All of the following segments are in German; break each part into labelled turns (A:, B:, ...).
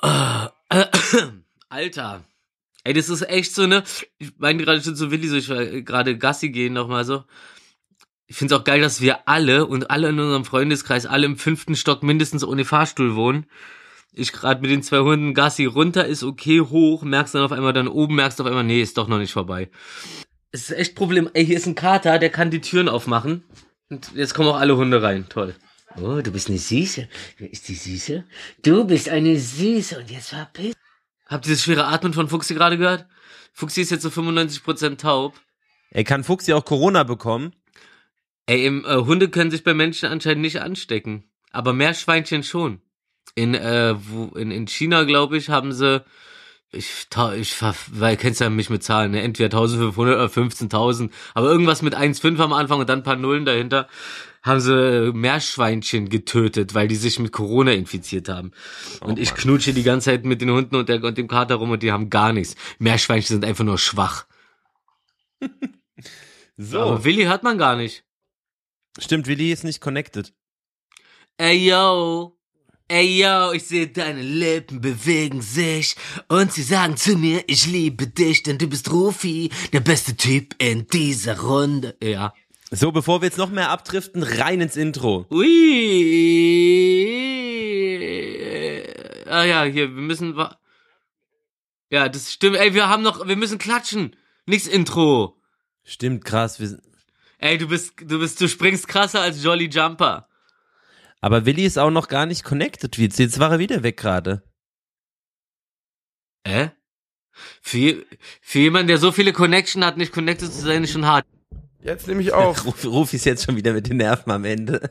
A: Alter. Ey, das ist echt so, ne? Ich meine gerade schon so Willi, so ich war gerade Gassi gehen nochmal so. Ich find's auch geil, dass wir alle und alle in unserem Freundeskreis alle im fünften Stock mindestens ohne Fahrstuhl wohnen. Ich gerade mit den zwei Hunden Gassi runter ist okay, hoch, merkst dann auf einmal dann oben, merkst auf einmal, nee, ist doch noch nicht vorbei. Es ist echt Problem. Ey, hier ist ein Kater, der kann die Türen aufmachen. Und jetzt kommen auch alle Hunde rein. Toll.
B: Oh, du bist eine Süße. Wer ist die Süße? Du bist eine Süße und jetzt verpiss.
A: Habt ihr das schwere Atmen von Fuchsi gerade gehört? Fuchsi ist jetzt so 95% taub.
C: Ey, kann Fuchs ja auch Corona bekommen?
A: Ey, im, äh, Hunde können sich bei Menschen anscheinend nicht anstecken. Aber Meerschweinchen schon. In, äh, wo, in, in China, glaube ich, haben sie, ich, ich, ver- weil, kennst ja mich mit Zahlen, ne? Entweder 1500 oder 15.000. Aber irgendwas mit 1,5 am Anfang und dann ein paar Nullen dahinter. Haben sie Meerschweinchen getötet, weil die sich mit Corona infiziert haben. und ich knutsche die ganze Zeit mit den Hunden und, der, und dem Kater rum und die haben gar nichts. Meerschweinchen sind einfach nur schwach.
C: So.
A: Aber Willi hört man gar nicht.
C: Stimmt, Willi ist nicht connected.
A: Ey yo, ey yo, ich sehe deine Lippen bewegen sich und sie sagen zu mir, ich liebe dich, denn du bist Rufi, der beste Typ in dieser Runde. Ja.
C: So, bevor wir jetzt noch mehr abdriften, rein ins Intro.
A: Ui. Ah ja, hier, wir müssen. wa- Ja, das stimmt. Ey, wir haben noch, wir müssen klatschen. Nichts Intro.
C: Stimmt, krass. Wir, sind-
A: Ey, du bist, du bist, du springst krasser als Jolly Jumper.
C: aber Willi ist auch noch gar nicht connected. Jetzt jetzt war er wieder weg gerade.
A: Äh? Für, für jemanden, der so viele Connection hat, nicht connected zu sein, ist schon hart.
D: Jetzt nehme ich auf.
C: Ruf, Ruf ist jetzt schon wieder mit den Nerven am Ende.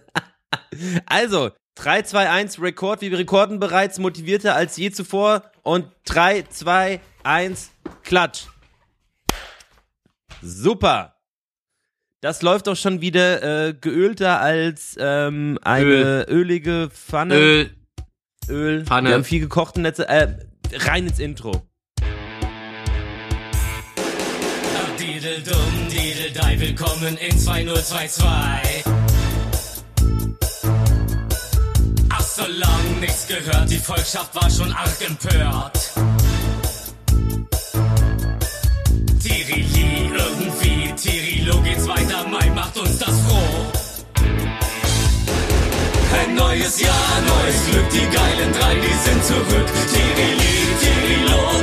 C: also, 3, 2, 1, Rekord. Wir rekorden bereits motivierter als je zuvor. Und 3, 2, 1, Klatsch. Super. Das läuft doch schon wieder äh, geölter als ähm, eine ölige Pfanne.
A: Öl.
C: Öl.
A: Pfanne.
C: Wir haben viel gekochten Netze. Äh, rein ins Intro.
E: Diddle-dumm, Diddle-dei, willkommen in 2022. Ach, so lang nichts gehört, die Volkschaft war schon arg empört. Tirili, irgendwie, Tirilo geht's weiter, Mai macht uns das froh. Ein neues Jahr, neues Glück, die geilen drei, die sind zurück. Tirili, Tirilo,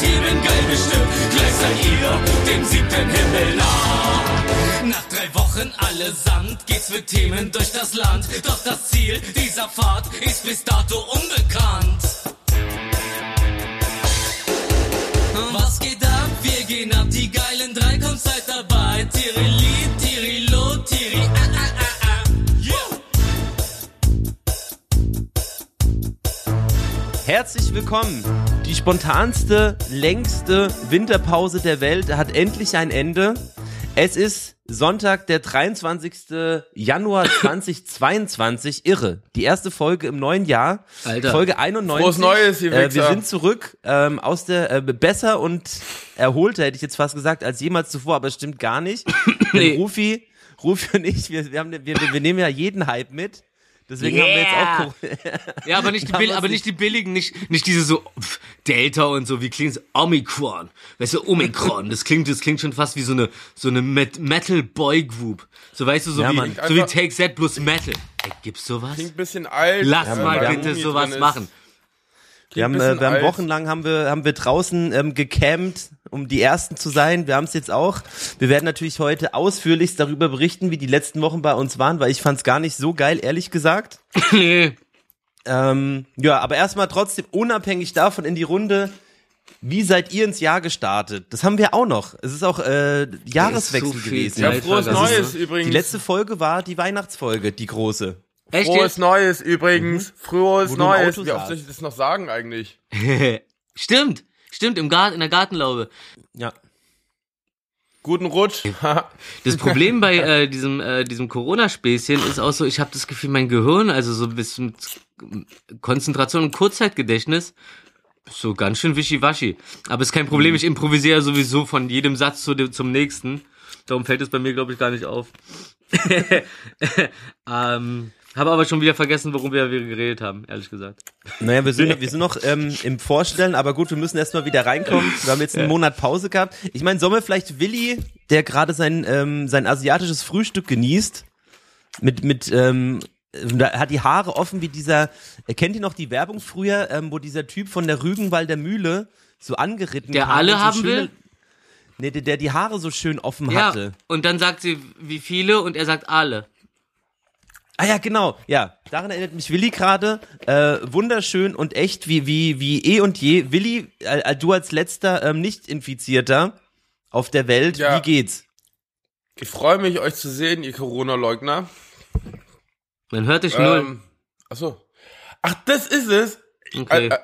E: Themen geil bestückt. Gleich seid ihr dem siebten Himmel nah. Nach drei Wochen allesamt geht's mit Themen durch das Land. Doch das Ziel dieser Fahrt ist bis dato unbekannt. Was geht ab? Wir gehen ab, die geilen drei, kommt seid dabei. Tirili, Tirilo, Tiri, ah, ah, ah.
C: Herzlich willkommen. Die spontanste, längste Winterpause der Welt hat endlich ein Ende. Es ist Sonntag, der 23. Januar 2022. Irre. Die erste Folge im neuen Jahr.
A: Alter.
C: Folge 91.
D: Frohes Neues, ihr
C: äh, Wir sind zurück ähm, aus der äh, besser und erholter, hätte ich jetzt fast gesagt, als jemals zuvor, aber es stimmt gar nicht.
A: Nee.
C: Rufi, Rufi und ich, wir, wir, haben, wir, wir nehmen ja jeden Hype mit. Deswegen haben wir jetzt
A: Yeah.
C: auch Corona-
A: Ja, aber nicht die, Bill aber nicht die billigen, nicht, nicht diese so pff, Delta und so, wie klingt's? Omikron. Weißt du, Omikron. Das klingt, das klingt schon fast wie so eine, so eine Met Metal Boy Group. So weißt du, so
C: Ja,
A: wie,
C: Mann.
A: so wie Take That plus Metal. Ey, gibt's sowas?
D: Klingt ein bisschen alt.
A: Lass
D: ja,
A: mal bitte sowas
D: drin ist.
C: Wir haben, äh, wir haben wochenlang haben wir, haben wir draußen ähm, gecampt, um die Ersten zu sein. Wir haben es jetzt auch. Wir werden natürlich heute ausführlichst darüber berichten, wie die letzten Wochen bei uns waren, weil ich fand es gar nicht so geil, ehrlich gesagt.
A: nee.
C: Ähm, ja, aber erstmal trotzdem unabhängig davon in die Runde. Wie seid ihr ins Jahr gestartet? Das haben wir auch noch. Es ist auch äh, Jahreswechsel
A: so viel
C: gewesen.
D: Ja, frohes. Neues
C: Die
D: übrigens.
C: letzte Folge war die Weihnachtsfolge, die große.
A: Echt
D: Frohes
A: jetzt?
D: Neues übrigens. Frohes
C: Wo
D: Neues. Wie oft soll ich das noch sagen eigentlich?
A: Stimmt. Stimmt, im Garten, in der Gartenlaube.
C: Ja.
D: Guten Rutsch.
A: Das Problem bei äh, diesem, äh, diesem Corona-Späßchen ist auch so, ich habe das Gefühl, mein Gehirn, also so bis zum Konzentration und Kurzzeitgedächtnis, ist so ganz schön wischiwaschi. Aber ist kein Problem, ich improvisiere sowieso von jedem Satz zu dem, zum nächsten. Darum fällt es bei mir, glaube ich, gar nicht auf. ähm, Habe aber schon wieder vergessen, worum wir, wir geredet haben, ehrlich gesagt.
C: Naja, wir sind, wir sind noch ähm, im Vorstellen, aber gut, wir müssen erstmal wieder reinkommen. Wir haben jetzt einen Monat Pause gehabt. Ich meine, sollen wir vielleicht Willi, der gerade sein, ähm, sein asiatisches Frühstück genießt, mit, mit, ähm, da hat die Haare offen wie dieser, äh, kennt ihr noch die Werbung früher, ähm, wo dieser Typ von der Rügenwalder Mühle so angeritten
A: Der alle
C: so
A: haben
C: schöne,
A: will?
C: Nee, der, der die Haare so schön offen
A: Ja,
C: hatte.
A: und dann sagt sie, wie viele, und er sagt alle.
C: Ah ja, genau. Ja, daran erinnert mich Willi gerade. Äh, wunderschön und echt wie wie wie eh und je. Willi, äh, äh, du als letzter ähm, Nicht-Infizierter auf der Welt,
D: Ja.
C: wie geht's?
D: Ich freue mich, euch zu sehen, ihr Corona-Leugner.
A: Man hört dich null.
D: Ähm, achso. Ach, das ist es.
A: Okay.
D: Äh, äh,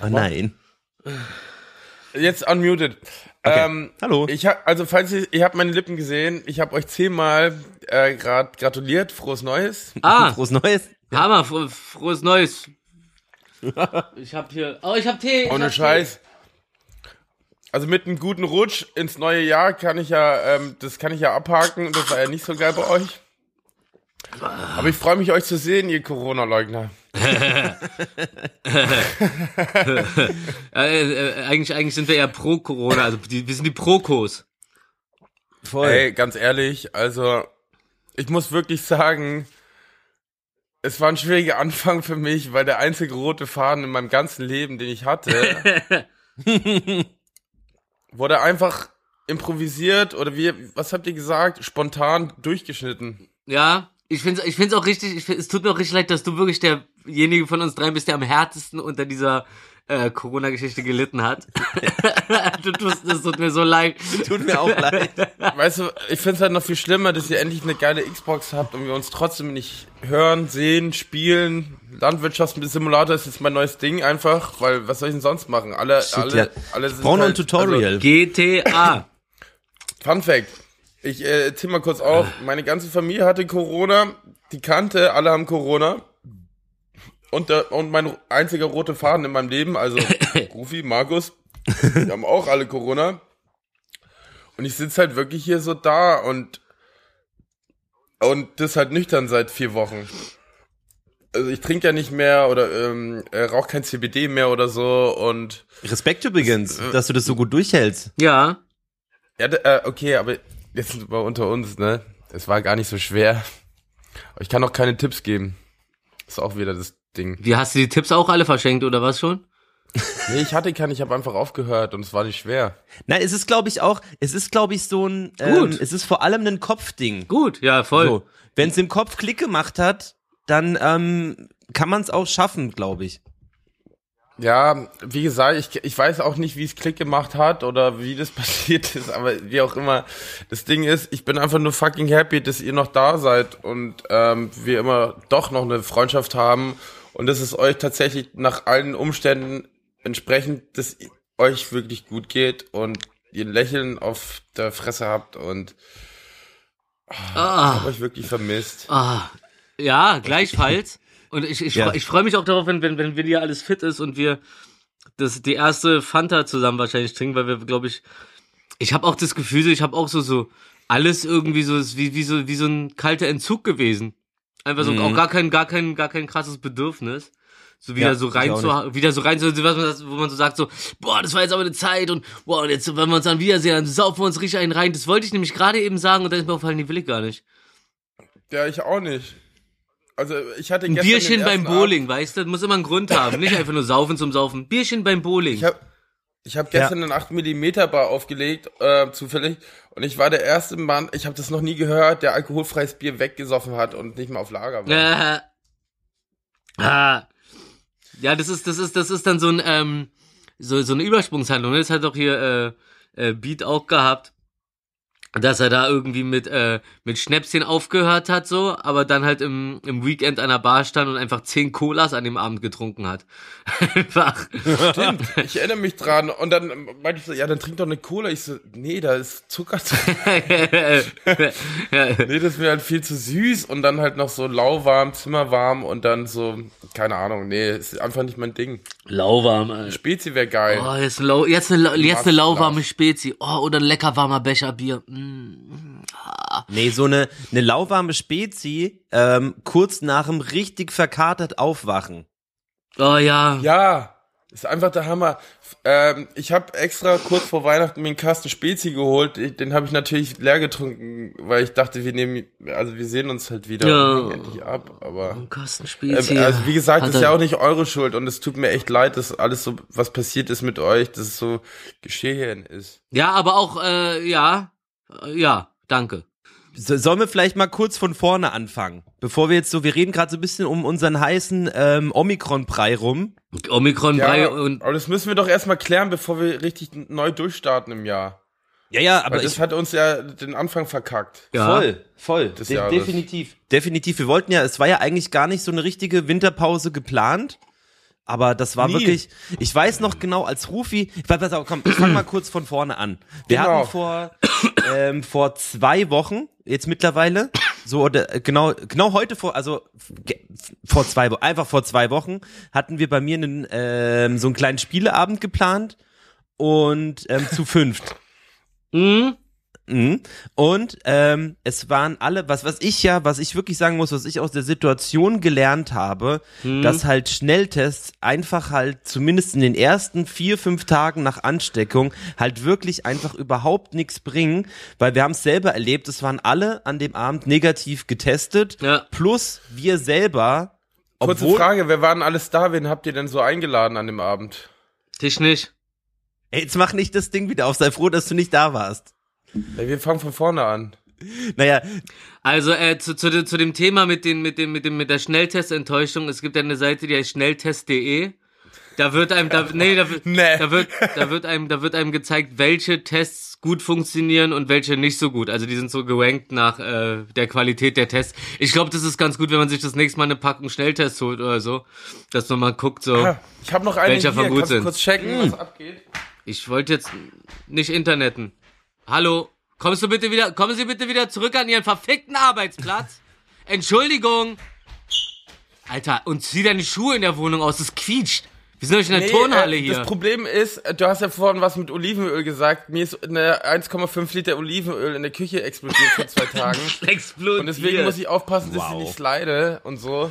C: Oh nein.
D: jetzt unmuted.
C: Okay.
D: Ähm,
C: Hallo.
D: Ich hab, also falls ihr, ihr habt meine Lippen gesehen, ich habe euch zehnmal äh, grad gratuliert, frohes Neues.
A: ah,
C: Frohes Neues.
A: Hammer, fro frohes Neues. Ich hab hier, oh, ich hab Tee. ich
D: Ohne
A: hab
D: Scheiß. Also mit einem guten Rutsch ins neue Jahr kann ich ja, ähm, das kann ich ja abhaken. Das war ja nicht so geil bei euch. Aber ich freue mich, euch zu sehen, ihr Corona-Leugner.
A: Äh, äh, eigentlich, eigentlich sind wir eher pro Corona, also die, wir sind die Prokos.
C: Voll.
D: Ey, ganz ehrlich, also ich muss wirklich sagen, es war ein schwieriger Anfang für mich, weil der einzige rote Faden in meinem ganzen Leben, den ich hatte, wurde einfach improvisiert oder wie, was habt ihr gesagt? Spontan durchgeschnitten.
A: Ja, ich find's, ich find's auch richtig, ich find, es tut mir auch richtig leid, dass du wirklich derjenige von uns dreien bist, der am härtesten unter dieser äh, Corona-Geschichte gelitten hat. du tust, es tut mir so leid.
C: Tut mir auch leid.
D: Weißt du, ich find's halt noch viel schlimmer, dass ihr endlich eine geile Xbox habt und wir uns trotzdem nicht hören, sehen, spielen. Landwirtschaftssimulator ist jetzt mein neues Ding einfach, weil was soll ich denn sonst machen? Alle, alle,
C: ja.
D: alle sind
C: Brauchen noch ein
D: halt-
C: Tutorial.
A: GTA.
D: Fun Fact. Ich äh, zieh mal kurz auf. Meine ganze Familie hatte Corona. Die kannte, alle haben Corona. Und, der, und mein einziger roter Faden in meinem Leben, also Rufi, Markus, die haben auch alle Corona. Und ich sitz halt wirklich hier so da und und das halt nüchtern seit vier Wochen. Also ich trinke ja nicht mehr oder ähm, äh, rauche kein CBD mehr oder so und
C: Respekt übrigens, dass du das so gut durchhältst.
A: ja.
D: Ja, äh, okay, aber jetzt sind wir unter uns, ne? Es war gar nicht so schwer. Aber ich kann auch keine Tipps geben. Ist auch wieder das Ding.
A: Wie hast du die Tipps auch alle verschenkt oder was schon?
D: Nee, ich hatte keine, ich habe einfach aufgehört und es war nicht schwer.
C: Nein, es ist glaube ich auch, es ist glaube ich so ein, ähm,
A: Gut.
C: es ist vor allem ein Kopfding.
A: Gut, ja, voll.
C: So, wenn es im Kopf Klick gemacht hat, dann ähm, kann man es auch schaffen, glaube ich.
D: Ja, wie gesagt, ich, ich weiß auch nicht, wie es Klick gemacht hat oder wie das passiert ist, aber wie auch immer. Das Ding ist, ich bin einfach nur fucking happy, dass ihr noch da seid und ähm, wir immer doch noch eine Freundschaft haben und dass es euch tatsächlich nach allen Umständen entsprechend, dass euch wirklich gut geht und ihr ein Lächeln auf der Fresse habt und
A: Ah,
D: euch wirklich vermisst.
A: ah, ja, gleichfalls. Und ich, ich,
C: Ja.
A: ich freue mich auch darauf, wenn, wenn, wenn Willi alles fit ist und wir das die erste Fanta zusammen wahrscheinlich trinken, weil wir, glaube ich, ich habe auch das Gefühl, so, ich habe auch so so alles irgendwie so ist wie wie so wie so ein kalter Entzug gewesen. Einfach so
C: Mhm.
A: auch gar kein gar kein gar kein krasses Bedürfnis. So wieder
C: Ja,
A: so rein zu wieder so rein zu was wo man so sagt so boah das war jetzt aber eine Zeit und boah und jetzt wenn wir uns dann wiedersehen dann saufen wir uns richtig einen rein das wollte ich nämlich gerade eben sagen und dann ist mir aufgefallen die will ich gar nicht
D: Ja, ich auch nicht. Also ich hatte
A: ein
D: gestern
A: Bierchen
D: den
A: beim Bowling weißt du das muss immer einen Grund haben nicht einfach nur saufen zum saufen Bierchen beim Bowling
D: Ich habe ich hab gestern einen 8 mm Bar aufgelegt, äh, zufällig. Und ich war der erste Mann, ich habe das noch nie gehört, der alkoholfreies Bier weggesoffen hat und nicht mehr auf Lager war.
A: Äh, ah. Ja, das ist, das ist, das ist dann so ein, ähm, so, so eine Übersprungshandlung. ne? Das hat doch hier äh, äh, Beat auch gehabt, dass er da irgendwie mit, äh, mit Schnäpschen aufgehört hat, so, aber dann halt im, im Weekend an der Bar stand und einfach zehn Colas an dem Abend getrunken hat. einfach.
D: Stimmt, ich erinnere mich dran. Und dann meinte ich so, ja, dann trink doch eine Cola. Ich so, nee, da ist Zucker drin. Nee, das ist mir halt viel zu süß. Und dann halt noch so lauwarm, zimmerwarm und dann so, keine Ahnung, nee, ist einfach nicht mein Ding.
A: Lauwarm, ey.
D: Spezi wäre geil.
A: Oh, jetzt, lau jetzt, eine, lau- jetzt eine lauwarme. Spezi. Oh, oder ein lecker warmer Becher Bier. Mm.
C: Nee, so eine, eine lauwarme Spezi, ähm, kurz nach dem richtig verkatert aufwachen.
A: Oh ja.
D: Ja, ist einfach der Hammer. Ähm, ich habe extra kurz vor Weihnachten mir einen Kasten Spezi geholt. Ich, den habe ich natürlich leer getrunken, weil ich dachte, wir nehmen, also wir sehen uns halt wieder
A: Ja.
D: und endlich ab. Aber
A: Ein Kasten
D: ähm,
A: Spezi.
D: also wie gesagt,
A: Hat
D: ist ja auch nicht eure Schuld und es tut mir echt leid, dass alles so was passiert ist mit euch, dass es so geschehen ist.
A: Ja, aber auch, äh, ja. Äh, Ja, danke.
C: So, sollen wir vielleicht mal kurz von vorne anfangen? Bevor wir jetzt so, wir reden gerade so ein bisschen um unseren heißen ähm, Omikron-Brei rum.
A: Omikron
D: Ja,
A: und
D: aber das müssen wir doch erstmal klären, bevor wir richtig neu durchstarten im Jahr.
C: Ja, ja, aber
D: Weil das
C: ich,
D: hat uns ja den Anfang verkackt.
A: ja.
C: Voll, voll. De
D: Jahres.
C: definitiv. Definitiv. Wir wollten ja, es war ja eigentlich gar nicht so eine richtige Winterpause geplant. Aber das war
D: Nie.
C: wirklich, ich weiß noch genau, als Rufi, pass pass auf, komm, ich fang mal kurz von vorne an. Wir
D: Genau.
C: hatten vor, ähm, vor zwei Wochen, jetzt mittlerweile, so oder äh, genau, genau heute vor, also vor zwei Wochen, einfach vor zwei Wochen, hatten wir bei mir einen, ähm, so einen kleinen Spieleabend geplant und ähm, zu fünft.
A: Mhm.
C: Mhm. Und ähm, es waren alle, was was ich ja, was ich wirklich sagen muss, was ich aus der Situation gelernt habe, dass halt Schnelltests einfach halt zumindest in den ersten vier fünf Tagen nach Ansteckung halt wirklich einfach überhaupt nichts bringen, weil wir haben es selber erlebt, es waren alle an dem Abend negativ getestet,
A: Ja.
C: plus wir selber,
D: Kurze
C: obwohl,
D: Frage, wer waren alles da? Wen habt ihr denn so eingeladen an dem Abend?
A: Dich nicht.
C: Ey, jetzt mach nicht das Ding wieder auf, sei froh, dass du nicht da warst.
D: Wir fangen von vorne an.
C: Naja,
A: Also äh, zu, zu, zu dem Thema mit den mit dem mit dem mit der Schnelltestenttäuschung. Es gibt eine Seite, die heißt schnelltest.de. Da wird einem da nee, da, wird-
D: Nee.
A: da wird da wird einem da wird einem gezeigt, welche Tests gut funktionieren und welche nicht so gut. Also die sind so gerankt nach äh, der Qualität der Tests. Ich glaube, das ist ganz gut, wenn man sich das nächste Mal eine Packung Schnelltests holt oder so, dass man mal guckt so.
D: Ah, ich habe noch eine
A: Welcher
D: hier.
A: von gut
D: Kannst
A: sind?
D: kurz checken, was abgeht?
A: Ich wollte jetzt nicht Interneten. Hallo, kommst du bitte wieder, kommen Sie bitte wieder zurück an Ihren verfickten Arbeitsplatz? Entschuldigung. Alter, und zieh deine Schuhe in der Wohnung aus, es quietscht. Wir sind euch in der Turnhalle
D: äh,
A: hier.
D: Das Problem ist, du hast ja vorhin was mit Olivenöl gesagt. Mir ist eine 1,5 Liter Olivenöl in der Küche explodiert vor zwei Tagen.
A: Explodiert.
D: Und deswegen muss ich aufpassen, dass ich
C: Wow.
D: nicht slide und so.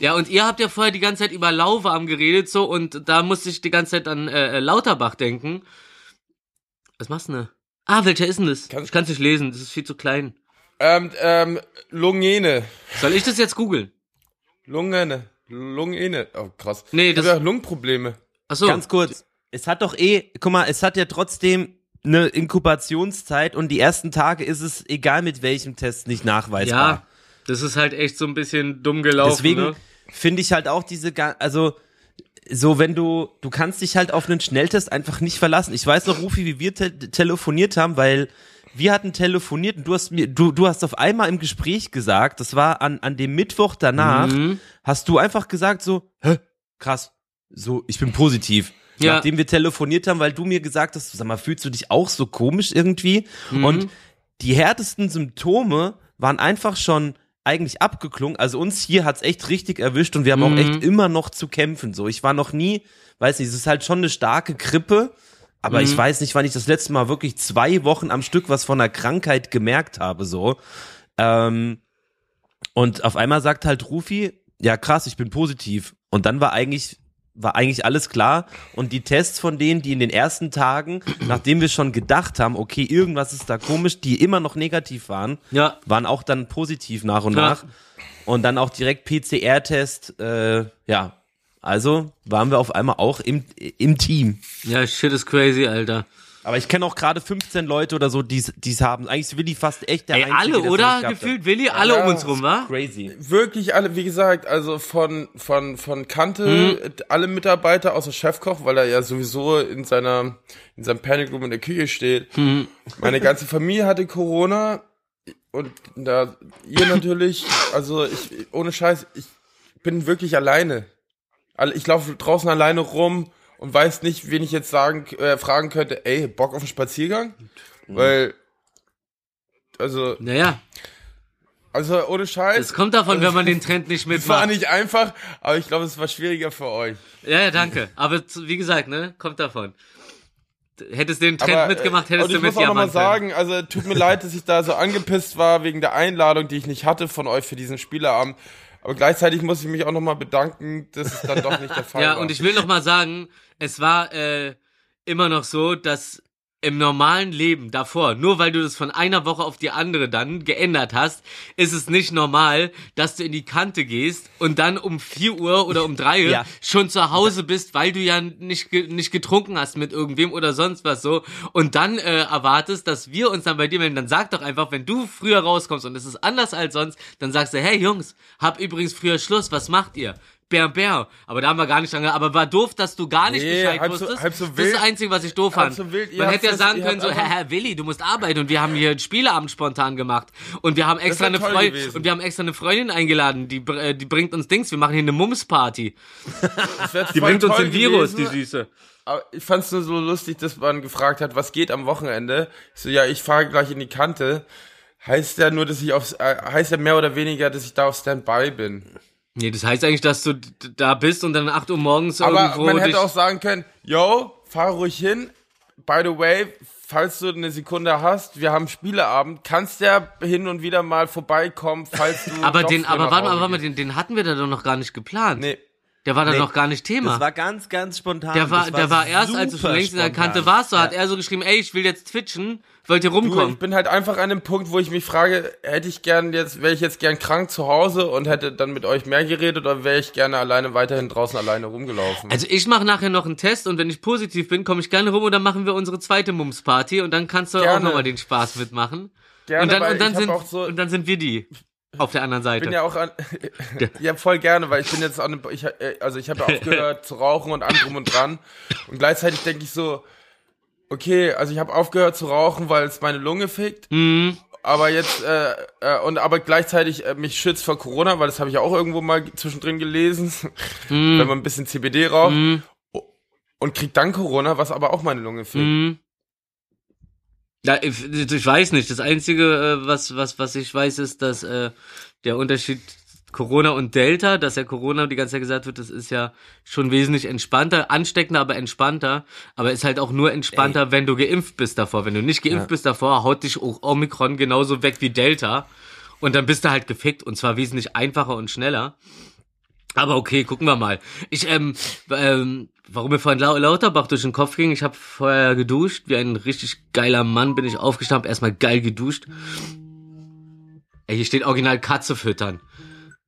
A: Ja, und ihr habt ja vorher die ganze Zeit über Lauwarm geredet, so, und da musste ich die ganze Zeit an äh, äh, Lauterbach denken. Was machst du denn? Ah, welcher ist denn das?
D: Kannst-
A: ich kann es nicht lesen, das ist viel zu klein.
D: Ähm, ähm, Lungene.
A: Soll ich das jetzt googeln?
D: Lungene. Lungene. Oh, krass.
A: Nee,
D: ich
A: das-
D: hab ja Lungenprobleme.
A: Achso.
C: Ganz kurz. Es hat doch eh, guck mal, es hat ja trotzdem eine Inkubationszeit und die ersten Tage ist es, egal mit welchem Test, nicht nachweisbar.
A: Ja, das ist halt echt so ein bisschen dumm gelaufen.
C: Deswegen
A: ne?
C: finde ich halt auch diese, ga- also so wenn du, du kannst dich halt auf einen Schnelltest einfach nicht verlassen. Ich weiß noch, Rufi, wie wir te telefoniert haben, weil wir hatten telefoniert und du hast mir, du, du hast auf einmal im Gespräch gesagt, das war an, an dem Mittwoch danach,
A: Mhm.
C: hast du einfach gesagt so, hä, krass, so, ich bin positiv.
A: Ja.
C: Nachdem wir telefoniert haben, weil du mir gesagt hast, sag mal, fühlst du dich auch so komisch irgendwie?
A: Mhm.
C: Und die härtesten Symptome waren einfach schon eigentlich abgeklungen. Also uns hier hat's echt richtig erwischt und wir haben auch
A: Mhm.
C: echt immer noch zu kämpfen. So, ich war noch nie, weiß nicht, es ist halt schon eine starke Grippe, aber
A: Mhm.
C: ich weiß nicht, wann ich das letzte Mal wirklich zwei Wochen am Stück was von einer Krankheit gemerkt habe. So. Ähm, und auf einmal sagt halt Rufi, ja krass, ich bin positiv. Und dann war eigentlich war eigentlich alles klar und die Tests von denen, die in den ersten Tagen, nachdem wir schon gedacht haben, okay, irgendwas ist da komisch, die immer noch negativ waren,
A: Ja.
C: waren auch dann positiv nach und
A: Ja.
C: nach und dann auch direkt PCR-Test, äh, ja, also waren wir auf einmal auch im, im Team.
A: Ja, shit is crazy, Alter.
C: Aber ich kenne auch gerade 15 Leute oder so, die es haben. Eigentlich ist Willi fast echt der
A: Ey,
C: Einzige,
A: alle, oder?
C: nicht gehabt
A: Gefühlt Willi, alle
D: Ja.
A: um uns rum, wa?
C: Crazy.
D: Wirklich alle, wie gesagt, also von, von, von Kante, äh, alle Mitarbeiter außer Chefkoch, weil er ja sowieso in seiner, in seinem Panic Room in der Küche steht.
A: Mhm.
D: Meine ganze Familie hatte Corona und da, ihr natürlich, also ich, ohne Scheiß, ich bin wirklich alleine. Alle- Ich laufe draußen alleine rum und weiß nicht, wen ich jetzt sagen, äh, fragen könnte, ey, Bock auf einen Spaziergang?
A: Mhm.
D: Weil, also,
A: Naja,
D: also ohne Scheiß.
A: es kommt davon, wenn man den Trend nicht
D: Es war
A: mitmacht.
D: nicht einfach, aber ich glaube, es war schwieriger für euch.
A: Ja, ja, danke. Aber wie gesagt, ne, kommt davon. Hättest den Trend
D: Aber,
A: mitgemacht,
D: äh,
A: hättest
D: und
A: du
D: ich
A: mit
D: muss auch nochmal sagen, also tut mir leid, dass ich da so angepisst war wegen der Einladung, die ich nicht hatte von euch für diesen Spieleabend. Aber gleichzeitig muss ich mich auch nochmal bedanken, dass es dann doch nicht der Fall
A: Ja,
D: war.
A: und ich will noch mal sagen, es war äh, immer noch so, dass im normalen Leben davor, nur weil du das von einer Woche auf die andere dann geändert hast, ist es nicht normal, dass du in die Kante gehst und dann um 4 Uhr oder um 3 Uhr
C: Ja.
A: schon zu Hause bist, weil du ja nicht, nicht getrunken hast mit irgendwem oder sonst was so und dann äh, erwartest, dass wir uns dann bei dir melden, dann sag doch einfach, wenn du früher rauskommst und es ist anders als sonst, dann sagst du, hey Jungs, hab übrigens früher Schluss, was macht ihr? Bär, bär. Aber da haben wir gar nicht dran ge- Aber war doof, dass du gar nicht
D: Nee,
A: Bescheid
D: halb so-
A: wusstest.
D: halb so
A: das ist
D: wild.
A: das Einzige, was ich doof fand.
D: so wild.
A: Man hätte ja sagen können, so, Herr, Herr Willi, du musst arbeiten und wir haben hier einen Spieleabend spontan gemacht. Und wir haben extra eine Freundin und wir haben extra eine Freundin eingeladen, die, äh, die bringt uns Dings, wir machen hier eine Mums-Party. Die bringt uns den Virus,
D: gewesen.
A: die Süße.
D: Aber ich fand's nur so lustig, dass man gefragt hat, was geht am Wochenende. Ich so, ja, ich fahre gleich in die Kante. Heißt ja nur, dass ich auf, äh, heißt ja mehr oder weniger, dass ich da auf Standby bin.
A: Nee, das heißt eigentlich, dass du da bist und dann 8 Uhr morgens
D: Aber
A: irgendwo
D: man hätte auch sagen können, yo, fahr ruhig hin. By the way, falls du eine Sekunde hast, wir haben Spieleabend, kannst ja hin und wieder mal vorbeikommen, falls du.
A: aber den, aber warte mal, warte mal, den, den hatten wir da doch noch gar nicht geplant.
D: Nee.
A: Der war da
C: Nee.
A: noch gar nicht Thema.
C: Das war ganz, ganz spontan.
A: Der war,
C: Das
A: der war erst, als du schon längst in der
C: spontan.
A: Kante warst, so hat
C: Ja.
A: er so geschrieben, ey, ich will jetzt twitchen, wollt ihr
D: Du,
A: rumkommen?
D: ich bin halt einfach an dem Punkt, wo ich mich frage, hätte ich gern jetzt, wäre ich jetzt gern krank zu Hause und hätte dann mit euch mehr geredet oder wäre ich gerne alleine weiterhin draußen alleine rumgelaufen?
A: Also ich mache nachher noch einen Test und wenn ich positiv bin, komme ich gerne rum und dann machen wir unsere zweite Mums-Party und dann kannst du auch
D: Gerne.
A: nochmal den Spaß mitmachen.
D: Gerne,
A: und dann, und, dann sind,
D: auch so-
A: und dann sind wir die auf der anderen
D: Ich
A: Seite.
D: bin ja auch an, ja voll gerne, weil ich bin jetzt an dem, ich, also ich habe ja aufgehört zu rauchen und allem drum und dran und gleichzeitig denke ich so, okay, also ich habe aufgehört zu rauchen, weil es meine Lunge fickt,
A: Mhm.
D: aber jetzt äh, äh, und aber gleichzeitig äh, mich schützt vor Corona, weil das habe ich ja auch irgendwo mal zwischendrin gelesen,
A: Mhm.
D: wenn man ein bisschen CBD raucht und kriegt dann Corona, was aber auch meine Lunge fickt.
A: Ja, ich, ich weiß nicht. Das Einzige, äh, was, was, was ich weiß, ist, dass äh, der Unterschied Corona und Delta, dass ja Corona die ganze Zeit gesagt wird, das ist ja schon wesentlich entspannter, ansteckender, aber entspannter. Aber ist halt auch nur entspannter, wenn du geimpft bist davor. Wenn du nicht geimpft bist davor, haut dich auch Omikron genauso weg wie Delta. Und dann bist du halt gefickt und zwar wesentlich einfacher und schneller. Aber okay, gucken wir mal. Ich, ähm, ähm, warum mir vorhin Lau Lauterbach durch den Kopf ging, ich habe vorher geduscht, wie ein richtig geiler Mann bin ich aufgestanden, erstmal geil geduscht. Ey, hier steht original Katze füttern.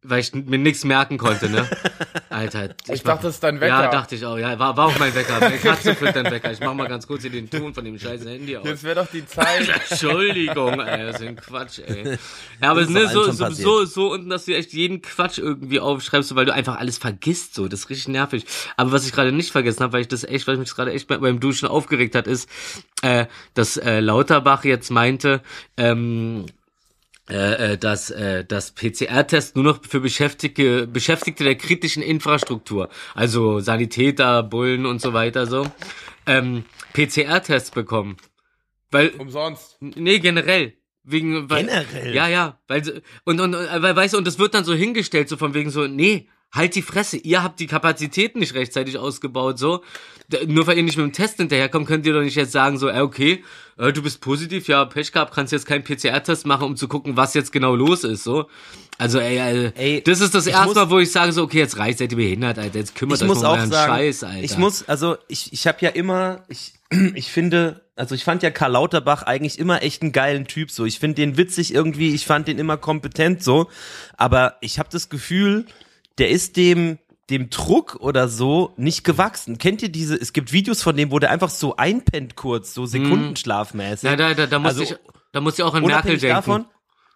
A: Weil ich mir nichts merken konnte, ne? Alter.
D: Ich
A: mach-
D: dachte, das ist dein Wecker.
A: Ja, dachte ich auch. Ja, war, war auch mein Wecker. Meine Katze füttern Wecker. Ich mach mal ganz kurz hier den Ton von dem scheiß Handy aus.
D: Jetzt wäre doch die Zeit.
A: Entschuldigung, ey, das ist ein Quatsch, ey. Ja, aber
C: ist doch
A: so, so, so, so unten, dass du echt jeden Quatsch irgendwie aufschreibst, weil du einfach alles vergisst, so. Das ist richtig nervig. Aber was ich gerade nicht vergessen habe, weil ich das echt, weil mich das gerade echt bei- beim Duschen aufgeregt hat, ist, äh, dass äh, Lauterbach jetzt meinte, ähm, äh, äh, dass äh, das PCR-Test nur noch für Beschäftigte, Beschäftigte der kritischen Infrastruktur, also Sanitäter, Bullen und so weiter so, ähm, PCR-Tests bekommen. Weil
D: Umsonst.
A: Nee, generell. Wegen, weil,
C: Generell?
A: Ja, ja. Weil, und, und, äh, weil, weißt du, und das wird dann so hingestellt, so von wegen so, nee, halt die Fresse, ihr habt die Kapazitäten nicht rechtzeitig ausgebaut, so. Nur weil ihr nicht mit dem Test hinterherkommt, könnt ihr doch nicht jetzt sagen, so, äh, okay, äh, du bist positiv, ja, Pech gehabt, kannst jetzt keinen PCR-Test machen, um zu gucken, was jetzt genau los ist, so. Also, ey, ey,
C: Ey,
A: das ist das erste
C: muss-
A: Mal, wo ich sage so, okay, jetzt reicht, seid ihr behindert, Alter, jetzt kümmert euch um
C: auch
A: euren Scheiß, Alter.
C: ich muss, also ich, ich habe ja immer, ich, ich finde, also ich fand ja Karl Lauterbach eigentlich immer echt einen geilen Typ so. Ich finde den witzig irgendwie, ich fand den immer kompetent so, aber ich habe das Gefühl, der ist dem dem Druck oder so nicht gewachsen. Kennt ihr diese, es gibt Videos von dem, wo der einfach so einpennt kurz, so sekundenschlafmäßig.
A: ja, da, da, da muss
C: Also,
A: ich, da muss ich auch an Merkel denken.
C: davon,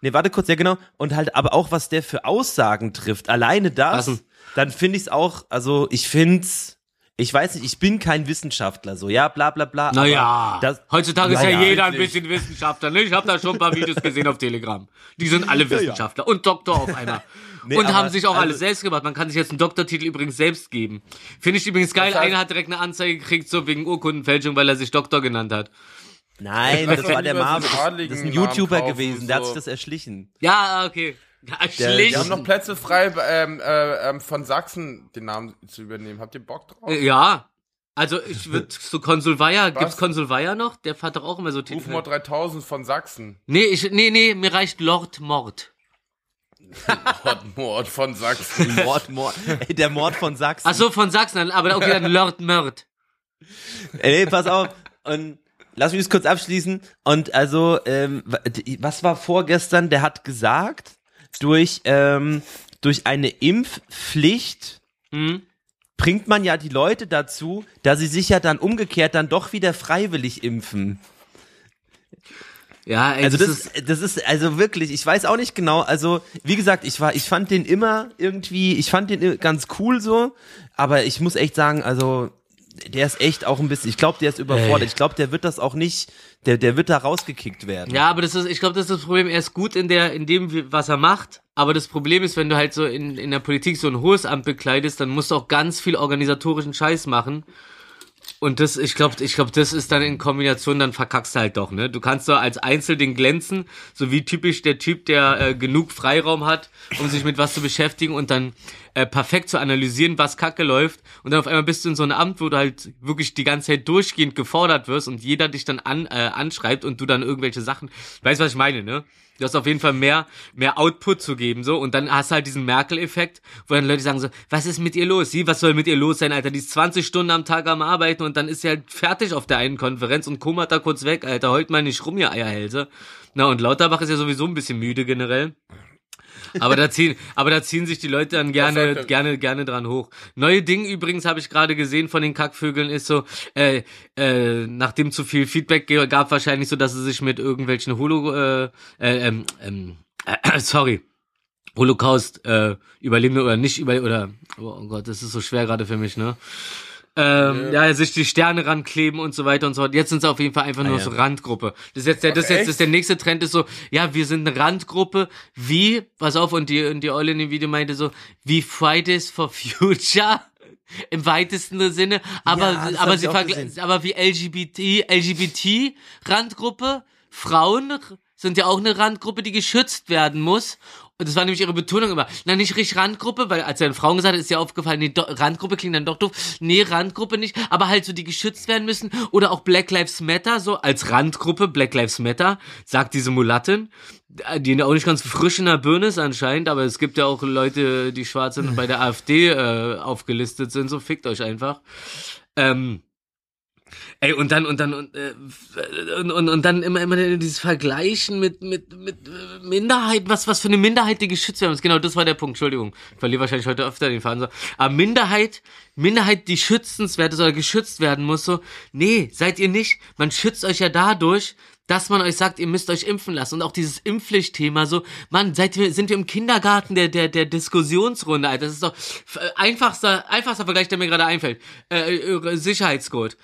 C: nee, warte kurz, ja genau, und halt aber auch, was der für Aussagen trifft, alleine das,
A: Was
C: dann finde ich es auch, also ich find's, ich weiß nicht, ich bin kein Wissenschaftler, so, ja, bla bla bla.
A: Naja,
C: das,
A: heutzutage ist ja
C: Naja,
A: jeder ein
D: wirklich.
A: bisschen Wissenschaftler. Ne? Ich habe da schon ein paar Videos gesehen auf Telegram. Die sind alle Wissenschaftler und Doktor auf einmal.
C: Nee,
A: und haben sich auch
C: also-
A: alles selbst gemacht. Man kann sich jetzt einen Doktortitel übrigens selbst geben. Finde ich übrigens geil.
D: Das
A: Einer hat direkt eine Anzeige gekriegt, so wegen Urkundenfälschung, weil er sich Doktor genannt hat.
C: Nein, das
D: doch
C: war der
D: so
C: Marvin, das, das ist ein YouTuber gewesen, der hat
D: so.
C: sich das erschlichen.
A: Ja, okay. Schlicht.
D: Wir haben noch Plätze frei, ähm, äh, ähm, von Sachsen den Namen zu übernehmen. Habt ihr Bock drauf?
A: Äh, ja. Also ich würde so Konsul Weier, gibt's
D: Was?
A: Konsul Weier noch? Der fährt doch auch immer so Titel.
D: Rufmord 3000 von Sachsen.
A: Nee, ich, nee, nee, mir reicht Lord Mord.
D: Mordmord von Sachsen.
C: Mord, Mord. Ey, der Mord von Sachsen.
A: Ach so, von Sachsen, aber okay, dann Lord Mord.
C: Ey, pass auf. Und lass mich das kurz abschließen. Und also, ähm, was war vorgestern? Der hat gesagt, durch, ähm, durch eine Impfpflicht
A: Hm?
C: bringt man ja die Leute dazu, dass sie sich ja dann umgekehrt dann doch wieder freiwillig impfen.
A: Ja, ey,
C: Also
A: das,
C: das,
A: ist,
C: das ist also wirklich, ich weiß auch nicht genau, also wie gesagt, ich war, ich fand den immer irgendwie, ich fand den ganz cool so, aber ich muss echt sagen, also der ist echt auch ein bisschen, ich glaube, der ist überfordert.
A: Ey.
C: Ich glaube, der wird das auch nicht, der, der wird da rausgekickt werden.
A: ja, aber das ist, ich glaube, das ist das Problem. Er ist gut in der, in dem, was er macht. Aber das Problem ist, wenn du halt so in, in der Politik so ein hohes Amt bekleidest, dann musst du auch ganz viel organisatorischen Scheiß machen. Und das, ich glaube, ich glaube, das ist dann in Kombination, dann verkackst du halt doch, ne? Du kannst so als Einzelding glänzen, so wie typisch der Typ, der äh, genug Freiraum hat, um sich mit was zu beschäftigen und dann äh, perfekt zu analysieren, was Kacke läuft. Und dann auf einmal bist du in so einem Amt, wo du halt wirklich die ganze Zeit durchgehend gefordert wirst und jeder dich dann an, äh, anschreibt und du dann irgendwelche Sachen, weißt was ich meine, ne? Du hast auf jeden Fall mehr, mehr Output zu geben, so. Und dann hast du halt diesen Merkel-Effekt, wo dann Leute sagen so, was ist mit ihr los? Sie, was soll mit ihr los sein, Alter? Die ist 20 Stunden am Tag am Arbeiten und dann ist sie halt fertig auf der einen Konferenz und kummert da kurz weg, Alter. Heult mal nicht rum, ihr Eierhälse. Na, und Lauterbach ist ja sowieso ein bisschen müde generell. Aber da ziehen, aber da ziehen sich die Leute dann gerne,
D: er?
A: gerne, gerne dran hoch. Neue Ding übrigens habe ich gerade gesehen von den Kackvögeln ist so, äh, äh, nachdem zu viel Feedback gab, wahrscheinlich so, dass sie sich mit irgendwelchen Holo, äh, äh, ähm, ähm, äh, sorry, Holocaust äh, Überlebende oder nicht über oder oh Gott, das ist so schwer gerade für mich, ne? Ähm, ja, sich die Sterne rankleben und so weiter und so fort. Jetzt sind sie auf jeden Fall einfach nur
C: ja.
A: so Randgruppe. Das ist jetzt der, das jetzt ist der nächste Trend ist so, ja, wir sind eine Randgruppe, wie, pass auf, und die, und die Eule in dem Video meinte so, wie Fridays for Future. Im weitesten Sinne, aber,
C: Ja,
A: aber sie
C: ich auch
A: vergle-
C: gesehen.
A: aber wie LGBT, LGBT Randgruppe, Frauen sind ja auch eine Randgruppe, die geschützt werden muss. Und das war nämlich ihre Betonung immer. Na, nicht richtig Randgruppe, weil als er den Frauen gesagt hat, ist ja aufgefallen, nee, do, Randgruppe klingt dann doch doof. Nee, Randgruppe nicht, aber halt so, die geschützt werden müssen. Oder auch Black Lives Matter, so als Randgruppe, Black Lives Matter, sagt diese Mulattin, die auch nicht ganz frisch in der Birne ist anscheinend, aber es gibt ja auch Leute, die schwarz sind und bei der AfD äh, aufgelistet sind, so fickt euch einfach. Ähm, Ey, und dann, und dann, und, äh, und, und, und dann immer, immer dieses Vergleichen mit, mit, mit äh, Minderheiten, was, was für eine Minderheit, die geschützt werden muss. Genau, das war der Punkt, Entschuldigung. Ich verliere wahrscheinlich heute öfter den Faden. So. Aber Minderheit, Minderheit, die schützenswert ist oder geschützt werden muss, so, nee, seid ihr nicht. Man schützt euch ja dadurch, dass man euch sagt, ihr müsst euch impfen lassen. Und auch dieses Impfpflichtthema, so, Mann, seid wir, sind wir im Kindergarten der, der, der Diskussionsrunde, Alter. Das ist doch äh, einfachster, einfachster Vergleich, der mir gerade einfällt. Äh, äh, Sicherheitsgurt.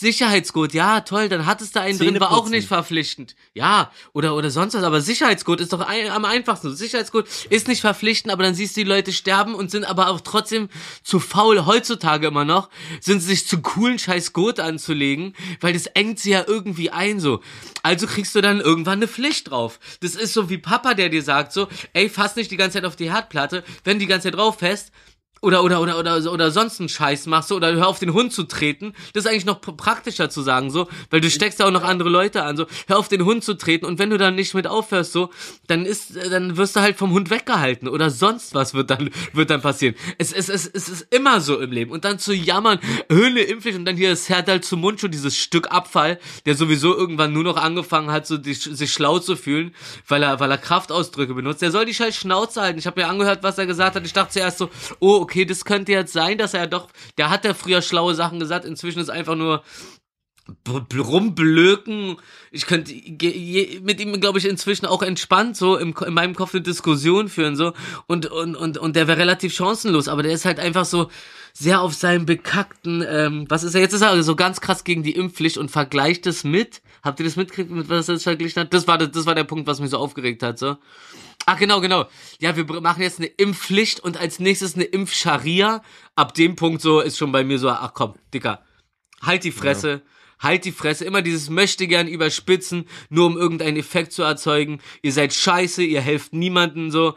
A: Sicherheitsgurt, ja, toll, dann hattest du einen drin, war auch nicht verpflichtend. Ja, oder, oder sonst was, aber Sicherheitsgurt ist doch ein, am einfachsten. Sicherheitsgurt ist nicht verpflichtend, aber dann siehst du die Leute sterben und sind aber auch trotzdem zu faul, heutzutage immer noch, sind sie sich zu coolen scheiß Gurt anzulegen, weil das engt sie ja irgendwie ein, so. Also kriegst du dann irgendwann eine Pflicht drauf. Das ist so wie Papa, der dir sagt so, ey, fass nicht die ganze Zeit auf die Herdplatte, wenn die ganze Zeit drauf fest, oder oder oder oder oder sonst einen Scheiß machst du oder hör auf den Hund zu treten, das ist eigentlich noch pr- praktischer zu sagen so, weil du steckst ja auch noch andere Leute an so, hör auf den Hund zu treten und wenn du dann nicht mit aufhörst so, dann ist dann wirst du halt vom Hund weggehalten oder sonst was wird dann wird dann passieren. Es es es, es ist immer so im Leben und dann zu jammern, Höhle Impfpflicht und dann hier das Herdal zum Mund schon dieses Stück Abfall, der sowieso irgendwann nur noch angefangen hat so die, sich schlau zu fühlen, weil er weil er Kraftausdrücke benutzt. Der soll die scheiß Schnauze halten. Ich habe mir angehört, was er gesagt hat. Ich dachte zuerst so, oh, okay, das könnte jetzt sein, dass er doch, der hat ja früher schlaue Sachen gesagt, inzwischen ist einfach nur rumblöken. Ich könnte mit ihm, glaube ich, inzwischen auch entspannt so im, in meinem Kopf eine Diskussion führen so und und und und der wäre relativ chancenlos, aber der ist halt einfach so sehr auf seinem bekackten, ähm, was ist er jetzt? Ist er so ganz krass gegen die Impfpflicht und vergleicht es mit. Habt ihr das mitgekriegt, mit was er das verglichen hat? Das war das, das war der Punkt, was mich so aufgeregt hat so. Ach, genau, genau. Ja, wir machen jetzt eine Impfpflicht und als nächstes eine Impfscharia. Ab dem Punkt so ist schon bei mir so, ach komm, Dicker, halt die Fresse. Halt die Fresse, immer dieses möchte gern überspitzen, nur um irgendeinen Effekt zu erzeugen. Ihr seid scheiße, ihr helft niemanden so.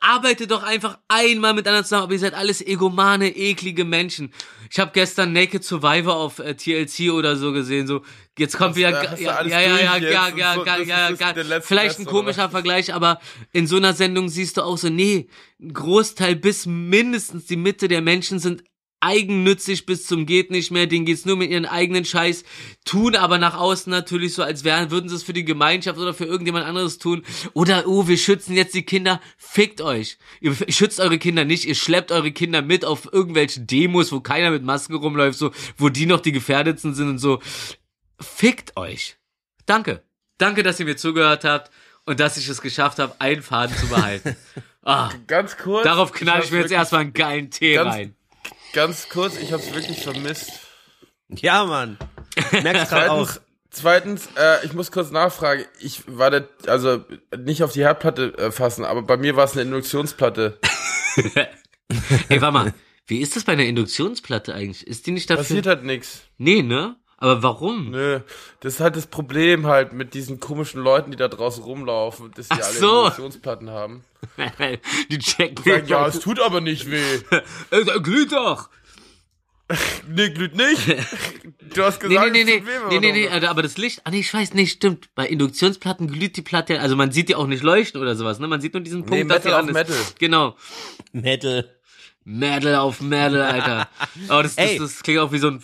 A: Arbeitet doch einfach einmal miteinander zusammen, aber ihr seid alles egomane, eklige Menschen. Ich habe gestern Naked Survivor auf äh, TLC oder so gesehen, so. Jetzt kommt wieder
D: äh,
A: ja, ja, ja, ja, ja, ja,
D: So,
A: ja, ja, ja,
D: letzte
A: vielleicht ein komischer Vergleich, aber in so einer Sendung siehst du auch so, nee, ein Großteil bis mindestens die Mitte der Menschen sind eigennützig bis zum geht nicht mehr, denen geht's nur mit ihren eigenen Scheiß, tun aber nach außen natürlich so, als wären, würden sie es für die Gemeinschaft oder für irgendjemand anderes tun. Oder, oh, wir schützen jetzt die Kinder. Fickt euch. Ihr schützt eure Kinder nicht, ihr schleppt eure Kinder mit auf irgendwelche Demos, wo keiner mit Masken rumläuft, so, wo die noch die Gefährdetsten sind und so. Fickt euch. Danke. Danke, dass ihr mir zugehört habt und dass ich es geschafft habe, einen Faden zu behalten. Ah,
D: Ganz kurz.
A: darauf knall ich mir jetzt erstmal einen geilen Tee rein.
D: Ganz kurz, ich hab's wirklich vermisst.
C: Ja, Mann. Merkst grad auch.
D: Zweitens, zweitens äh, ich muss kurz nachfragen. Ich war der, also nicht auf die Herdplatte äh, fassen, aber bei mir war es eine Induktionsplatte.
A: Ey, warte mal. Wie ist das bei einer Induktionsplatte eigentlich? Ist die nicht dafür?
D: Passiert halt nix.
A: Nee, ne? Aber warum?
D: Nö, das ist halt das Problem halt mit diesen komischen Leuten, die da draußen rumlaufen, dass die
A: Ach
D: alle
A: so.
D: Induktionsplatten haben.
A: die checken
D: Sagen, ja, es tut aber nicht weh.
A: Glüht doch.
D: Nee, glüht nicht. Du hast
A: Nee,
D: gesagt,
A: nee, nee,
D: es
A: nee,
D: tut weh,
A: nee, nee, nee,
D: macht.
A: aber das Licht, ah nee, ich weiß nicht, stimmt. Bei Induktionsplatten glüht die Platte, also man sieht die auch nicht leuchten oder sowas, ne? Man sieht nur diesen Punkt, dass die
D: Metal
A: an
D: auf
A: ist.
D: Metal.
A: Genau.
C: Metal.
A: Metal auf Metal, Alter. Oh, das, das, das klingt auch wie so ein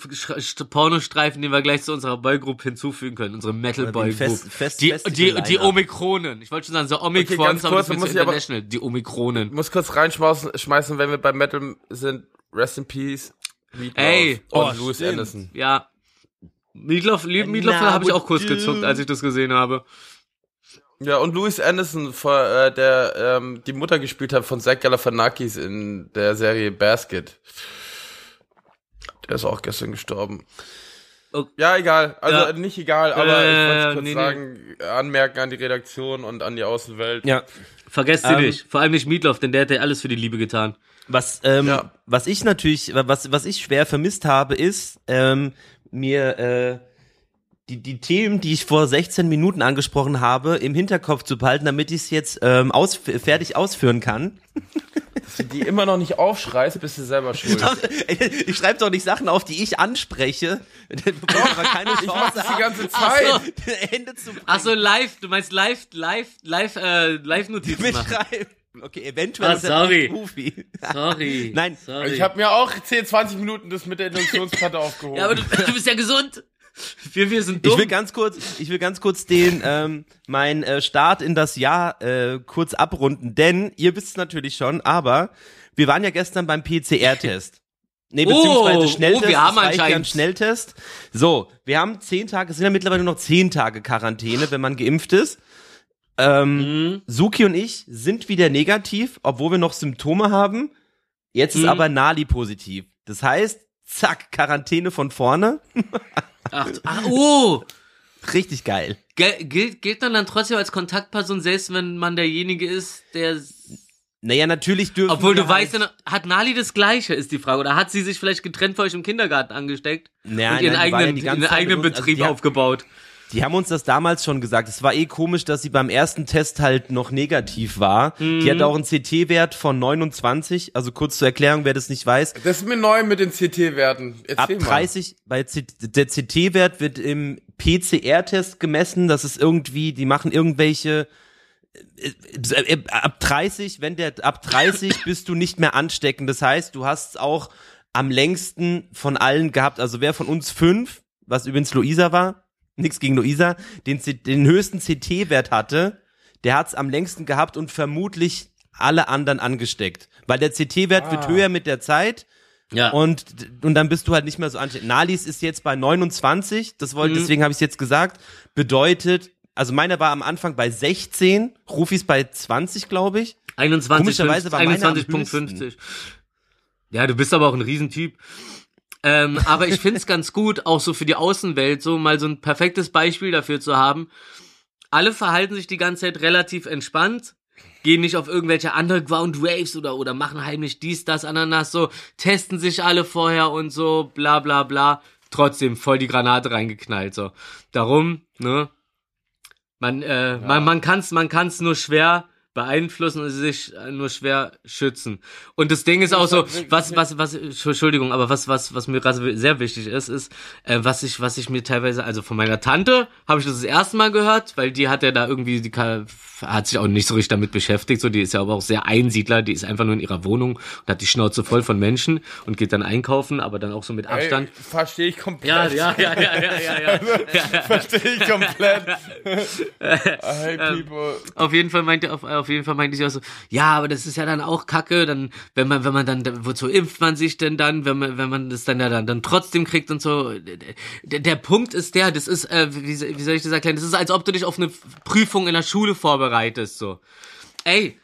A: Pornostreifen, den wir gleich zu unserer Boygroup hinzufügen können, unsere Metal Boygroup.
C: Fest- Fest-
A: die, die, die. Omikronen. Ich wollte schon sagen, so Omikrons,
D: ganz
A: aber
D: kurz,
A: das
D: muss
A: so
D: ich aber-
A: international. Die Omikronen.
D: Ich muss kurz reinschmeißen, schmeißen, wenn wir bei Metal sind. Rest in Peace. Meatloaf
A: Ey.
D: und
C: Oh,
D: Louis
C: stimmt.
D: Anderson.
A: Ja. Meatloaf, Meatloaf habe ich auch kurz gezuckt, als ich das gesehen habe.
D: Ja, und Louis Anderson, vor, äh, der ähm, die Mutter gespielt hat von Zach Galifianakis in der Serie Basket. Der ist auch gestern gestorben.
A: Oh.
D: Ja, egal. Also
A: Ja.
D: nicht egal, aber
A: Äh,
D: ich wollte kurz
A: nee, nee.
D: sagen, anmerken an die Redaktion und an die Außenwelt.
C: Ja.
A: Vergesst sie
C: Ähm,
A: nicht. Vor allem nicht Meatloaf, denn der hat ja alles für die Liebe getan.
C: Was, ähm,
D: Ja.
C: was ich natürlich, was, was ich schwer vermisst habe, ist, ähm, mir, äh, die, die Themen, die ich vor 16 Minuten angesprochen habe, im Hinterkopf zu behalten, damit ich es jetzt ähm, aus, fertig ausführen kann.
D: Dass du die immer noch nicht aufschreist, bist du selber schuld.
C: Ich schreibe doch nicht Sachen auf, die ich anspreche, bevor aber keine
D: Ich mach
C: Chance
D: das die ganze Zeit.
C: Ende zu bringen.
A: Ach so, live, du meinst live, live, live, äh, Live-Notizen machen.
C: Mitschreiben. Okay, eventuell
A: Ah,
C: ist
A: sorry.
C: Profi.
A: Sorry.
C: Nein,
A: sorry.
D: Ich habe mir auch 10, 20 Minuten das mit der Induktionsplatte aufgehoben.
A: ja, aber du, du bist ja gesund. Wir, wir sind dumm.
C: Ich will ganz kurz, ich will ganz kurz den ähm, mein äh, Start in das Jahr äh, kurz abrunden, denn ihr wisst es natürlich schon, aber wir waren ja gestern beim PCR-Test. Nee,
A: Oh,
C: beziehungsweise
A: oh,
C: Schnelltest.
A: wir haben anscheinend-
C: Schnelltest. So, wir haben zehn Tage, es sind ja mittlerweile nur noch zehn Tage Quarantäne, wenn man geimpft ist. Ähm,
A: Mhm.
C: Suki und ich sind wieder negativ, obwohl wir noch Symptome haben. Jetzt ist
A: Mhm.
C: aber Nali positiv. Das heißt, zack, Quarantäne von vorne.
A: Ach, ach, oh.
C: Richtig geil.
A: Gilt, gilt man dann trotzdem als Kontaktperson, selbst wenn man derjenige ist, der.
C: Naja, natürlich dürfen
A: Obwohl du weißt,
C: halt,
A: ja hat Nali das Gleiche, ist die Frage. Oder hat sie sich vielleicht getrennt von euch im Kindergarten angesteckt
C: Naja,
A: und ihren
C: nein, ja
A: eigenen,
C: ganze
A: ihren eigenen
C: uns- also
A: Betrieb
C: die,
A: aufgebaut?
C: Die haben uns das damals schon gesagt. Es war eh komisch, dass sie beim ersten Test halt noch negativ war.
A: Mhm.
C: Die hatte auch einen CT-Wert von 29. Also kurz zur Erklärung, wer das nicht weiß.
D: Das ist mir neu mit den CT-Werten.
C: Ab
D: Erzähl mal.
C: 30, bei C der CT-Wert wird im PCR-Test gemessen. Das ist irgendwie, die machen irgendwelche äh, äh, ab 30, wenn der ab 30 bist du nicht mehr ansteckend. Das heißt, du hast es auch am längsten von allen gehabt. Also wer von uns fünf, was übrigens Luisa war, nix gegen Luisa, den, C- den höchsten CT-Wert hatte, der hat es am längsten gehabt und vermutlich alle anderen angesteckt. Weil der CT-Wert wird höher mit der Zeit
A: Ja.
C: und, und dann bist du halt nicht mehr so ansteckend. Nalis ist jetzt bei 29, das wollte,
A: Mhm.
C: deswegen habe ich es jetzt gesagt, bedeutet, also meiner war am Anfang bei 16, Rufis bei 20, glaube ich.
A: 21,
C: Komischerweise war meine am
A: 21.50. Ja, du bist aber auch ein Riesentyp. Ähm, aber ich find's ganz gut, auch so für die Außenwelt, so mal so ein perfektes Beispiel dafür zu haben. Alle verhalten sich die ganze Zeit relativ entspannt, gehen nicht auf irgendwelche Underground Raves oder, oder machen heimlich dies, das, Ananas, so, testen sich alle vorher und so, bla, bla, bla. Trotzdem voll die Granate reingeknallt, so. Darum, ne, man, äh, man, man kann's, man kann's nur schwer beeinflussen und sich nur schwer schützen. Und das Ding ist auch so, was, was, was, Entschuldigung, aber was, was, was mir gerade sehr wichtig ist, ist, äh, was ich, was ich mir teilweise, also von meiner Tante habe ich das das erste Mal gehört, weil die hat ja da irgendwie, die hat sich auch nicht so richtig damit beschäftigt, so, die ist ja aber auch sehr Einsiedler, die ist einfach nur in ihrer Wohnung und hat die Schnauze voll von Menschen und geht dann einkaufen, aber dann auch so mit Abstand.
D: Verstehe ich komplett.
A: Ja, ja, ja, ja, ja, ja, ja. ja.
D: Verstehe ich komplett. hey, people.
A: Auf jeden Fall meinte auf, auf jeden Fall meinte sie auch so, ja, aber das ist ja dann auch Kacke, dann wenn man wenn man dann wozu impft man sich denn dann, wenn man wenn man das dann ja dann, dann trotzdem kriegt und so. Der, der Punkt ist der, das ist äh, wie, wie soll ich das erklären? Das ist als ob du dich auf eine Prüfung in der Schule vorbereitest so. Ey,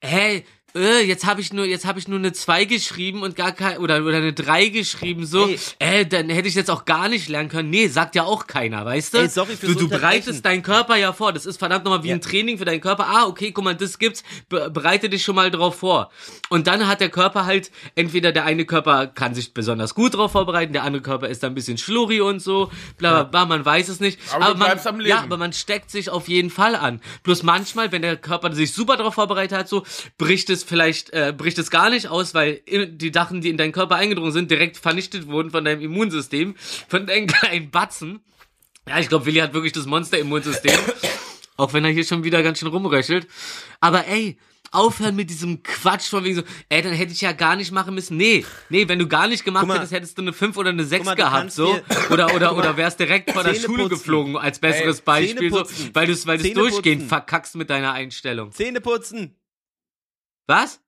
A: hey, äh, jetzt habe ich nur jetzt habe ich nur eine 2 geschrieben und gar kein oder oder eine 3 geschrieben so
C: Ey.
A: äh dann hätte ich jetzt auch gar nicht lernen können. Nee, sagt ja auch keiner, weißt du?
C: Ey, sorry fürs
A: du du bereitest deinen Körper ja vor. Das ist verdammt nochmal wie
C: Ja.
A: ein Training für deinen Körper. Ah, okay, guck mal, das gibt's. Be bereite dich schon mal drauf vor. Und dann hat der Körper halt entweder der eine Körper kann sich besonders gut drauf vorbereiten, der andere Körper ist da ein bisschen schlurri und so, bla bla bla, man weiß es nicht.
D: Aber du
A: man,
D: bleibst am Leben.
A: Ja, aber man steckt sich auf jeden Fall an. Bloß manchmal, wenn der Körper sich super darauf vorbereitet hat, so bricht es vielleicht, äh, bricht es gar nicht aus, weil die Sachen, die in deinen Körper eingedrungen sind, direkt vernichtet wurden von deinem Immunsystem, von deinem kleinen Batzen. Ja, ich glaube, Willi hat wirklich das Monster-Immunsystem. auch wenn er hier schon wieder ganz schön rumröchelt. Aber ey, aufhören mit diesem Quatsch von wegen so, ey, dann hätte ich ja gar nicht machen müssen. Nee, nee, wenn du gar nicht gemacht
C: mal.
A: hättest, hättest du eine 5 oder eine 6
C: mal,
A: gehabt, so. Oder, oder, oder wärst direkt vor der Schule
C: putzen.
A: geflogen, als besseres
C: Ey,
A: Beispiel, so, weil du es weil du's durchgehend verkackst mit deiner Einstellung.
C: Zähne putzen.
A: Was?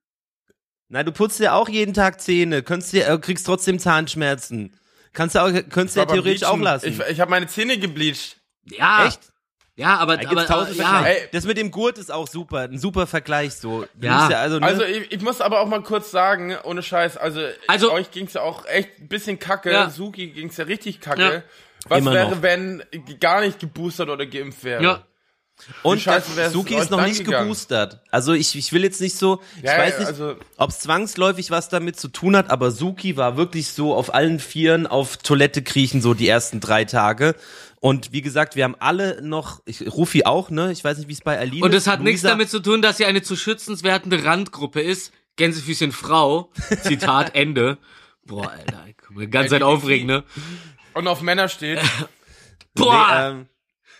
C: Na, du putzt ja auch jeden Tag Zähne, könntest dir, äh, kriegst trotzdem Zahnschmerzen. Kannst du auch, könntest du ja theoretisch auch
D: bleachen,
C: lassen.
D: Ich, ich habe meine Zähne gebleached.
A: Ja.
C: Echt?
A: Ja, aber,
C: Da
A: aber, aber ja.
C: Vergleiche.
D: Ey.
C: Das mit dem Gurt ist auch super, ein super Vergleich so.
A: Ja.
C: musst also, ne?
D: Also ich, ich muss aber auch mal kurz sagen, ohne Scheiß, also,
A: Also-
D: euch ging's ja auch echt ein bisschen kacke.
A: Ja.
D: Suki ging's ja richtig kacke.
A: Ja.
D: Was
C: Immer
D: wäre,
C: noch.
D: wenn gar nicht geboostert oder geimpft wäre?
A: Ja.
C: Und Suki ist noch nicht
D: gegangen?
C: geboostert. Also ich, ich will jetzt nicht so, ich
D: Ja,
C: weiß nicht,
D: also-
C: ob es zwangsläufig was damit zu tun hat, aber Suki war wirklich so auf allen Vieren auf Toilette kriechen, so die ersten drei Tage. Und wie gesagt, wir haben alle noch, ich, Rufi auch, ne? Ich weiß nicht, wie es bei Aline
A: Und
C: ist.
A: es hat nichts
C: Luisa-
A: damit zu tun, dass sie eine zu schützenswertende Randgruppe ist. Gänsefüßchen Frau. Zitat Ende. Boah, Alter, guck mal, ganz Zeit aufregen, ne?
D: Und auf Männer steht.
A: Boah!
C: Nee, ähm,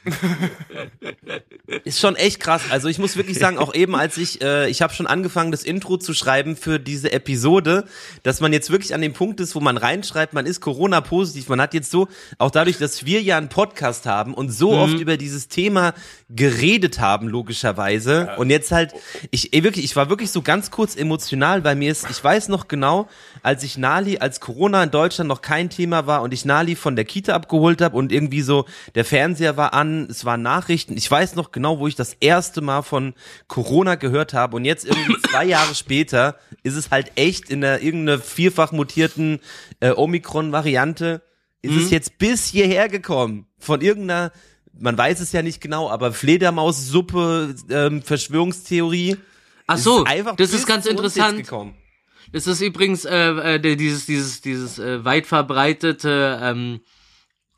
C: ist schon echt krass. Also ich muss wirklich sagen, auch eben als ich, äh, ich habe schon angefangen, das Intro zu schreiben für diese Episode, dass man jetzt wirklich an dem Punkt ist, wo man reinschreibt, man ist Corona-positiv. Man hat jetzt so, auch dadurch, dass wir ja einen Podcast haben und so oft über dieses Thema geredet haben, logischerweise. Und jetzt halt, ich ey, wirklich, ich war wirklich so ganz kurz emotional, weil mir ist, ich weiß noch genau, als ich Nali, als Corona in Deutschland noch kein Thema war und ich Nali von der Kita abgeholt habe und irgendwie so, der Fernseher war an, es waren Nachrichten. Ich weiß noch genau, wo ich das erste Mal von Corona gehört habe und jetzt irgendwie zwei Jahre später ist es halt echt in der irgendeiner vierfach mutierten äh, Omikron-Variante ist es jetzt bis hierher gekommen von irgendeiner man weiß es ja nicht genau, aber Fledermaussuppe, ähm, Verschwörungstheorie.
A: Ach
C: ist
A: so,
C: einfach
A: das ist ganz interessant.
C: gekommen.
A: Das ist übrigens äh, äh, dieses dieses dieses äh, weit verbreitete ähm,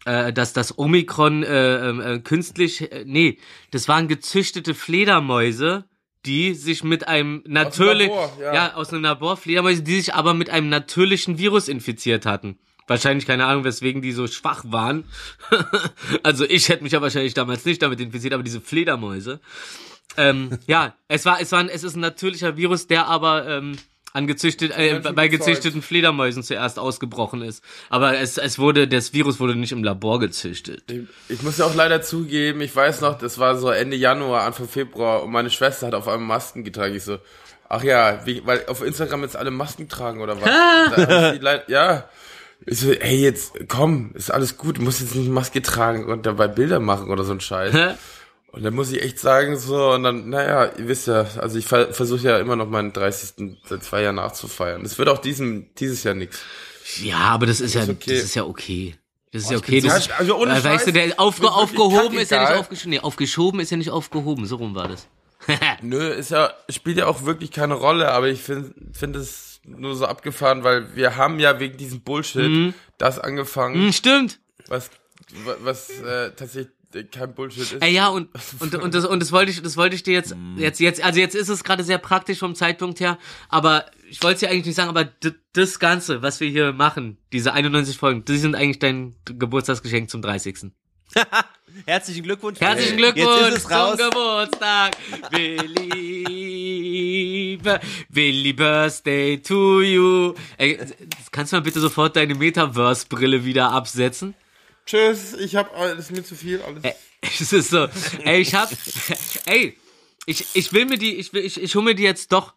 A: äh, dass das Omikron äh, ähm, äh, künstlich äh, nee, das waren gezüchtete Fledermäuse, die sich mit einem natürlich
D: Labor, ja.
A: ja aus einem Labor Fledermäuse, die sich aber mit einem natürlichen Virus infiziert hatten. Wahrscheinlich keine Ahnung, weswegen die so schwach waren. also ich hätte mich ja wahrscheinlich damals nicht damit infiziert, aber diese Fledermäuse. Ähm, ja, es war, es war, ein, es ist ein natürlicher Virus, der aber ähm, an gezüchtet, äh, bei gezüchteten Fledermäusen zuerst ausgebrochen ist. Aber es, es wurde, das Virus wurde nicht im Labor gezüchtet.
D: Ich, ich muss ja auch leider zugeben, ich weiß noch, das war so Ende Januar, Anfang Februar und meine Schwester hat auf einmal Masken getragen. Ich so, ach ja, wie, weil auf Instagram jetzt alle Masken tragen oder was? Da hab ich die leid- ja. Ich so, ey, jetzt komm, ist alles gut, du musst jetzt nicht Maske tragen und dabei Bilder machen oder so ein Scheiß. Und dann muss ich echt sagen, so, und dann, naja, ihr wisst ja, also ich ver versuche ja immer noch meinen 30. seit zwei Jahren nachzufeiern. Das wird auch diesem, dieses Jahr nix.
A: Ja, aber das ist ja,
D: Ist okay.
A: das ist ja okay. Das ist ja
D: ich
A: okay. Das ist,
D: also ohne
A: äh, weißt du,
D: Scheiß,
A: der
D: wirklich
A: aufgehoben ist ja nicht aufgeschoben. Nee, aufgeschoben ist ja nicht aufgehoben. So rum war das.
D: Nö, ist ja, spielt ja auch wirklich keine Rolle, aber ich finde find es nur so abgefahren, weil wir haben ja wegen diesem Bullshit das angefangen,
A: Hm, stimmt.
D: was, was äh, tatsächlich kein Bullshit ist.
A: Ey, ja, und, und, und, das, und das wollte ich, das wollte ich dir jetzt, jetzt, jetzt, also jetzt ist es gerade sehr praktisch vom Zeitpunkt her, aber ich wollte es dir eigentlich nicht sagen, aber das Ganze, was wir hier machen, diese 91 Folgen, die sind eigentlich dein Geburtstagsgeschenk zum 30.
C: Herzlichen Glückwunsch.
A: Herzlichen
C: Jetzt
A: Glückwunsch
C: ist es raus.
A: zum Geburtstag, Willi, Willi Birthday to you. Ey, kannst du mal bitte sofort deine Metaverse-Brille wieder absetzen?
D: Tschüss, ich hab alles mir zu viel, alles.
A: Es ist so, ey, ich hab, ey, ich, ich will mir die, ich will, ich, ich hole mir die jetzt doch.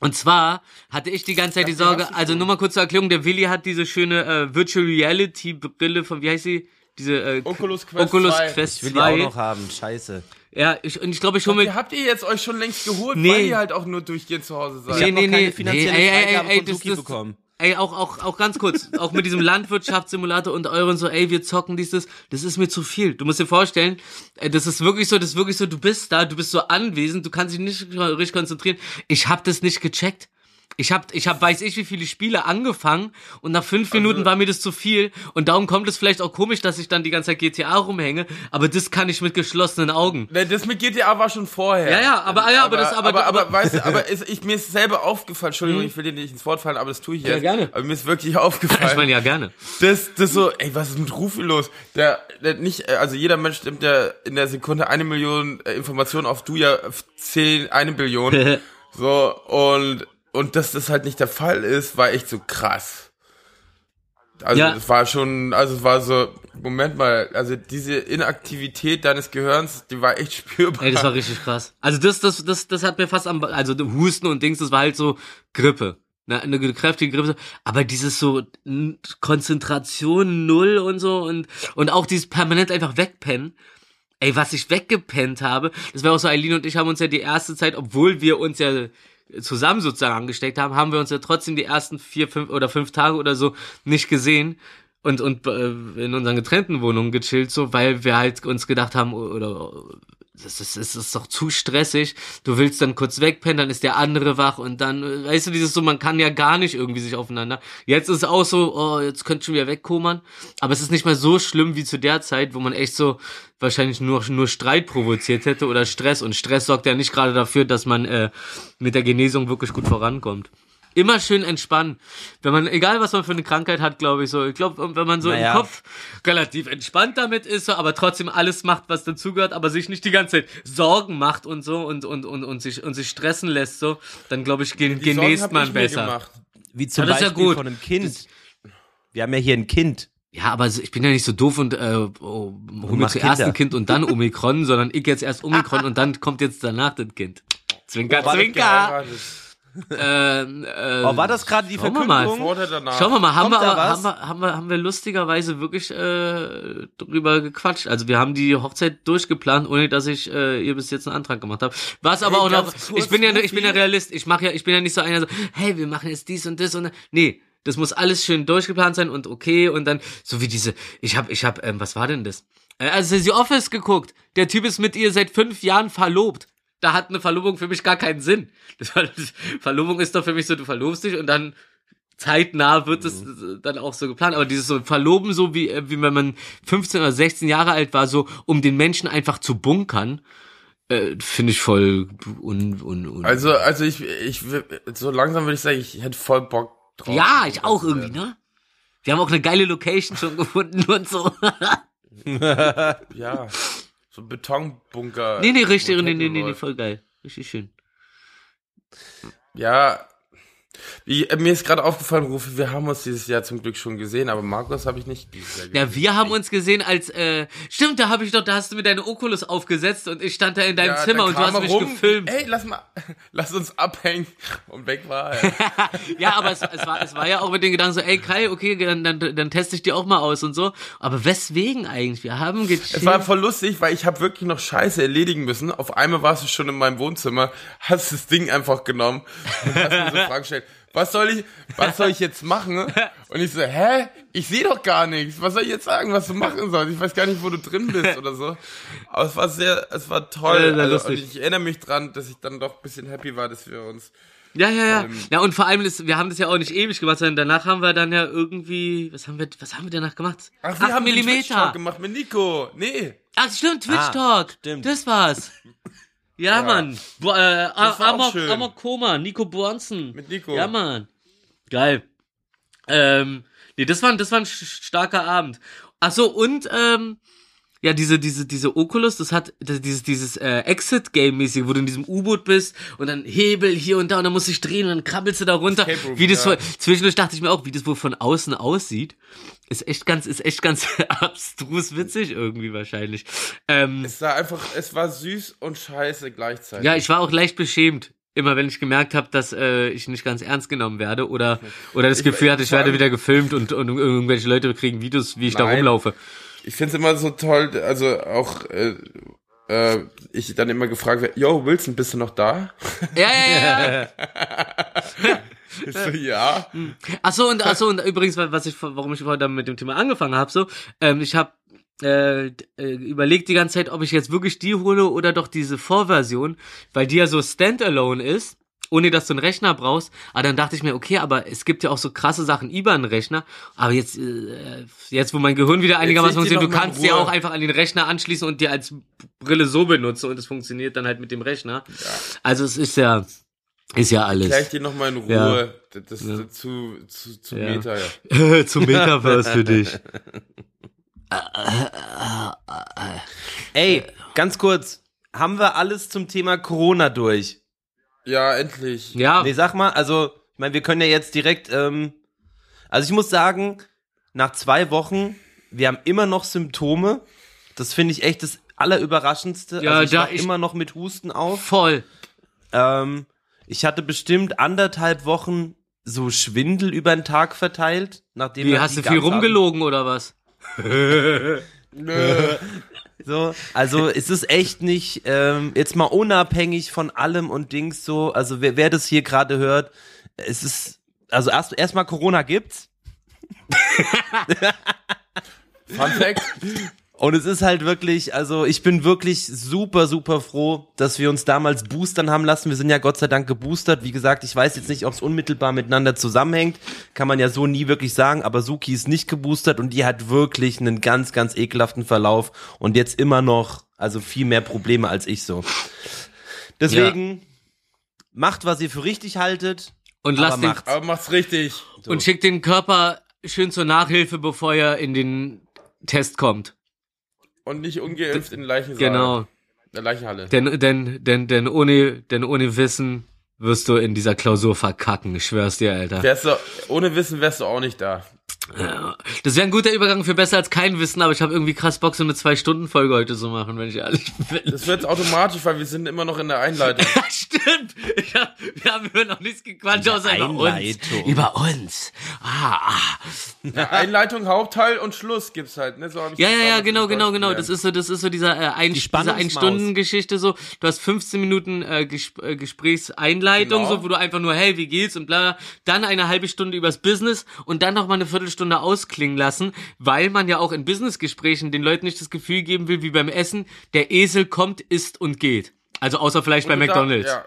A: Und zwar hatte ich die ganze Zeit die Sorge, also nur mal kurz zur Erklärung, der Willi hat diese schöne äh, Virtual Reality Brille von, wie heißt sie? Diese äh,
D: Oculus Quest
A: Oculus
D: 2.
A: Quest
C: Ich will die auch
A: 2.
C: noch haben. Scheiße.
A: Ja, ich, und ich glaube, ich hole mir
D: habt ihr jetzt euch schon längst geholt,
A: Nee.
D: weil ihr halt auch nur durchgehend zu Hause seid.
A: Nee,
C: noch keine
A: nee,
C: finanzielle
A: nee, ey, ey, ey,
C: von
A: das- das-
C: bekommen.
A: Ey, auch, auch, auch ganz kurz, auch mit diesem Landwirtschaftssimulator und euren so, ey, wir zocken dieses, das ist mir zu viel. Du musst dir vorstellen, äh, das ist wirklich so, das ist wirklich so, du bist da, du bist so anwesend, du kannst dich nicht richtig konzentrieren. Ich hab das nicht gecheckt. Ich hab, ich hab, weiß ich, wie viele Spiele angefangen und nach fünf Minuten war mir das zu viel und darum kommt es vielleicht auch komisch, dass ich dann die ganze Zeit GTA rumhänge, aber das kann ich mit geschlossenen Augen.
D: Ne, das mit GTA war schon vorher.
A: Ja, ja, aber- ja, aber das- aber-
D: aber, aber,
A: aber-
D: weißt du, aber ist, ich, mir ist selber aufgefallen, Entschuldigung, ich will dir nicht ins Wort fallen, aber das tue ich jetzt.
A: gerne.
D: Aber mir ist wirklich aufgefallen.
A: Ich meine, ja, gerne.
D: Das, das so, ey, was ist mit Rufi los? Der, der nicht, äh, also jeder Mensch nimmt ja in der Sekunde eine Million äh, Informationen auf, du ja zehn, eine Billion. so, und, und dass das halt nicht der Fall ist, war echt so krass. Also,
A: Ja.
D: es war schon, also es war so, Moment mal, also diese Inaktivität deines Gehirns, die war echt spürbar.
A: Ey, das war richtig krass. Also das, das, das, das hat mir fast am, also Husten und Dings, das war halt so Grippe. Ne, eine kräftige Grippe. Aber dieses so Konzentration null und so und, und auch dieses permanent einfach wegpennen. Ey, was ich weggepennt habe, das war auch so, Eileen und ich haben uns ja die erste Zeit, obwohl wir uns ja zusammen sozusagen angesteckt haben, haben wir uns ja trotzdem die ersten vier, fünf oder fünf Tage oder so nicht gesehen und und äh, in unseren getrennten Wohnungen gechillt so, weil wir halt uns gedacht haben oder das ist, das ist doch zu stressig. Du willst dann kurz wegpennen, dann ist der andere wach und dann, weißt du, dieses so, man kann ja gar nicht irgendwie sich aufeinander. Jetzt ist es auch so, oh, jetzt könnt schon wieder wegkommern. Aber es ist nicht mehr so schlimm wie zu der Zeit, wo man echt so wahrscheinlich nur, nur Streit provoziert hätte oder Stress. Und Stress sorgt ja nicht gerade dafür, dass man äh, mit der Genesung wirklich gut vorankommt. Immer schön entspannen. Wenn man, egal was man für eine Krankheit hat, glaube ich so. Ich glaube, wenn man so
C: Naja.
A: im Kopf relativ entspannt damit ist, so, aber trotzdem alles macht, was dazugehört, aber sich nicht die ganze Zeit Sorgen macht und so und, und, und, und sich, und sich stressen lässt, so, dann glaube ich, gen,
D: Die hab
A: man besser.
D: gemacht.
C: Wie zum
A: Ja, das ist ja
C: Beispiel
A: gut.
C: von einem Kind. Wir haben ja hier ein Kind.
A: Ja, aber ich bin ja nicht so doof und äh, oh, hol mir zuerst
C: Kinder.
A: ein Kind und dann Omikron, sondern ich jetzt erst Omikron und dann kommt jetzt danach das Kind. Zwinker,
D: das
A: zwinker. Ähm, ähm,
C: Oh, war das gerade die
A: schauen wir mal.
C: Verkündung?
D: Danach?
A: Schauen wir mal, haben wir,
C: Kommt da
A: aber-
C: was?
A: haben, wir, haben, wir, haben wir lustigerweise wirklich äh, drüber gequatscht. Also wir haben die Hochzeit durchgeplant, ohne dass ich äh, ihr bis jetzt einen Antrag gemacht habe. Was aber
D: Hey,
A: auch noch, ich bin ja, ich bin ja Realist. Ich mache ja, ich bin ja nicht so einer so, hey, wir machen jetzt dies und das und nee. Das muss alles schön durchgeplant sein und okay und dann so wie diese. Ich habe, ich habe, ähm, was war denn das? Äh, Also The Office geguckt. Der Typ ist mit ihr seit fünf Jahren verlobt. Da hat eine Verlobung für mich gar keinen Sinn. Das, Verlobung ist doch für mich so, du verlobst dich und dann zeitnah wird es
C: Mhm.
A: äh, dann auch so geplant. Aber dieses so Verloben, so wie, äh, wie wenn man 15 oder 16 Jahre alt war, so um den Menschen einfach zu bunkern, äh, finde ich voll un, un, un.
D: Also, also ich, ich, so langsam würde ich sagen, ich hätte voll Bock drauf.
A: ja, ich auch irgendwie, ne? Wir haben auch eine geile Location schon gefunden und so.
D: Ja. So ein Betonbunker.
A: nee, nee, richtig, nee, nee, nee, nee, voll geil. Richtig schön.
D: Ja. Wie, äh, mir ist gerade aufgefallen, Rufi, wir haben uns dieses Jahr zum Glück schon gesehen, aber Markus habe ich nicht dieses Jahr gesehen.
A: Ja, wir haben uns gesehen als, äh, stimmt, da habe ich doch, da hast du mir deine Oculus aufgesetzt und ich stand da in deinem
D: Ja,
A: Zimmer und du hast mich
D: rum,
A: gefilmt.
D: Ey, lass mal, lass uns abhängen. Und weg war er.
A: Ja, aber es, es, war, es war ja auch mit den Gedanken so, ey Kai, okay, dann, dann, dann teste ich die auch mal aus und so. Aber weswegen eigentlich? Wir haben gechillt.
D: Es war voll lustig, weil ich habe wirklich noch Scheiße erledigen müssen. Auf einmal warst du schon in meinem Wohnzimmer, hast das Ding einfach genommen und hast mir so Fragen gestellt. Was soll ich, was soll ich jetzt machen? Und ich so, hä? Ich sehe doch gar nichts. Was soll ich jetzt sagen, was du machen sollst? Ich weiß gar nicht, wo du drin bist oder so. Aber es war sehr, es war toll.
A: Ja,
D: also, und ich erinnere mich dran, dass ich dann doch ein bisschen happy war, dass wir uns.
A: ja, ja, ja.
D: allem-
A: Ja, und vor allem, ist, wir haben das ja auch nicht ewig gemacht, sondern danach haben wir dann ja irgendwie, was haben wir, was haben wir danach gemacht?
D: Ach, wir
A: Acht
D: haben den
A: Millimeter.
D: Twitch-Talk gemacht mit Nico. Nee.
A: Ach, stimmt, Twitch
C: Ah,
A: Talk.
C: stimmt.
A: Das war's. Ja,
D: Ja.
A: Mann. Bo äh, Amok. Amok Koma, Nico Bronson.
D: Mit Nico.
A: Ja, Mann. Geil. Ähm, nee, das war, das war ein starker Abend. Ach so, und, ähm, ja, diese, diese, diese Oculus, das hat, das, dieses, dieses, äh, Exit-Game-mäßig, wo du in diesem U-Boot bist und dann Hebel hier und da und dann musst du dich drehen und dann krabbelst du da runter.
D: Room,
A: wie das
D: ja.
A: zwischendurch dachte ich mir auch, wie das wohl von außen aussieht. Ist echt ganz, ist echt ganz abstrus witzig irgendwie wahrscheinlich. Ähm,
D: Es war einfach, es war süß und scheiße gleichzeitig.
A: ja, ich war auch leicht beschämt. Immer wenn ich gemerkt habe, dass äh, ich nicht ganz ernst genommen werde oder oder das
D: Ich-
A: Gefühl hatte, ich werde wieder gefilmt und, und irgendwelche Leute kriegen Videos, wie ich da
D: Nein.
A: rumlaufe.
D: Ich find's immer so toll, also auch, äh, äh, ich dann immer gefragt werde, yo, Wilson, bist du noch da?
A: Ja, ja, ja.
D: Ich so, ja.
A: Ach so und ach so und übrigens, was ich warum ich vorhin mit dem Thema angefangen habe, so, ähm, ich habe äh, äh, überlegt die ganze Zeit, ob ich jetzt wirklich die hole oder doch diese Vorversion, weil die ja so standalone ist. Ohne dass du einen Rechner brauchst. Aber dann dachte ich mir, okay, aber es gibt ja auch so krasse Sachen über einen Rechner. Aber jetzt, äh, jetzt wo mein Gehirn wieder einigermaßen funktioniert, du kannst
D: Ruhe.
A: auch einfach an den Rechner anschließen und die als Brille so benutzen und es funktioniert dann halt mit dem Rechner. Also es ist ja, ist ja alles.
D: dir nochmal in Ruhe.
A: Ja.
D: Das, das
A: Ja.
D: ist zu, zu, zu
A: Ja.
D: Meta, ja.
A: Zum Metaverse für dich.
C: Ey, ganz kurz. Haben wir alles zum Thema Corona durch?
D: Ja, endlich.
A: Ja,
C: Nee, sag mal, also, ich meine, wir können ja jetzt direkt, ähm, also ich muss sagen, nach zwei Wochen, wir haben immer noch Symptome. Das finde ich echt das Allerüberraschendste.
A: Ja,
C: also ich
A: da ich-
C: immer noch mit Husten auf.
A: voll.
C: Ähm, ich hatte bestimmt anderthalb Wochen so Schwindel über den Tag verteilt, nachdem
A: Wie, hast du viel rumgelogen oder was?
D: Nö.
C: So, also es ist echt nicht, ähm, jetzt mal unabhängig von allem und Dings so, also wer, wer das hier gerade hört, es ist, also erst erstmal Corona gibt's
D: Fun Fact.
C: Und es ist halt wirklich, also ich bin wirklich super, super froh, dass wir uns damals boostern haben lassen. Wir sind ja Gott sei Dank geboostert. Wie gesagt, ich weiß jetzt nicht, ob es unmittelbar miteinander zusammenhängt. Kann man ja so nie wirklich sagen, aber Suki ist nicht geboostert und die hat wirklich einen ganz, ganz ekelhaften Verlauf und jetzt immer noch, also viel mehr Probleme als ich so. Deswegen macht, was ihr für richtig haltet.
A: Und lass
C: aber
A: den,
C: macht's.
D: Aber mach's richtig.
A: und schickt den Körper schön zur Nachhilfe, bevor er in den Test kommt.
D: Und nicht ungeimpft in den Leichensaal.
A: Genau.
D: Der Leichenhalle.
A: Denn, denn, denn, denn ohne, denn ohne Wissen wirst du in dieser Klausur verkacken. Ich schwör's dir, Alter.
D: Wärst du, ohne Wissen wärst du auch nicht da.
A: Ja. Das wäre ein guter Übergang für besser als kein Wissen, aber ich habe irgendwie krass Bock, so eine Zwei-Stunden-Folge heute zu machen, wenn ich ehrlich bin.
D: Das wird automatisch, weil wir sind immer noch in der Einleitung.
A: Stimmt. Ich hab, wir haben über noch nichts gequatscht, außer über uns.
C: Einleitung.
A: Über uns. Ah, ah.
D: Ja, Einleitung, Hauptteil und Schluss gibt's halt. Ne? So hab ich
A: Ja, ja, ja, genau, genau, genau. Das ist so, das ist so dieser äh, ein, diese
C: Spannungsmaus.
A: Ein-Stunden-Geschichte so. Du hast 15 Minuten äh, Gesp äh, Gesprächseinleitung,
D: Genau.
A: so, wo du einfach nur, hey, wie geht's und bla, dann eine halbe Stunde übers Business und dann noch mal eine Viertelstunde ausklingen lassen, weil man ja auch in Businessgesprächen den Leuten nicht das Gefühl geben will, wie beim Essen, der Esel kommt, isst und geht. Also außer vielleicht bei
D: Und darf-
A: McDonalds.
D: ja.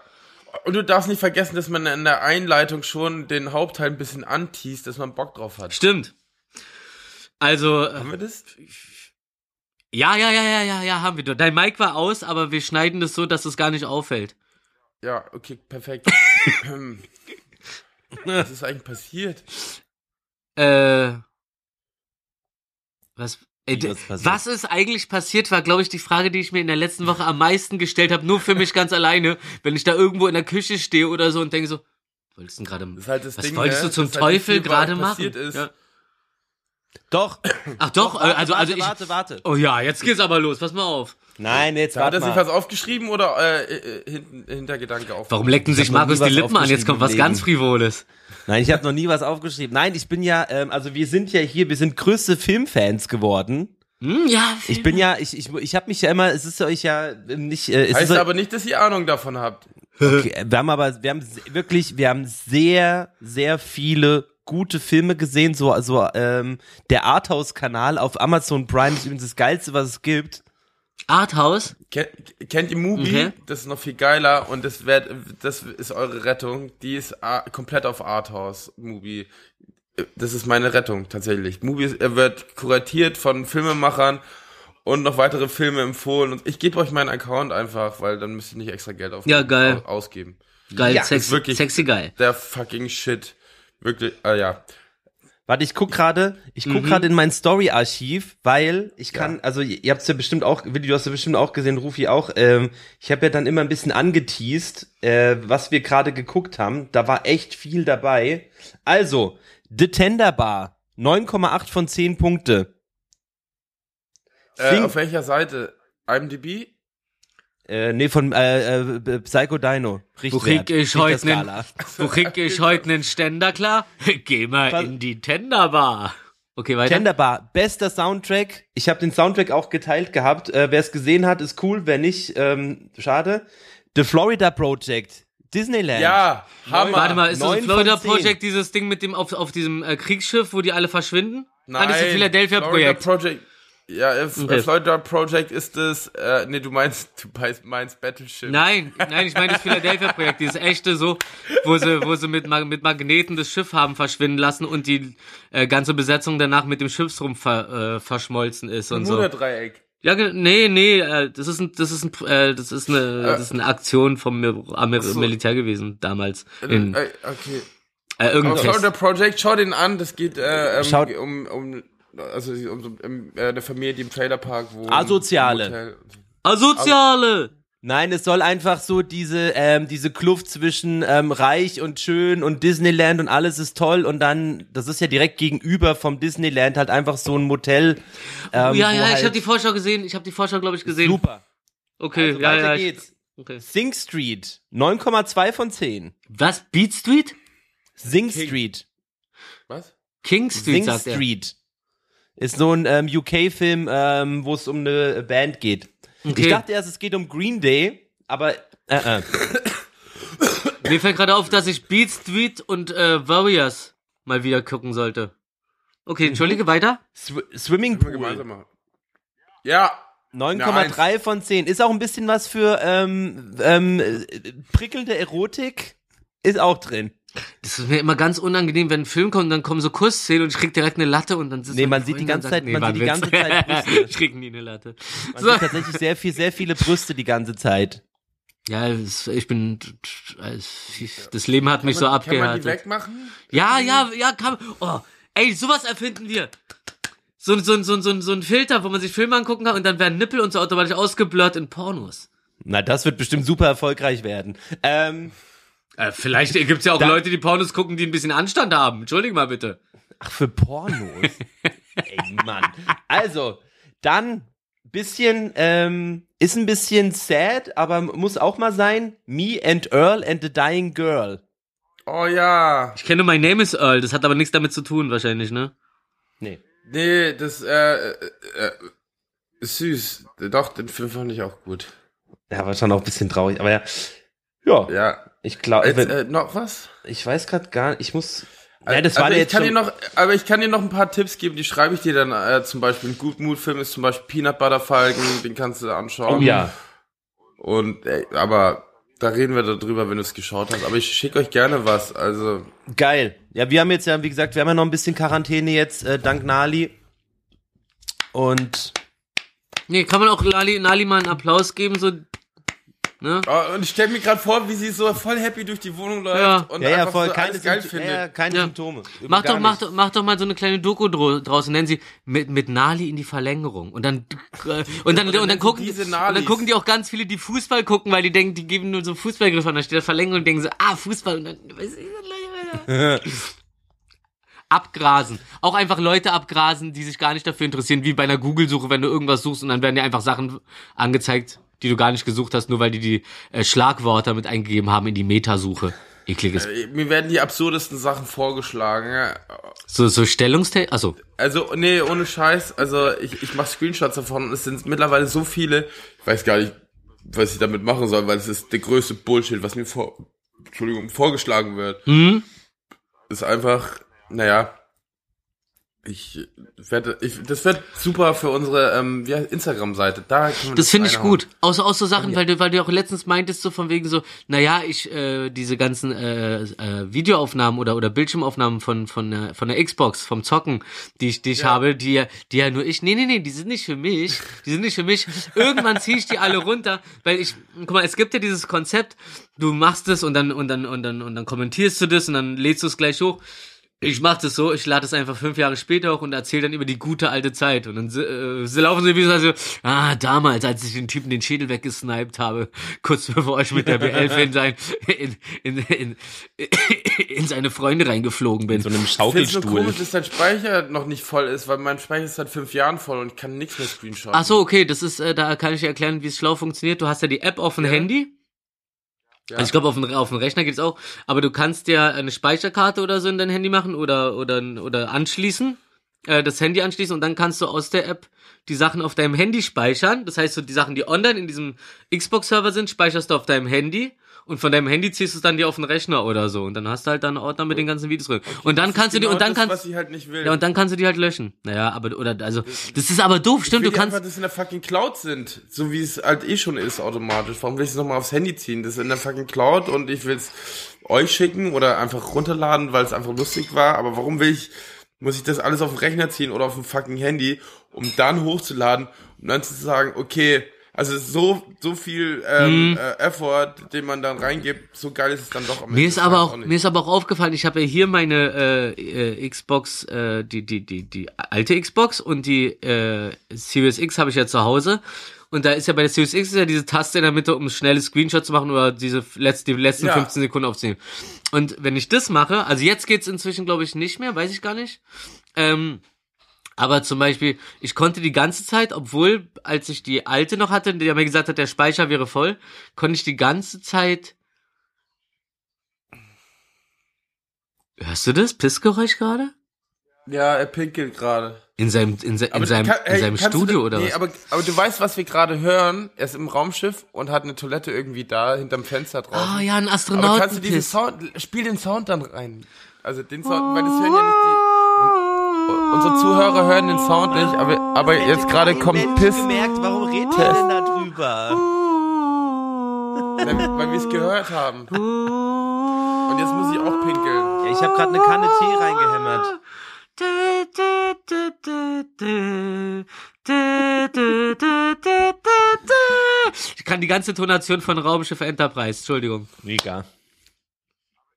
D: Und du darfst nicht vergessen, dass man in der Einleitung schon den Hauptteil ein bisschen anteast, dass man Bock drauf hat.
A: Stimmt. Also,
D: Haben wir das?
A: ja, ja, ja, ja, ja, ja, haben wir doch. Dein Mic war aus, aber wir schneiden das so, dass es gar nicht auffällt.
D: Ja, okay, perfekt. Was ist eigentlich passiert?
A: Äh. Was? Ey,
C: Wie
A: d-
C: was
A: ist eigentlich passiert, war, glaube ich, die Frage, die ich mir in der letzten Woche am meisten gestellt habe, nur für mich ganz alleine, wenn ich da irgendwo in der Küche stehe oder so und denke so, wolltest du denn gerade,
D: halt
A: was
D: Ding,
A: wolltest
D: ne?
A: du zum
D: halt
A: Teufel
D: viel
A: gerade machen? Ja.
C: Doch.
A: Ach doch, äh,
C: warte,
A: also,
C: warte,
A: also ich,
C: warte, warte.
A: oh ja, jetzt geht's aber los, pass mal auf.
C: Nein, jetzt
D: Hat
C: warte
D: er sich
C: mal.
D: was aufgeschrieben oder äh, äh, hinten, Hintergedanke auf?
A: Warum lecken sich Markus die Lippen an? Jetzt kommt was ganz Frivoles.
C: Nein, ich habe noch nie was aufgeschrieben. Nein, ich bin ja, ähm, also wir sind ja hier, wir sind größte Filmfans geworden.
A: Hm, ja,
C: Ich bin ja, ich, ich, ich habe mich ja immer, es ist euch ja nicht, äh, es
D: Heißt
C: ist
D: aber nicht, dass ihr Ahnung davon habt.
C: okay, wir haben aber, wir haben wirklich, wir haben sehr, sehr viele gute Filme gesehen. So, also ähm, der Arthouse-Kanal auf Amazon Prime ist übrigens das geilste, was es gibt.
A: Arthouse?
D: Kennt, kennt ihr Mubi?
A: Okay.
D: Das ist noch viel geiler und das, wird, das ist eure Rettung. Die ist a- komplett auf Arthouse, Mubi. Das ist meine Rettung, tatsächlich. Mubi er wird kuratiert von Filmemachern und noch weitere Filme empfohlen. Und ich gebe euch meinen Account einfach, weil dann müsst ihr nicht extra Geld auf
A: Ja, geil.
D: au- ausgeben.
A: Geil,
C: Ja,
A: sexy,
D: ist wirklich-
A: sexy geil.
D: Der fucking Shit. Wirklich, ah ja.
C: Warte, ich guck gerade, ich guck gerade in mein Story-Archiv, weil ich kann,
D: Ja.
C: also ihr habt's ja bestimmt auch, Willi, du hast ja bestimmt auch gesehen, Rufi auch, ähm, ich habe ja dann immer ein bisschen angeteased, äh, was wir gerade geguckt haben. Da war echt viel dabei. Also, The Tender Bar, 9,8 von 10 Punkte.
D: Äh, auf welcher Seite? IMDb?
C: Äh, nee, von äh, äh, Psycho Dino.
A: Wo
C: Richtwert,
A: krieg ich heute nen, wo krieg ich heute nen Ständer klar? Geh mal
C: Was-
A: in die Tenderbar. Okay, weiter.
C: Tenderbar, bester Soundtrack. Ich habe den Soundtrack auch geteilt gehabt. Äh, Wer es gesehen hat, ist cool. Wer nicht, ähm, schade. The Florida Project, Disneyland.
D: Ja, Hammer.
A: Warte mal, ist das Florida. Project dieses Ding mit dem auf, auf diesem äh, Kriegsschiff, wo die alle verschwinden?
D: Nein,
A: Ah, das ist ein Philadelphia
D: Florida
A: Projekt.
D: Project. Ja, äh, F-
A: Okay.
D: äh, Florida Project ist das, äh, nee, du meinst, du meinst, Battleship.
A: Nein, nein, ich meine das Philadelphia Projekt, dieses echte so, wo sie, wo sie mit, mit Magneten das Schiff haben verschwinden lassen und die äh, ganze Besetzung danach mit dem Schiffsrumpf ver, äh, verschmolzen ist und so.
D: Bermudadreieck.
A: Ja, nee, nee, äh, das ist ein, das ist ein, äh, das ist eine, das ist eine Aktion vom Amer
D: so.
A: Militär gewesen damals. In,
D: Äh, okay.
A: äh, irgendein
D: Florida
A: Fest.
D: Project, schau den an, das geht äh, ähm, um, um, also um, um äh, eine Familie, die im Trailerpark wohnt.
C: Asoziale.
A: Asoziale!
C: Nein, es soll einfach so diese ähm, diese Kluft zwischen ähm, reich und schön und Disneyland und alles ist toll und dann das ist ja direkt gegenüber vom Disneyland halt einfach so ein Motel. Ähm,
A: ja,
C: wo
A: ja,
C: halt
A: ich habe die Vorschau gesehen. Ich habe die Vorschau, glaube ich, gesehen.
C: super.
A: Okay,
C: Also,
A: ja,
C: weiter
A: ja. Ich,
C: geht's.
A: okay.
C: Sing Street 9,2 von 10.
A: Was? Beat Street?
C: Sing
D: King.
C: Street.
D: Was?
A: King Street,
C: Sing
A: sagt er.
C: Ist so ein ähm, UK-Film, ähm, wo es um eine Band geht.
A: Okay.
C: Ich dachte erst, es geht um Green Day, aber äh, äh.
A: Mir fällt gerade auf, dass ich Beat Street und äh, Warriors mal wieder gucken sollte. Okay, entschuldige, weiter?
C: Sw Swimming Pool.
D: Ja,
C: 9,3 von 10. Ist auch ein bisschen was für ähm, ähm, äh, prickelnde Erotik. Ist auch drin.
A: Das ist mir immer ganz unangenehm, wenn ein Film kommt und dann kommen so Kussszenen und ich krieg direkt eine Latte und dann sitzt
C: Nee, man sieht die ganze
A: und
C: Zeit- man
A: war
C: sieht die ganze. Zeit Brüste.
A: ich krieg nie eine Latte.
C: Man
A: So.
C: sieht tatsächlich sehr viel, sehr viele Brüste die ganze Zeit.
A: Ja, ich bin, das Leben hat mich so
D: kann man die
A: abgehärtet.
D: wegmachen?
A: Ja, ja, ja, kann, oh, ey, sowas erfinden wir. So, so, so, so, so ein Filter, wo man sich Filme angucken kann und dann werden Nippel und so automatisch ausgeblurrt in Pornos.
C: Na, das wird bestimmt super erfolgreich werden. Ähm,
A: Äh, vielleicht gibt's ja auch
C: Da-
A: Leute, die Pornos gucken, die ein bisschen Anstand haben. Entschuldige mal bitte.
C: ach, für Pornos. Ey, Mann. Also, dann bisschen, ähm, ist ein bisschen sad, aber muss auch mal sein. Me and Earl and the Dying Girl.
D: Oh ja.
A: Ich kenne My Name is Earl, das hat aber nichts damit zu tun, wahrscheinlich, ne?
C: Nee.
D: Nee, das, äh, äh, äh, ist süß. Doch, den Film fand ich auch gut.
C: Ja, war schon auch ein bisschen traurig, aber ja. Ja,
D: Ja.
C: Ich glaube,
D: äh, noch was?
C: ich weiß gerade gar nicht, ich muss. Ja, das war
D: also ich
C: jetzt
D: kann dir noch, aber ich kann dir noch ein paar Tipps geben, die schreibe ich dir dann äh, zum Beispiel. Ein Good Mood Film ist zum Beispiel Peanut Butter Falcon, den kannst du anschauen.
C: Oh ja.
D: Und ey, aber da reden wir darüber, wenn du es geschaut hast. Aber ich schicke euch gerne was. Also
C: Geil. Ja, wir haben jetzt ja, wie gesagt, wir haben ja noch ein bisschen Quarantäne jetzt, äh, dank Nali. Und
A: Nee, kann man auch Lali, Nali mal einen Applaus geben, so, ne?
D: oh, und ich stelle mir gerade vor, wie sie so voll happy durch die Wohnung läuft
A: Ja.
D: und
C: ja, ja,
D: einfach
C: voll,
D: so
C: keine,
D: alles geil
C: Sympt-
D: findet.
C: ja, keine
A: Ja.
C: Symptome.
A: Mach doch, mach doch, mach doch mal so eine kleine Doku draus und nennen sie mit, mit Nali in die Verlängerung. Und dann, äh, und dann, und dann
D: nennen
A: gucken,
D: sie diese
A: und dann gucken die auch ganz viele, die Fußball gucken, weil die denken, die geben nur so Fußballgriffe an, da steht da Verlängerung und denken so, ah, Fußball, und dann, weiß ich, abgrasen. Auch einfach Leute abgrasen, die sich gar nicht dafür interessieren, wie bei einer Google-Suche, wenn du irgendwas suchst und dann werden dir einfach Sachen angezeigt, die du gar nicht gesucht hast, nur weil die die äh, Schlagwörter mit eingegeben haben in die Metasuche. Ekliges.
D: Äh, Mir werden die absurdesten Sachen vorgeschlagen. ja.
A: So, so Stellungste, also,
D: Also, nee, ohne Scheiß. Also, ich, ich mache Screenshots davon und es sind mittlerweile so viele. Ich weiß gar nicht, was ich damit machen soll, weil es ist der größte Bullshit, was mir vor, Entschuldigung, vorgeschlagen wird.
A: hm?
D: Ist einfach, naja. Ich werde, ich, das wird super für unsere ähm, heißt- Instagram-Seite. Da wir
A: Das finde ich gut. Außer aus so Sachen, weil du, weil du auch letztens meintest, so von wegen so, naja, ich, äh, diese ganzen äh, äh, Videoaufnahmen oder, oder Bildschirmaufnahmen von, von, der, von der Xbox, vom Zocken, die ich, die ich habe, die ja, die ja nur ich, nee, nee, nee, die sind nicht für mich, die sind nicht für mich. Irgendwann ziehe ich die alle runter, weil ich, guck mal, es gibt ja dieses Konzept, du machst es und dann, und dann, und dann, und dann kommentierst du das und dann lädst du es gleich hoch. Ich mach das so, ich lade es einfach fünf Jahre später hoch und erzähle dann über die gute alte Zeit. Und dann äh, sie laufen sie wie so, also, ah, damals, als ich den Typen den Schädel weggesniped habe, kurz bevor ich mit der B11 in, sein, in, in, in, in seine Freunde reingeflogen bin.
C: So einem
D: Ich finde es nur
C: Schaukelstuhl.
D: komisch, dass dein Speicher noch nicht voll ist, weil mein Speicher ist seit fünf Jahren voll und ich kann nichts mehr screenshotten.
A: Ach so, okay, das ist, äh, da kann ich dir erklären, wie es schlau funktioniert. Du hast ja die App auf dem Handy.
D: Ja.
A: Also ich glaube, auf dem, auf dem Rechner geht's auch. Aber du kannst dir eine Speicherkarte oder so in dein Handy machen oder, oder, oder anschließen, äh, das Handy anschließen und dann kannst du aus der App die Sachen auf deinem Handy speichern. Das heißt, so die Sachen, die online in diesem Xbox-Server sind, speicherst du auf deinem Handy. Und von deinem Handy ziehst du es dann dir auf den Rechner oder so. Und dann hast du halt dann einen Ordner mit den ganzen Videos drin. und dann kannst du die,
D: genau
A: und dann
D: das,
A: kannst,
D: was ich halt nicht will.
A: ja, und dann kannst du die halt löschen. Naja, aber, oder, also, das ist aber doof,
D: ich
A: stimmt,
D: will
A: du kannst,
D: einfach, dass sie in der fucking Cloud sind, so wie es halt eh schon ist automatisch. Warum will ich es nochmal aufs Handy ziehen? Das ist in der fucking Cloud und ich will es euch schicken oder einfach runterladen, weil es einfach lustig war. Aber warum will ich, muss ich das alles auf den Rechner ziehen oder auf dem fucking Handy, um dann hochzuladen, um dann zu sagen, okay, also so so viel ähm,
A: Mhm.
D: äh, Effort, den man dann reingibt, so geil ist es dann doch. am
A: Mir
D: Ende
A: ist aber auch,
D: nicht.
A: mir ist aber auch aufgefallen, ich habe ja hier meine äh, äh, Xbox, äh, die, die, die, die alte Xbox und die äh, Series X habe ich ja zu Hause. Und da ist ja bei der Series X ist ja diese Taste in der Mitte, um schnelle Screenshot zu machen oder diese letzte, die letzten
D: Ja.
A: 15 Sekunden aufzunehmen. Und wenn ich das mache, also jetzt geht's inzwischen, glaube ich, nicht mehr, weiß ich gar nicht. Ähm, aber zum Beispiel, ich konnte die ganze Zeit, obwohl, als ich die alte noch hatte, die mir gesagt hat, der Speicher wäre voll, konnte ich die ganze Zeit. Hörst du das Pissgeräusch gerade?
D: Ja, er pinkelt gerade.
A: In seinem, in, se in seinem,
D: kann-
A: in
D: hey,
A: seinem
D: kannst du
A: Studio
D: das-
A: oder
D: nee,
A: was?
D: Aber, aber du weißt, was wir gerade hören. Er ist im Raumschiff und hat eine Toilette irgendwie da, hinterm Fenster draußen.
A: Ah ja, ein
D: aber kannst du diesen. Sound, spiel den Sound dann rein. Also den Sound, weil das hören ja nicht die, unsere Zuhörer hören den Sound nicht, aber, aber jetzt gerade kommt Piss,
C: gemerkt, warum redet ihr denn da drüber?
D: weil, weil wir es gehört haben. Und jetzt muss ich auch pinkeln.
C: Ja, ich habe gerade eine Kanne Tee reingehämmert.
A: Ich kann die ganze Tonation von Raumschiff Enterprise, Entschuldigung.
C: Mega.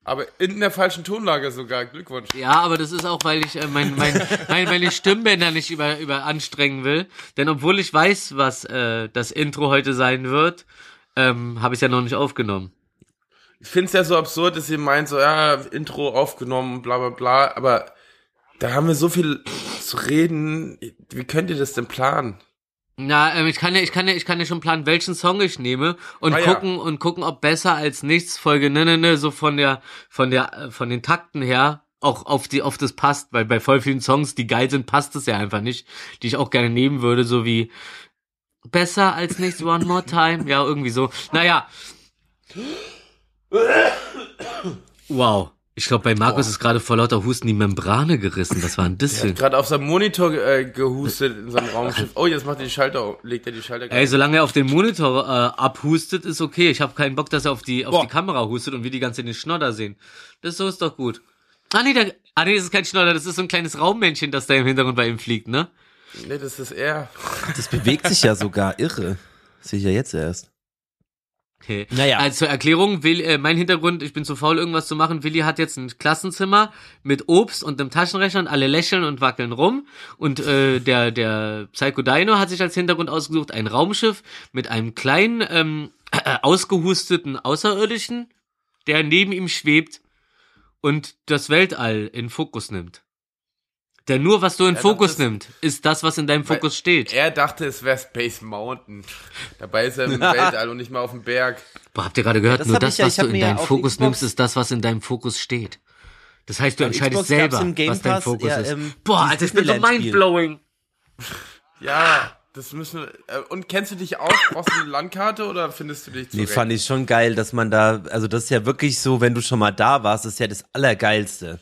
D: Aber in der falschen Tonlage sogar. Glückwunsch.
A: Ja, aber das ist auch, weil ich äh, mein, mein, mein, meine Stimmbänder nicht über, über anstrengen will. Denn obwohl ich weiß, was äh, das Intro heute sein wird, ähm, habe ich ja noch nicht aufgenommen.
D: Ich find's ja so absurd, dass ihr meint, so, ja, Intro aufgenommen, bla bla bla, aber da haben wir so viel zu reden. Wie könnt ihr das denn planen?
A: Na, ähm, ich kann ja, ich kann ja, ich kann ja schon planen, welchen Song ich nehme und
D: Ah, ja.
A: gucken und gucken, ob besser als nichts Folge ne ne ne so von der von der äh, von den Takten her auch auf die auf das passt, weil bei voll vielen Songs, die geil sind, passt es ja einfach nicht, die ich auch gerne nehmen würde, so wie besser als nichts One More Time, ja irgendwie so. Naja. Wow. Ich glaube, bei Markus ist gerade vor lauter Husten die Membrane gerissen. War das
D: Er
A: für
D: hat gerade auf seinem Monitor äh, gehustet in seinem Raumschiff. Oh, jetzt macht er die Schalter, legt er die Schalter.
A: Ey, solange er auf den Monitor äh, abhustet, ist okay. Ich habe keinen Bock, dass er auf die auf
C: Boah.
A: die Kamera hustet und wir die ganze Zeit den Schnodder sehen. Das so ist doch gut. Ah nee, da, ah nee, das ist kein Schnodder, das ist so ein kleines Raummännchen, das da im Hintergrund bei ihm fliegt, ne?
D: nee, das ist er.
C: Das bewegt sich ja sogar irre. Sehe ich ja jetzt erst.
A: Okay.
C: Naja.
A: Also zur Erklärung, Will, äh, mein Hintergrund, ich bin zu faul, irgendwas zu machen. Willi hat jetzt ein Klassenzimmer mit Obst und einem Taschenrechner und alle lächeln und wackeln rum. Und äh, der, der Psycho Dino hat sich als Hintergrund ausgesucht ein Raumschiff mit einem kleinen, ähm, äh, ausgehusteten Außerirdischen, der neben ihm schwebt und das Weltall in Fokus nimmt. Der nur, was du in Fokus
D: das-
A: nimmt, ist das, was in deinem Fokus steht.
D: Er dachte, es wäre Space Mountain. Dabei ist er im Weltall und nicht mal auf dem Berg.
A: Boah, habt ihr gerade gehört,
C: das
A: nur das,
C: ich ja-
A: was
C: ich
A: du in deinen
C: auf
A: Fokus
C: Xbox-
A: nimmst, ist das, was in deinem Fokus steht. Das heißt, du
C: Auf
A: entscheidest
C: Xbox
A: selber,
C: im Game
A: was dein
C: Pass
A: Fokus
C: ja,
A: ist.
C: ähm,
A: Boah, Alter, ich bin so mindblowing.
D: Ja, das müssen wir. Äh, und kennst du dich aus? Brauchst du eine Landkarte oder findest du dich
C: Nee,
D: zurecht?
C: fand ich schon geil, dass man da, also das ist ja wirklich so, wenn du schon mal da warst, ist ja das Allergeilste.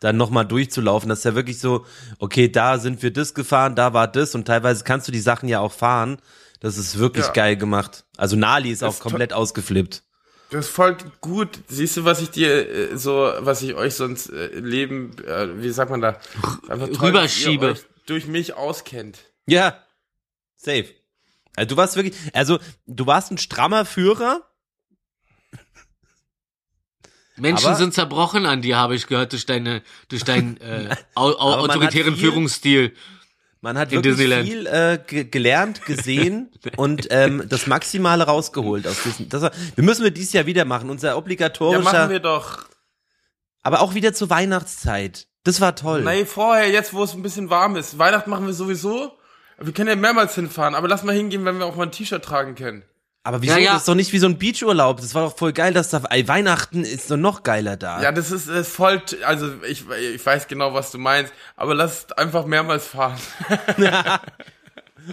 C: Dann nochmal durchzulaufen. Das ist ja wirklich so, okay, da sind wir das gefahren, da war das und teilweise kannst du die Sachen ja auch fahren. Das ist wirklich
D: Ja.
C: geil gemacht. Also Nali ist
D: Das
C: auch komplett ausgeflippt.
D: Das voll gut. Siehst du, was ich dir äh, so, was ich euch sonst äh, im Leben, äh, wie sagt man da, einfach toll,
A: Rüberschiebe.
D: dass ihr euch durch mich auskennt.
C: Ja, safe. Also du warst wirklich, also du warst ein strammer Führer.
A: Menschen
C: Aber-
A: sind zerbrochen an dir, habe ich gehört, durch deine, durch deinen äh, au, autoritären
C: viel-
A: Führungsstil.
C: Man hat
A: In
C: wirklich
A: Disneyland.
C: viel äh, ge gelernt, gesehen und ähm, das Maximale rausgeholt aus diesem. Das war, wir müssen wir dieses Jahr wieder machen. Unser
D: Ja,
C: obligatorischer,
D: machen wir doch.
C: aber auch wieder zur Weihnachtszeit. Das war toll.
D: Nee, vorher, jetzt, wo es ein bisschen warm ist. Weihnachten machen wir sowieso. Wir können ja mehrmals hinfahren, aber lass mal hingehen, wenn wir auch mal ein T-Shirt tragen können.
C: Aber wieso?
A: Ja, ja.
C: Das ist doch nicht wie so ein Beachurlaub. Das war doch voll geil, dass da ey, Weihnachten ist doch noch geiler da.
D: Ja, das ist, das ist voll, also ich, ich weiß genau, was du meinst, aber lass einfach mehrmals fahren.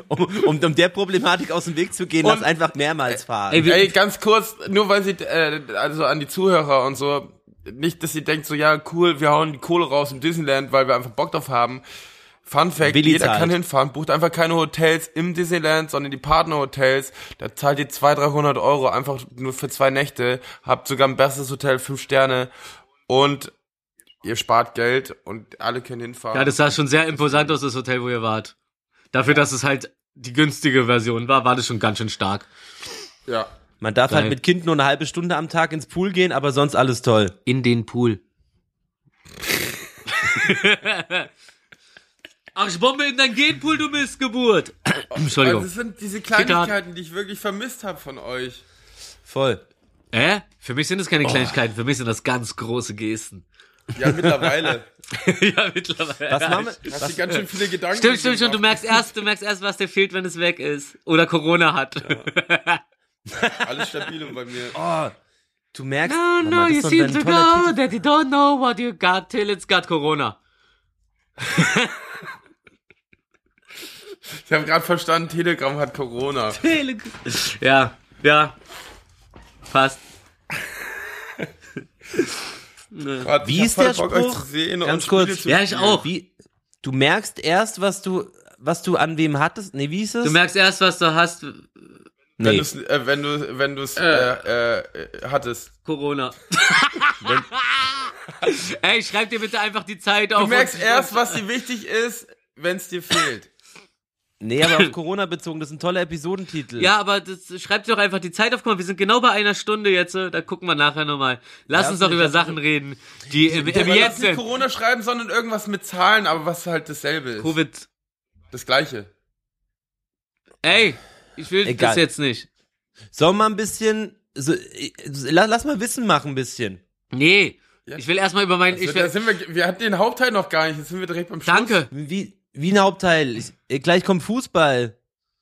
C: Um, um, um der Problematik aus dem Weg zu gehen, lass
D: Und-
C: einfach mehrmals fahren.
A: Ey,
D: Ey, ganz kurz, nur weil sie, äh, also an die Zuhörer und so, nicht, dass sie denkt so, ja, cool, wir hauen die Kohle raus im Disneyland, weil wir einfach Bock drauf haben. Fun Fact,
C: Willi
D: jeder
C: zahlt.
D: kann hinfahren, bucht einfach keine Hotels im Disneyland, sondern die Partnerhotels. Da zahlt ihr 200, 300 Euro einfach nur für zwei Nächte, habt sogar ein bestes Hotel, fünf Sterne und ihr spart Geld und alle können hinfahren.
A: Ja, das sah schon sehr imposant aus, das Hotel, wo ihr wart. Dafür, dass es halt die günstige Version war, war das schon ganz schön stark.
D: ja.
C: Man darf
A: Geil.
C: halt mit Kind nur eine halbe Stunde am Tag ins Pool gehen, aber sonst alles toll.
A: In den Pool. Ach, ich bombe in dein Genpool, du Missgeburt. Entschuldigung.
D: Also es sind diese Kleinigkeiten, die ich wirklich vermisst habe von euch.
C: Voll.
A: Äh? Für mich sind das keine Kleinigkeiten, für mich sind das ganz große Gesten.
D: Ja, mittlerweile.
A: ja, mittlerweile.
C: Was machen wir?
D: Hast du ganz schön viele Gedanken.
A: Stimmt, stimmt, stimmt. Du merkst erst, du merkst erst, was dir fehlt, wenn es weg ist. Oder Corona hat.
D: Alles stabil bei mir.
C: Oh, du merkst.
A: No, no,
C: mal, das
A: you seem to know
C: Titel.
A: that you don't know what you got till it's got Corona.
D: Ich habe gerade verstanden, Telegram hat Corona.
A: Ja, ja. Fast.
D: Grad,
C: Wie ist der
D: voll Bock,
C: Spruch?
D: zu sehen
C: Ganz
D: und
C: kurz.
A: Ja, ich auch.
C: Wie, du merkst erst, was du, was du an wem hattest. Nee, wie ist es?
A: Du merkst erst, was du hast.
D: Wenn
C: nee.
D: du's, äh, wenn du wenn du's äh, äh, hattest.
A: Corona. Ey, schreib dir bitte einfach die Zeit auf.
D: Du merkst erst, was dir wichtig ist, wenn es dir fehlt.
C: Nee, aber auf Corona bezogen, das ist ein toller Episodentitel.
A: Ja, aber das, schreib dir doch einfach die Zeit auf. Guck mal, wir sind genau bei einer Stunde jetzt. äh, Da gucken wir nachher nochmal. Lass
C: Ja,
A: uns doch über Sachen reden, die im, im
D: lass
A: Jetzt
D: nicht
A: sind.
D: Corona schreiben, sondern irgendwas mit Zahlen, aber was halt dasselbe ist.
A: Covid.
D: Das gleiche.
A: Ey, ich will
C: Egal.
A: das jetzt nicht.
C: Sollen wir ein bisschen, so, äh, lass, lass mal Wissen machen ein bisschen.
A: Nee.
D: Ja.
A: Ich will erstmal über meinen.
D: Also,
A: Ich
D: da
A: will,
D: sind wir, wir hatten den Hauptteil noch gar nicht, jetzt sind wir direkt beim Schluss.
A: danke.
C: Wie, wie ein Hauptteil. Ich, äh, gleich kommt Fußball.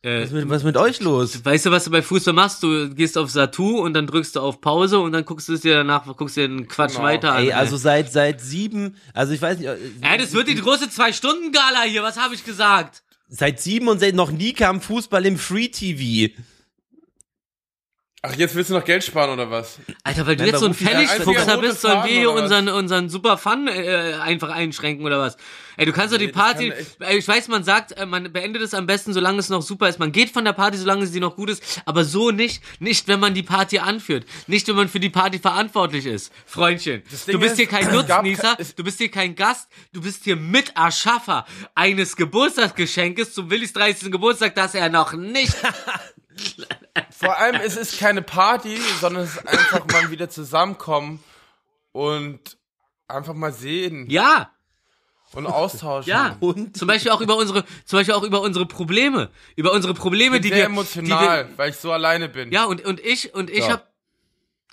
A: Äh,
C: Was mit, was mit euch los?
A: Weißt du, was du bei Fußball machst? Du gehst auf Satu und dann drückst du auf Pause und dann guckst du es dir danach, guckst dir den Quatsch
D: Genau.
A: weiter an.
C: Ey, also seit, seit sieben, also ich weiß nicht, äh,
A: Ey, das wird die große Zwei-Stunden-Gala hier, was habe ich gesagt?
C: seit sieben und seit noch nie kam Fußball im Free TV.
D: Ach, jetzt willst du noch Geld sparen oder was?
A: Alter, weil du
C: Nein,
A: jetzt so ein
D: einzige
A: bist, sollen wir hier unseren, unseren super Fun äh, einfach einschränken oder was? Ey, du kannst doch die
D: Nee, das
A: Party, ey, ich weiß, man sagt, äh, man beendet es am besten, solange es noch super ist. Man geht von der Party, solange sie noch gut ist, aber so nicht, nicht, wenn man die Party anführt. Nicht, wenn man für die Party verantwortlich ist. Freundchen, du bist
D: ist,
A: hier kein Nutznießer, du bist hier kein Gast, du bist hier Miterschaffer eines Geburtstagsgeschenkes zum Willis 30. Geburtstag, das er noch nicht
D: Vor allem, es ist keine Party, sondern es ist einfach mal wieder zusammenkommen und einfach mal sehen
A: Ja,
D: und austauschen.
A: Ja,
C: Und?
A: zum Beispiel auch über unsere, zum Beispiel auch über unsere Probleme, über unsere Probleme,
D: Ich
A: die
D: bin sehr
A: wir,
D: emotional,
A: die wir,
D: weil ich so alleine bin.
A: ja und und ich und ich
C: Ja.
A: hab,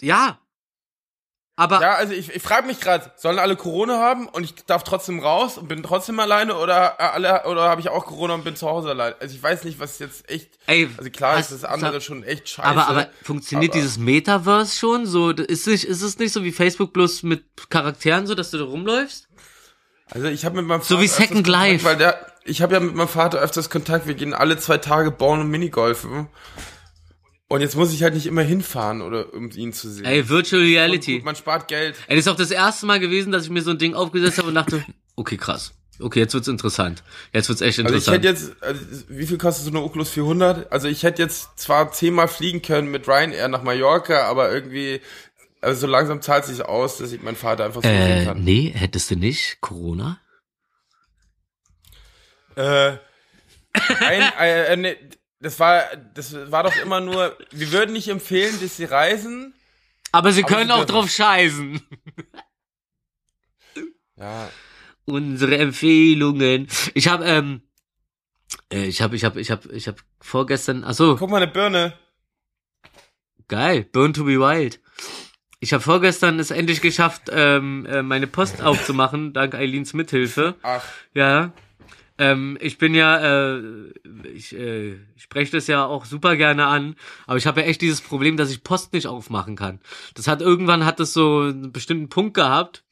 A: ja, aber
D: Ja, also ich, ich frage mich gerade, sollen alle Corona haben und ich darf trotzdem raus und bin trotzdem alleine oder äh, alle oder habe ich auch Corona und bin zu Hause alleine? Also ich weiß nicht, was jetzt echt.
A: ey,
D: Also klar
A: hast-
D: ist das andere
A: sag-
D: schon echt scheiße.
A: aber aber funktioniert
D: aber-
A: dieses Metaverse schon so? Ist nicht, ist es nicht so wie Facebook bloß mit Charakteren so, dass du da rumläufst?
D: Also ich habe mit meinem
A: So
D: Vater
A: wie
D: öfters
A: Second
D: Kontakt,
A: Life.
D: weil der, ich habe ja mit meinem Vater öfters Kontakt. Wir gehen alle zwei Tage bauen und Minigolfen. Und jetzt muss ich halt nicht immer hinfahren, oder um ihn zu sehen.
A: Ey, Virtual Reality.
D: gut, man spart Geld.
A: Ey, das ist auch das erste Mal gewesen, dass ich mir so ein Ding aufgesetzt habe und dachte, okay, krass. Okay, jetzt wird's interessant. Jetzt wird's echt
D: Also ich
A: interessant.
D: hätte jetzt, also wie viel kostet so eine Oculus 400? Also ich hätte jetzt zwar zehnmal fliegen können mit Ryanair nach Mallorca, aber irgendwie, also so langsam zahlt sich aus, dass ich meinen Vater einfach so
A: äh,
D: kann.
A: nee, hättest du nicht. Corona?
D: Äh, ein, äh, äh, nee, das war, das war doch immer nur, wir würden nicht empfehlen, dass sie reisen.
A: Aber sie
D: Aber
A: können
D: sie
A: auch
D: dürfen.
A: drauf scheißen.
D: Ja,
A: Unsere Empfehlungen. Ich habe, ähm, äh, ich habe, ich habe, ich habe, ich habe vorgestern, ach so,
D: guck mal, eine Birne.
A: geil, Burn to be Wild. Ich habe vorgestern es endlich geschafft, ähm, äh, meine Post aufzumachen, dank Eileens Mithilfe.
D: Ach,
A: Ja. Ähm, ich bin ja, äh, ich äh, spreche das ja auch super gerne an, aber ich habe ja echt dieses Problem, dass ich Post nicht aufmachen kann. Das hat irgendwann hat es so einen bestimmten Punkt gehabt,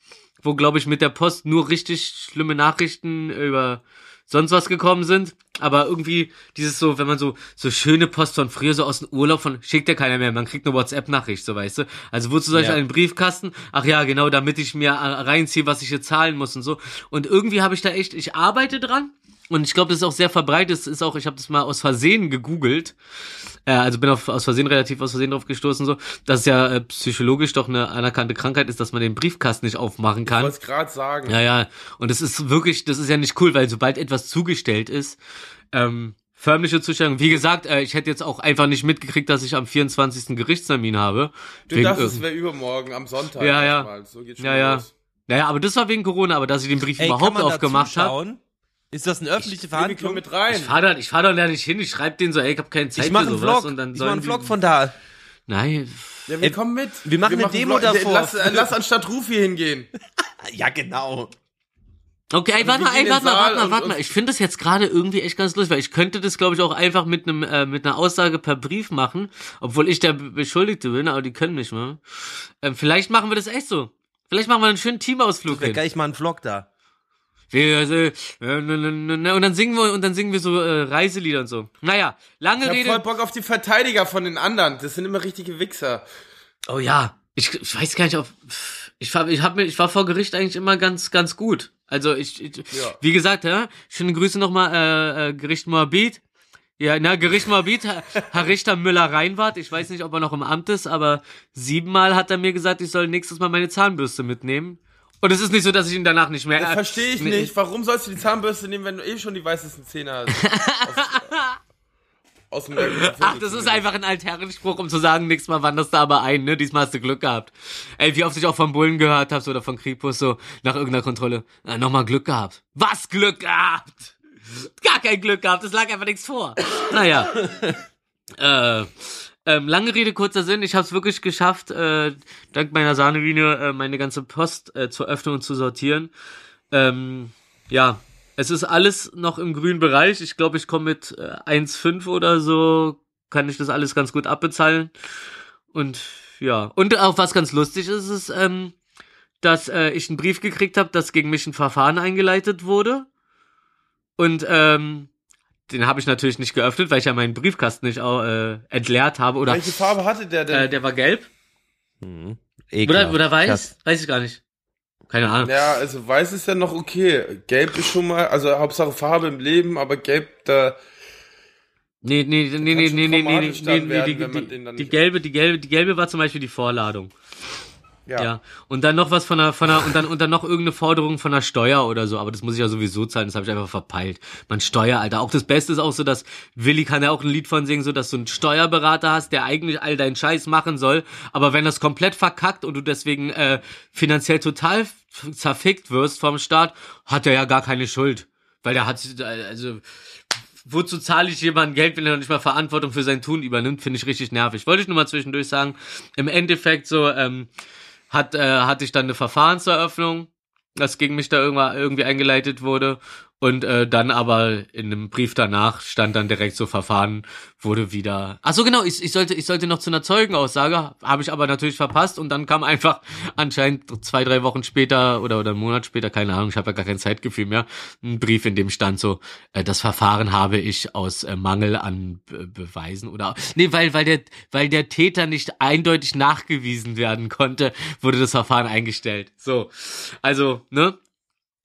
A: wo glaube ich mit der Post nur richtig schlimme Nachrichten über sonst was gekommen sind, aber irgendwie dieses so, wenn man so so schöne Post von früher so aus dem Urlaub von schickt ja keiner mehr, man kriegt eine WhatsApp Nachricht, so weißt du. Also wozu soll ich
C: Ja.
A: einen Briefkasten? Ach ja, genau, damit ich mir äh, reinziehe, was ich hier zahlen muss und so. Und irgendwie habe ich da echt, ich arbeite dran und ich glaube, das ist auch sehr verbreitet. Das ist auch, ich habe das mal aus Versehen gegoogelt. Äh, also bin auf, aus Versehen relativ aus Versehen drauf gestoßen, so, dass es ja äh, psychologisch doch eine anerkannte Krankheit ist, dass man den Briefkasten nicht aufmachen
D: ich
A: kann.
D: wollte es gerade sagen.
A: Ja, ja. Und das ist wirklich, das ist ja nicht cool, weil sobald etwas zugestellt ist, ähm, förmliche Zustellung. Wie gesagt, äh, ich hätte jetzt auch einfach nicht mitgekriegt, dass ich am 24. Gerichtstermin habe.
D: Du
A: Wegen
D: dachtest, es wäre übermorgen am Sonntag.
A: Ja, ja.
D: So geht's schon
A: ja, ja.
D: los.
A: Naja, aber das war wegen Corona, aber dass ich den Brief
C: Ey, kann
A: überhaupt aufgemacht habe.
C: Ist das eine öffentliche
D: Ich komm
C: Verhandlung?
D: mit rein.
A: Ich fahr da, ich fahr da ja nicht hin, ich schreib denen so, ey, ich hab keine Zeit
C: Ich mache
A: für
C: einen
A: sowas
C: Vlog.
A: und dann
C: Ich mache einen
A: sollen
C: Vlog von da.
A: Nein.
D: Ja, wir
C: Ey,
D: kommen mit.
C: wir machen eine
D: einen
C: Demo
D: Vlog.
C: davor.
D: Lass, äh, lass anstatt Rufi hingehen.
C: Ja, genau.
A: Okay, ey, warte
D: wir
A: mal, ey, warte mal, warte mal, warte mal. Ich finde das jetzt gerade irgendwie echt ganz lustig, weil ich könnte das, glaube ich, auch einfach mit einem äh, mit einer Aussage per Brief machen, obwohl ich der Be- Beschuldigte bin, aber die können nicht mehr. Ähm, vielleicht machen wir das echt so. Vielleicht machen wir einen schönen Teamausflug
C: Wäre gleich mal ein Vlog da.
A: Wir, äh, äh, und dann singen wir und dann singen wir so äh, Reiselieder und so. Naja, lange
D: Ich hab
A: Rede.
D: voll Bock auf die Verteidiger von den anderen. Das sind immer richtige Wichser.
A: Oh ja, ich, ich weiß gar nicht, ob ich war, ich hab mir, ich war vor Gericht eigentlich immer ganz, ganz gut. Also ich, ich
D: Ja.
A: wie gesagt, ja, schöne Grüße nochmal, äh, äh, Gericht Moabit. Ja, na, Gericht Moabit, Herr, Herr Richter Müller-Reinwart, ich weiß nicht, ob er noch im Amt ist, aber siebenmal hat er mir gesagt, ich soll nächstes Mal meine Zahnbürste mitnehmen. Und es ist nicht so, dass ich ihn danach nicht mehr...
D: Das
A: äh,
D: verstehe ich
A: nee,
D: nicht. Warum sollst du die Zahnbürste nehmen, wenn du eh schon die weißesten Zähne hast? aus, aus dem
A: Ach, das ist einfach ein Altherrenspruch, um zu sagen, nächstes Mal wanderst du aber ein, ne? Diesmal hast du Glück gehabt. Ey, wie oft ich auch von Bullen gehört habe, so, oder von Kripus, so, nach irgendeiner Kontrolle. Na, nochmal Glück gehabt. Was Glück gehabt? Gar kein Glück gehabt, es lag einfach nichts vor. Naja. äh, ähm, lange Rede, kurzer Sinn. Ich habe es wirklich geschafft, äh, dank meiner Sahnewiener äh, meine ganze Post äh, zu öffnen und zu sortieren. Ähm, ja, es ist alles noch im grünen Bereich. Ich glaube, ich komme mit äh, 1,5 oder so, kann ich das alles ganz gut abbezahlen. Und ja, und auch was ganz lustig ist, ist, ähm, dass äh, ich einen Brief gekriegt habe, dass gegen mich ein Verfahren eingeleitet wurde. Und ähm, den habe ich natürlich nicht geöffnet, weil ich ja meinen Briefkasten nicht äh, entleert habe. Oder
D: Welche Farbe hatte der denn?
A: äh, der war gelb.
C: Mhm.
A: Oder, oder weiß?
C: Krass.
A: Weiß ich gar nicht. Keine Ahnung.
D: ja, also weiß ist ja noch okay. Gelb ist schon mal, also Hauptsache Farbe im Leben, aber gelb, da,
A: Nee, nee, nee, nee,
D: schon
A: nee, nee, nee, nee,
D: traumatisch dann
A: nee, nee,
D: werden,
A: die,
D: wenn man
A: die,
D: den dann
A: die
D: nicht-
A: gelbe, die gelbe, die gelbe war zum Beispiel die Vorladung.
D: Ja.
A: Ja. Und dann noch was von der, von der, und dann, und dann noch irgendeine Forderung von der Steuer oder so, aber das muss ich ja sowieso zahlen, das habe ich einfach verpeilt. Man Steuer, Alter. Auch das Beste ist auch so, dass Willi kann ja auch ein Lied von singen, so dass du einen Steuerberater hast, der eigentlich all deinen Scheiß machen soll, aber wenn das komplett verkackt und du deswegen äh, finanziell total zerfickt wirst vom Staat, hat er ja gar keine Schuld. Weil der hat, also, wozu zahle ich jemandem Geld, wenn er noch nicht mal Verantwortung für sein Tun übernimmt, finde ich richtig nervig. Wollte ich nur mal zwischendurch sagen. Im Endeffekt so, ähm, hat, äh, hatte ich dann eine Verfahrenseröffnung, das gegen mich da irgendwie eingeleitet wurde. Und äh, dann aber in einem Brief danach stand dann direkt so Verfahren wurde wieder. Ach so genau, ich, ich sollte ich sollte noch zu einer Zeugenaussage, habe ich aber natürlich verpasst und dann kam einfach anscheinend zwei drei Wochen später oder oder einen Monat später, keine Ahnung, ich habe ja gar kein Zeitgefühl mehr, ein Brief in dem stand so, äh, das Verfahren habe ich aus äh, Mangel an Be Beweisen oder nee, weil weil der weil der Täter nicht eindeutig nachgewiesen werden konnte, wurde das Verfahren eingestellt. So, also ne,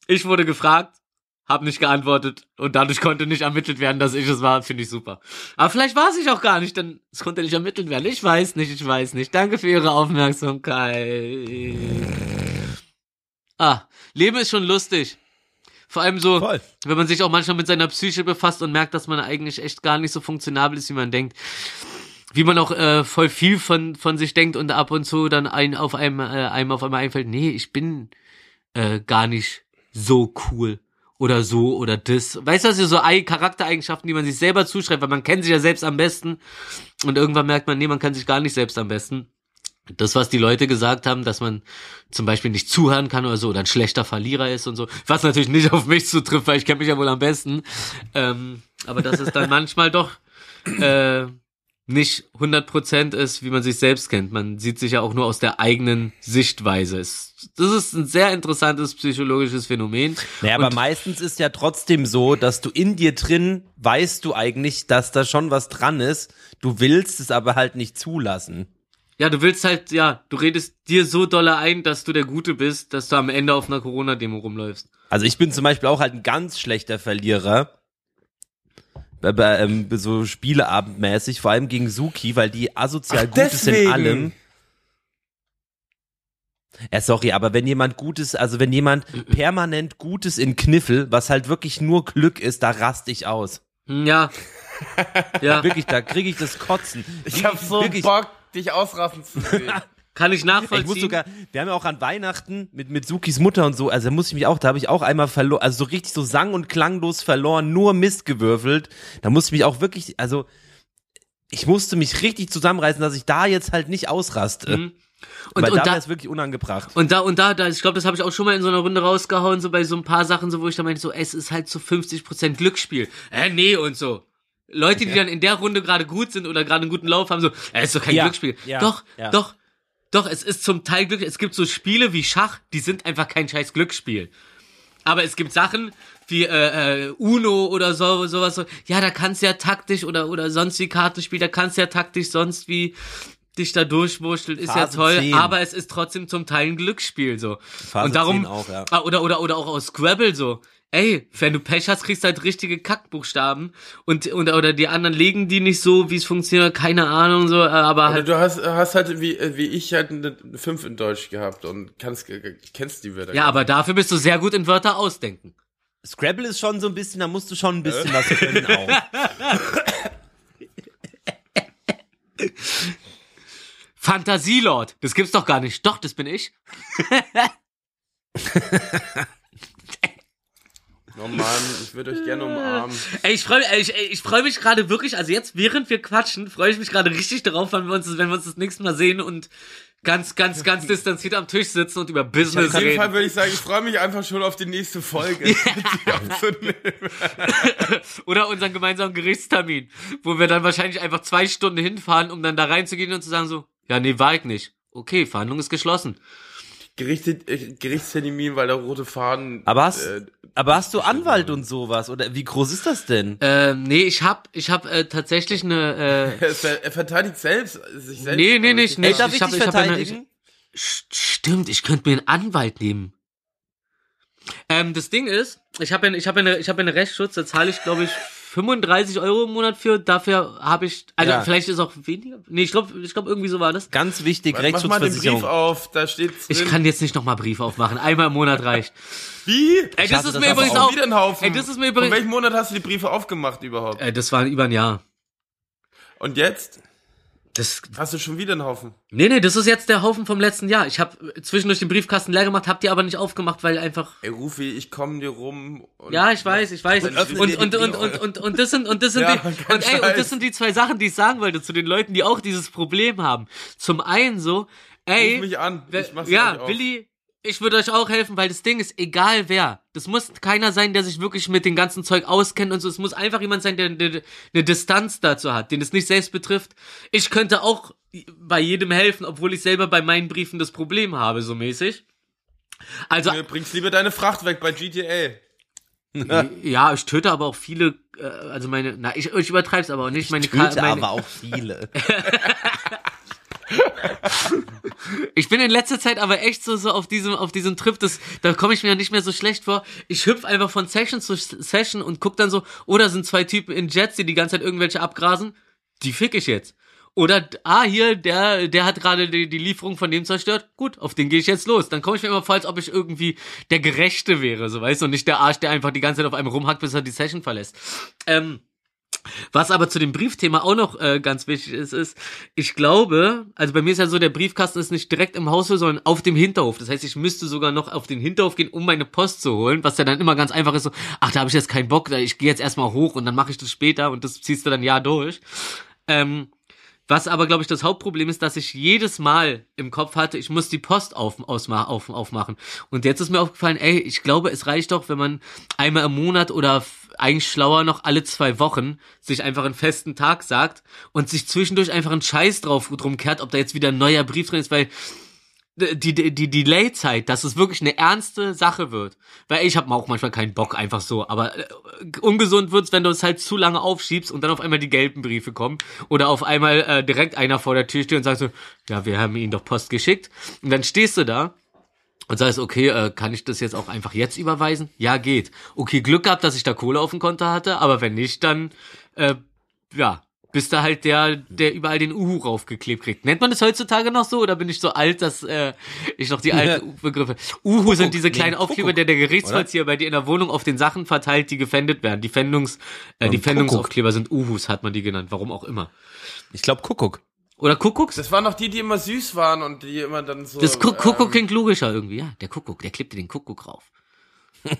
A: ich wurde gefragt hab nicht geantwortet und dadurch konnte nicht ermittelt werden, dass ich es war, finde ich super. Aber vielleicht war es ich auch gar nicht, denn es konnte nicht ermittelt werden. Ich weiß nicht, ich weiß nicht. Danke für Ihre Aufmerksamkeit. Ah, Leben ist schon lustig. Vor allem so,
C: Voll.
A: wenn man sich auch manchmal mit seiner Psyche befasst und merkt, dass man eigentlich echt gar nicht so funktionabel ist, wie man denkt. Wie man auch äh, voll viel von, von sich denkt und ab und zu dann ein, auf einem, äh, einem auf einmal einfällt, nee, ich bin äh, gar nicht so cool oder so oder das. Weißt du, das sind so Ei- Charaktereigenschaften, die man sich selber zuschreibt, weil man kennt sich ja selbst am besten und irgendwann merkt man, nee, man kann sich gar nicht selbst am besten. Das, was die Leute gesagt haben, dass man zum Beispiel nicht zuhören kann oder so oder ein schlechter Verlierer ist und so, was natürlich nicht auf mich zutrifft, weil ich kenne mich ja wohl am besten. Ähm, aber dass es dann manchmal doch äh, nicht 100% ist, wie man sich selbst kennt. Man sieht sich ja auch nur aus der eigenen Sichtweise. Das ist ein sehr interessantes psychologisches Phänomen.
C: Naja, aber
A: Und-
C: meistens ist ja trotzdem so, dass du in dir drin weißt du eigentlich, dass da schon was dran ist. Du willst es aber halt nicht zulassen.
A: Ja, du willst halt, ja, du redest dir so dolle ein, dass du der Gute bist, dass du am Ende auf einer Corona-Demo rumläufst.
C: Also ich bin zum Beispiel auch halt ein ganz schlechter Verlierer. Bei, ähm, so Spieleabendmäßig, vor allem gegen Suki, weil die asozial
D: Ach,
C: gut ist in
D: deswegen.
C: allem. Ja, sorry, aber wenn jemand Gutes, also wenn jemand permanent Gutes in Kniffel, was halt wirklich nur Glück ist, da raste ich aus.
A: Hm, Ja. ja,
C: Wirklich, da kriege ich das Kotzen.
D: Ich hab so
C: Wirklich.
D: Bock, dich ausrasten zu sehen.
A: kann ich
C: Ich
A: nachvollziehen.
C: muss sogar, wir haben ja auch an Weihnachten mit, mit Sukis Mutter und so, also da muss ich mich auch, da habe ich auch einmal verloren, also so richtig so sang- und klanglos verloren, nur Mist gewürfelt. Da musste ich mich auch wirklich, also ich musste mich richtig zusammenreißen, dass ich da jetzt halt nicht ausraste.
A: Mhm. und,
C: weil
A: und
C: da es wirklich unangebracht.
A: Und da, und da, da, ich glaube, das habe ich auch schon mal in so einer Runde rausgehauen, so bei so ein paar Sachen, so wo ich da meinte, so, es ist halt so 50% Glücksspiel. Äh, nee, und so. Leute, die dann in der Runde gerade gut sind oder gerade einen guten Lauf haben, so, äh, ist doch kein
C: Ja,
A: Glücksspiel.
C: ja,
A: doch, doch, doch, es ist zum Teil Glück. Es gibt so Spiele wie Schach, die sind einfach kein scheiß Glücksspiel. Aber es gibt Sachen wie äh, äh, Uno oder so, sowas. So, ja, da kannst du ja taktisch oder oder sonst wie Kartenspiel, da kannst du ja taktisch sonst wie dich da durchwurschteln, ist ja toll,
C: 10.
A: aber es ist trotzdem zum Teil ein Glücksspiel so.
C: Phase
A: und darum
C: 10 auch, ja.
A: Ah, oder oder oder auch aus Scrabble so. Ey, wenn du Pech hast, kriegst du halt richtige Kackbuchstaben und, und oder die anderen legen die nicht so, wie es funktioniert, keine Ahnung so, äh, aber
D: Oder
A: halt
D: du hast, hast halt wie, wie ich halt eine 5 in Deutsch gehabt und kannst, kennst die Wörter.
A: ja, aber dafür bist du sehr gut in Wörter ausdenken.
C: Scrabble ist schon so ein bisschen, da musst du schon ein bisschen was können auch.
A: Fantasielord, das gibt's doch gar nicht. Doch, das bin ich.
D: Oh Mann, ich würde euch gerne umarmen.
A: Ey, ich freue mich, ey, ich, ich freue mich gerade wirklich, also jetzt, während wir quatschen, freue ich mich gerade richtig darauf, wenn wir uns, wenn wir uns das nächste Mal sehen und ganz, ganz, ganz distanziert am Tisch sitzen und über Business
D: Auf jeden Fall
A: reden.
D: würde ich sagen, ich freue mich einfach schon auf die nächste Folge. die aufzunehmen.
A: Oder unseren gemeinsamen Gerichtstermin, wo wir dann wahrscheinlich einfach zwei Stunden hinfahren, um dann da reinzugehen und zu sagen so, ja, nee, war ich nicht. Okay, Verhandlung ist geschlossen.
D: Gerichte, äh, Gerichtstermin, weil der rote Faden.
C: Aber hast,
D: äh,
C: aber hast du Anwalt und sowas? Oder wie groß ist das denn?
A: Ähm, nee, ich hab, ich hab äh, tatsächlich eine, äh,
D: er, ver- er verteidigt selbst sich selbst.
A: Nee, nee,
D: aber
A: nicht,
D: nicht
A: nicht.
C: Ey, darf
A: ich
C: ich,
A: hab-
C: dich
A: ich hab eine-
C: verteidigen?
A: St- Stimmt, ich könnte mir einen Anwalt nehmen. Ähm, das Ding ist, ich habe ja, ich habe ja eine, ich habe ja eine Rechtsschutz, da zahle ich glaube ich 35 Euro im Monat für. Dafür habe ich, also
C: Ja.
A: vielleicht ist auch weniger. Nee, ich glaube, ich glaube irgendwie so war das.
C: Ganz wichtig,
D: Mach mal den Brief
C: Rechtsschutzversicherung.
D: auf, da steht's drin.
A: Ich kann jetzt nicht nochmal Brief aufmachen. Einmal im Monat reicht.
D: Wie?
A: Ey, das ist
C: das
A: mir übrigens
D: auch
A: auch.
D: wieder ein Haufen.
A: Ey, das ist mir übrigens.
D: welchem Monat hast du die Briefe aufgemacht überhaupt?
A: Äh, das war über ein Jahr.
D: Und jetzt
A: Das,
D: hast du schon wieder einen Haufen.
A: nee, nee, das ist jetzt der Haufen vom letzten Jahr. Ich habe zwischendurch den Briefkasten leer gemacht, hab die aber nicht aufgemacht, weil einfach
D: Ey, Rufi, ich komme dir rum. Und
A: Ja, ich weiß, ich weiß.
D: Und
A: Und, und, und, und, und, und, das sind, und das sind
D: Ja,
A: die, und ey, und das sind die zwei Sachen, die ich sagen wollte zu den Leuten, die auch dieses Problem haben. Zum einen so, ey,
D: Ruf mich an. Ich mach's
A: ja,
D: gleich auf.
A: Willi, Ich würde euch auch helfen, weil das Ding ist, egal wer. Das muss keiner sein, der sich wirklich mit dem ganzen Zeug auskennt und so. Es muss einfach jemand sein, der, eine Distanz dazu hat, den es nicht selbst betrifft. Ich könnte auch bei jedem helfen, obwohl ich selber bei meinen Briefen das Problem habe, so mäßig. Also,
D: Du bringst lieber deine Fracht weg bei GTA.
A: ja, ich töte aber auch viele, äh, also meine, na, ich, ich übertreib's aber auch nicht. Meine, Ka-
C: Töte
A: meine,
C: aber auch viele.
A: Ich bin in letzter Zeit aber echt so, so auf diesem, auf diesem Trip, das, da komme ich mir nicht mehr so schlecht vor. Ich hüpf einfach von Session zu Session und guck dann so, oder sind zwei Typen in Jets, die die ganze Zeit irgendwelche abgrasen, die fick ich jetzt. Oder, ah, hier, der, der hat gerade die, die Lieferung von dem zerstört. Gut, auf den gehe ich jetzt los. Dann komme ich mir immer vor, als ob ich irgendwie der Gerechte wäre, so weißt du, und nicht der Arsch, der einfach die ganze Zeit auf einem rumhackt, bis er die Session verlässt. Ähm, was aber zu dem Briefthema auch noch äh, ganz wichtig ist, ist, ich glaube, also bei mir ist ja so, der Briefkasten ist nicht direkt im Haus, sondern auf dem Hinterhof. Das heißt, ich müsste sogar noch auf den Hinterhof gehen, um meine Post zu holen, was ja dann immer ganz einfach ist, so, ach, da habe ich jetzt keinen Bock, ich gehe jetzt erstmal hoch und dann mache ich das später und das ziehst du dann ja durch. Ähm, was aber, glaube ich, das Hauptproblem ist, dass ich jedes Mal im Kopf hatte, ich muss die Post auf, ausma auf, aufmachen. Und jetzt ist mir aufgefallen, ey, ich glaube, es reicht doch, wenn man einmal im Monat oder eigentlich schlauer noch alle zwei Wochen sich einfach einen festen Tag sagt und sich zwischendurch einfach einen Scheiß drauf drum kehrt, ob da jetzt wieder ein neuer Brief drin ist, weil die, die, die Delay-Zeit, dass es wirklich eine ernste Sache wird. Weil ich habe auch manchmal keinen Bock, einfach so. Aber äh, ungesund wird's, wenn du es halt zu lange aufschiebst und dann auf einmal die gelben Briefe kommen. Oder auf einmal äh, direkt einer vor der Tür steht und sagt so, ja, wir haben ihnen doch Post geschickt. Und dann stehst du da und sagst, okay, äh, kann ich das jetzt auch einfach jetzt überweisen? Ja, geht. Okay, Glück gehabt, dass ich da Kohle auf dem Konto hatte, aber wenn nicht, dann, äh, ja, bist du halt der, der überall den Uhu raufgeklebt kriegt. Nennt man das heutzutage noch so oder bin ich so alt, dass äh, ich noch die alten Begriffe. Uhu sind diese kleinen
C: nee,
A: Aufkleber, der der Gerichtsvollzieher bei dir in der Wohnung auf den Sachen verteilt, die gefändet werden. Die Fändungs, äh, die
C: Und
A: Fändungsaufkleber sind Uhus, hat man die genannt, warum auch immer.
C: Ich glaube Kuckuck.
A: Oder Kuckucks?
D: Das waren doch die, die immer süß waren und die immer dann so.
A: Das Kuck- Kuckuck
D: ähm,
A: klingt logischer irgendwie, ja. Der Kuckuck, der klebt dir den Kuckuck rauf.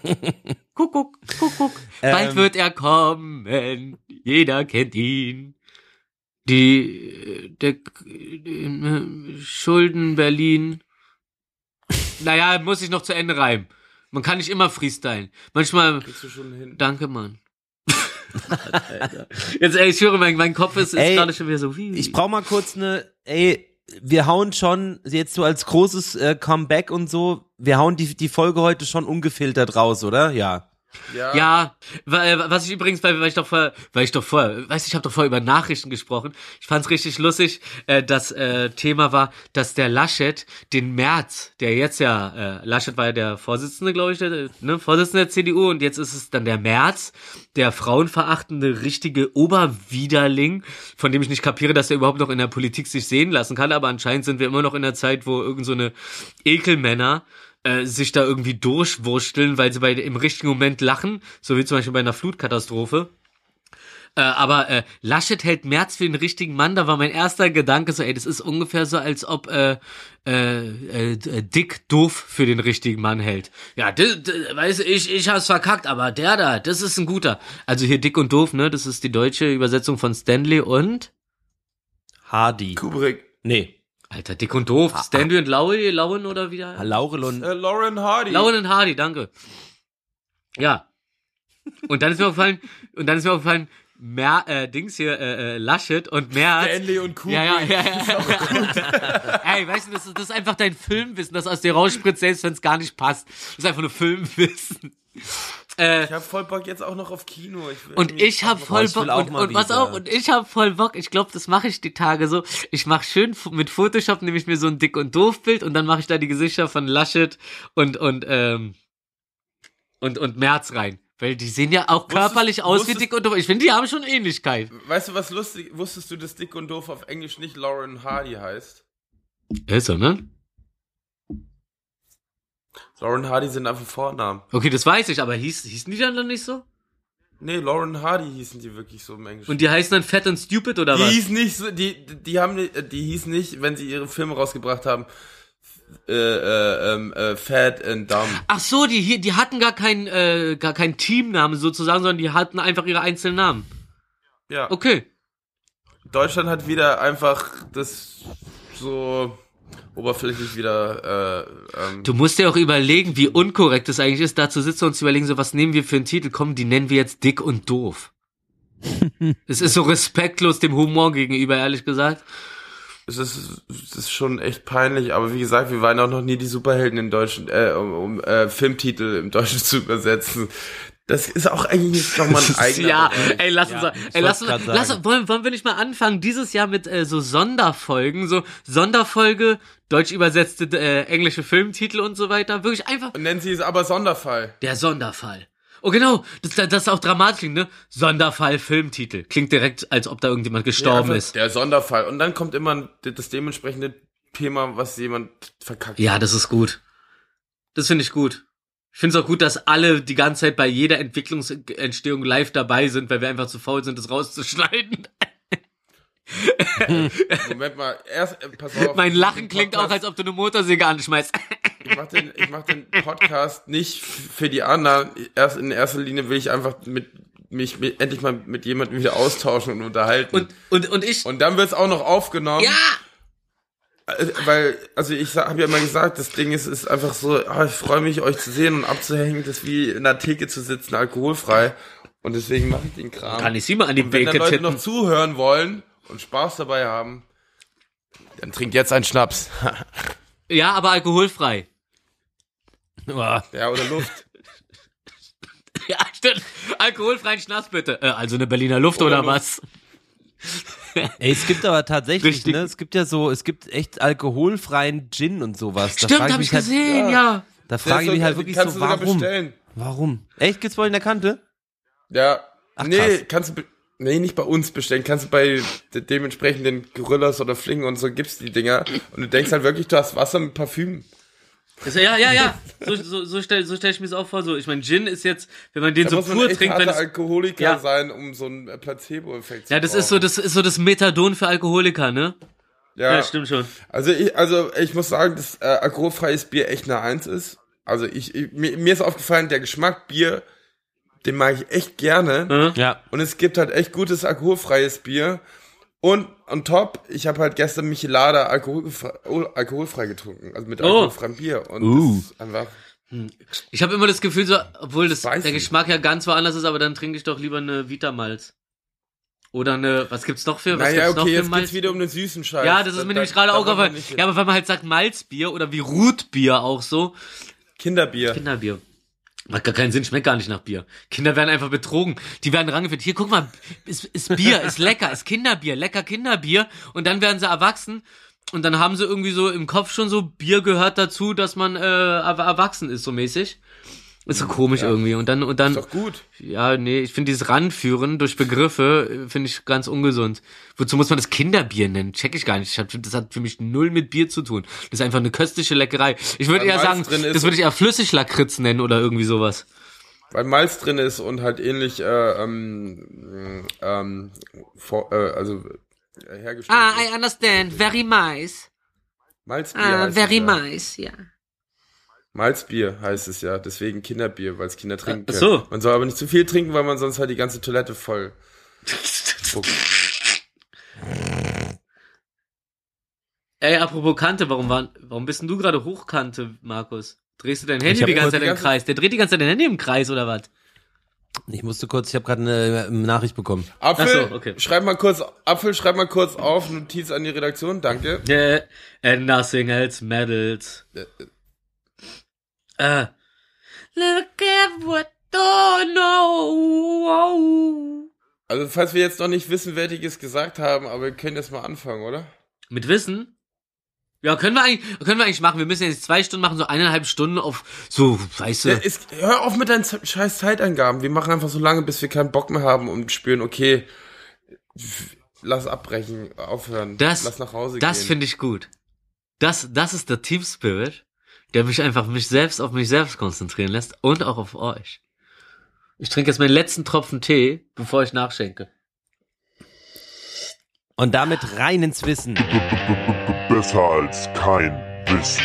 A: Kuckuck, Kuckuck. Bald
C: Ähm.
A: wird er kommen. Jeder kennt ihn. Die, der, äh, Schulden Berlin. Naja, muss ich noch zu Ende reimen. Man kann nicht immer freestylen. Manchmal,
D: Kriegst du schon hin.
A: danke, Mann. Jetzt, ey, ich höre, mein, mein Kopf ist, ist gerade schon wieder so wie.
C: Ich brauch mal kurz eine, ey, wir hauen schon jetzt so als großes äh, Comeback und so, wir hauen die, die Folge heute schon ungefiltert raus, oder? Ja.
D: Ja.
A: Ja, weil, was ich übrigens, weil, weil ich doch vorher, weil ich doch vorher, weiß ich habe doch vorher über Nachrichten gesprochen. Ich fand's richtig lustig. Äh, das äh, Thema war, dass der Laschet den März, der jetzt ja, äh, Laschet war ja der Vorsitzende, glaube ich, der, ne, Vorsitzende der CDU und jetzt ist es dann der März, der frauenverachtende richtige Oberwiderling, von dem ich nicht kapiere, dass er überhaupt noch in der Politik sich sehen lassen kann. Aber anscheinend sind wir immer noch in der Zeit, wo irgend so eine Ekelmänner äh, sich da irgendwie durchwursteln, weil sie bei im richtigen Moment lachen, so wie zum Beispiel bei einer Flutkatastrophe. Äh, aber äh, Laschet hält Merz für den richtigen Mann. Da war mein erster Gedanke so, ey, das ist ungefähr so, als ob äh, äh, äh, Dick doof für den richtigen Mann hält. Ja, weiß ich, ich hab's verkackt, aber der da, das ist ein guter. Also hier Dick und doof, ne? Das ist die deutsche Übersetzung von Stanley und
C: Hardy.
D: Kubrick.
C: Nee.
A: Alter, Dick und doof. Stanley und Laui, Lauen oder wieder?
C: Laurel und
D: Äh, Lauren Hardy.
A: Lauren und Hardy, danke. Ja. Und dann ist mir aufgefallen, und dann ist mir aufgefallen, Mer, äh, Dings hier, äh, äh, Laschet und Merz.
D: Stanley und Kubrick.
A: Ja, ja, ja, ja. Ey, weißt du, das ist, das ist einfach dein Filmwissen, das aus dir rausspritzt, selbst wenn es gar nicht passt. Das ist einfach nur Filmwissen. Äh,
D: Ich hab voll Bock jetzt auch noch auf Kino. Ich will
A: und ich hab voll Bock
C: auch
A: und, und was auch und ich hab voll Bock. Ich glaube, das mache ich die Tage so. Ich mache schön mit Photoshop nehme ich mir so ein dick und doof Bild und dann mache ich da die Gesichter von Laschet und und ähm und und Merz rein, weil die sehen ja auch
D: Wusstest-
A: körperlich aus wie
D: wusstest-
A: dick und doof. Ich finde, die haben schon Ähnlichkeit.
D: Weißt du, was lustig? Wusstest du, dass Dick und Doof auf Englisch nicht Lauren Hardy heißt?
A: Ist so, ne?
D: Lauren Hardy sind einfach Vornamen.
A: Okay, das weiß ich, aber hieß hießen die dann, dann nicht so?
D: Nee, Lauren Hardy hießen die wirklich so im Englischen.
A: Und die heißen dann Fat and Stupid oder
D: die
A: was?
D: hießen nicht so, die, die haben, die hießen nicht, wenn sie ihre Filme rausgebracht haben, äh, äh, ähm, äh, Fat and Dumb.
A: Ach so, die hier, die hatten gar keinen äh, gar keinen Teamnamen sozusagen, sondern die hatten einfach ihre einzelnen Namen.
D: Ja.
A: Okay.
D: Deutschland hat wieder einfach das so oberflächlich wieder. Äh, ähm,
A: Du musst dir auch überlegen, wie unkorrekt es eigentlich ist, da zu sitzen und zu überlegen, so was nehmen wir für einen Titel? Komm, die nennen wir jetzt dick und doof. Es ist so respektlos dem Humor gegenüber, ehrlich gesagt.
D: es, ist, es ist schon echt peinlich, aber wie gesagt, wir waren auch noch nie die Superhelden im Deutschen, äh, um, um äh, Filmtitel im Deutschen zu übersetzen. Das ist auch eigentlich nochmal ein eigener
A: ja,
D: Bereich.
A: ey, lass uns,
C: Ja,
A: ey, lass uns, lass,
C: sagen.
A: wollen, wollen wir nicht mal anfangen, dieses Jahr mit äh, so Sonderfolgen, so Sonderfolge, deutsch übersetzte äh, englische Filmtitel und so weiter. Wirklich einfach
D: Und nennen sie es aber Sonderfall.
A: der Sonderfall. Oh genau, das, das ist auch dramatisch, klingt, ne? Sonderfall Filmtitel. Klingt direkt, als ob da irgendjemand gestorben
D: Ja,
A: ist.
D: Der Sonderfall. Und dann kommt immer das dementsprechende Thema, was jemand verkackt.
A: Ja, das ist gut. Das finde ich gut. Ich finde es auch gut, dass alle die ganze Zeit bei jeder Entwicklungsentstehung live dabei sind, weil wir einfach zu faul sind, das rauszuschneiden.
D: Moment mal, erst, äh, pass auf.
A: Mein Lachen klingt auch,
D: Podcast-
A: als ob du eine Motorsäge anschmeißt.
D: Ich mach den, ich mach den Podcast nicht für die anderen. Erst in erster Linie will ich einfach mit mich mit, endlich mal mit jemandem wieder austauschen und unterhalten.
A: Und, und, und ich.
D: Und dann wird's auch noch aufgenommen.
A: ja!
D: Äh, Weil, also ich habe ja immer gesagt, das Ding ist, ist einfach so, ah, ich freue mich, euch zu sehen und abzuhängen, das ist wie in der Theke zu sitzen, alkoholfrei. Und deswegen mache ich den Kram.
A: Kann ich sie mal an die
D: und wenn dann Leute noch zuhören wollen und Spaß dabei haben, dann trinkt jetzt einen Schnaps.
A: Ja, aber alkoholfrei.
D: Ja, oder Luft.
A: Ja, stimmt. Alkoholfreien Schnaps bitte. Äh, also eine Berliner Luft
D: Oder
A: oder,
D: Luft.
C: Ey, es gibt aber tatsächlich,
A: Richtig.
C: ne, es gibt ja so, es gibt echt alkoholfreien Gin und sowas. Da
A: Stimmt, hab
C: mich
A: ich
C: halt,
A: gesehen,
D: ja.
A: ja.
C: Da frage ich mich halt wirklich so, warum? Warum? Echt, gibt's bei euch in der Kante?
D: Ja.
C: Ach,
D: nee,
C: krass.
D: kannst du, nee, nicht bei uns bestellen. Kannst du bei de dementsprechenden Gorillas oder Flingen und so gibt's die Dinger. Und du denkst halt wirklich, du hast Wasser mit Parfüm.
A: Das, ja, ja, ja. So, so, so stelle so stell ich mir das auch vor. So, ich meine, Gin ist jetzt, wenn man den
D: Da
A: so
D: muss man
A: pur
D: echt
A: trinkt, wenn es,
D: Alkoholiker
A: Ja.
D: sein, um so einen äh, Placebo-Effekt zu
A: Ja, das ist so,
D: brauchen.
A: das ist so das Methadon für Alkoholiker, ne?
D: Ja,
A: Ja, stimmt schon.
D: Also ich, also ich muss sagen, dass äh, alkoholfreies Bier echt eine Eins ist. Also ich, ich mir, mir ist aufgefallen, der Geschmack Bier, den mag ich echt gerne.
A: Äh?
C: Ja.
D: Und es gibt halt echt gutes alkoholfreies Bier. Und on top, ich habe halt gestern Michelada alkoholfrei, oh, alkoholfrei getrunken, also mit
A: Oh.
D: alkoholfreiem Bier. Und
C: Uh.
D: das ist einfach.
A: Ich habe immer das Gefühl, so, obwohl das, der Geschmack ja ganz woanders ist, aber dann trinke ich doch lieber eine Vitamalz. Oder eine, was gibt's noch für, was
D: Naja,
A: gibt's noch
D: okay,
A: für
D: jetzt
A: Malz?
D: geht's wieder um den süßen Scheiß.
A: Ja, das ist mir nämlich gerade auch aufgefallen. Ja, aber wenn man halt sagt Malzbier oder wie Rutbier auch so,
D: Kinderbier.
A: Kinderbier. Macht gar keinen Sinn, schmeckt gar nicht nach Bier. Kinder werden einfach betrogen. Die werden rangeführt. Hier, guck mal, ist, ist Bier, ist lecker, ist Kinderbier, lecker Kinderbier. Und dann werden sie erwachsen. Und dann haben sie irgendwie so im Kopf schon so, Bier gehört dazu, dass man äh, er- erwachsen ist, so mäßig. Ist so komisch irgendwie. Und dann, und dann,
D: Ist doch gut.
A: ja, nee, ich finde dieses Ranführen durch Begriffe, äh, finde ich ganz ungesund. Wozu muss man das Kinderbier nennen? Check ich gar nicht. Ich hab, das hat für mich null mit Bier zu tun. Das ist einfach eine köstliche Leckerei. Ich würde eher
D: Malz
A: sagen, das würde ich eher Flüssiglakritz nennen oder irgendwie sowas.
D: Weil Malz drin ist und halt ähnlich, äh, ähm, ähm, vor, äh, also äh, hergestellt.
A: Ah. I understand. Very nice.
D: Malzbier
A: Ah, very
D: ja.
A: nice, ja.
D: Malzbier heißt es ja, deswegen Kinderbier, weil es Kinder trinken
A: Ach
D: können.
A: so.
D: Man soll aber nicht zu viel trinken, weil man sonst halt die ganze Toilette voll.
A: Ey, apropos Kante, warum, war, warum bist denn du gerade hochkante, Markus? Drehst du dein Handy die ganze Zeit
D: die
A: im
D: ganze-
A: Kreis? Der dreht die ganze Zeit dein Handy im Kreis, oder was?
C: Ich musste kurz, ich habe gerade eine Nachricht bekommen.
D: Apfel,
A: Ach so, okay.
D: schreib mal kurz, Apfel, schreib mal kurz auf, Notiz an die Redaktion, danke.
A: Yeah, and nothing else matters. Äh. Look at what don't know.
D: Also, falls wir jetzt noch nicht Wissenwertiges gesagt haben, aber wir können jetzt mal anfangen, oder?
A: Mit Wissen? Ja, können wir eigentlich, können wir eigentlich machen. Wir müssen jetzt zwei Stunden machen, so eineinhalb Stunden auf so, weißt du.
D: Ja, ist, hör auf mit deinen scheiß Zeitangaben. Wir machen einfach so lange, bis wir keinen Bock mehr haben und spüren, okay, lass abbrechen, aufhören,
A: Das,
D: lass nach Hause
A: das
D: gehen.
A: finde ich gut. Das, das ist der Team Spirit, der mich einfach mich selbst auf mich selbst konzentrieren lässt und auch auf euch. Ich trinke jetzt meinen letzten Tropfen Tee, bevor ich nachschenke.
C: Und damit rein ins Wissen.
F: Besser als kein Wissen.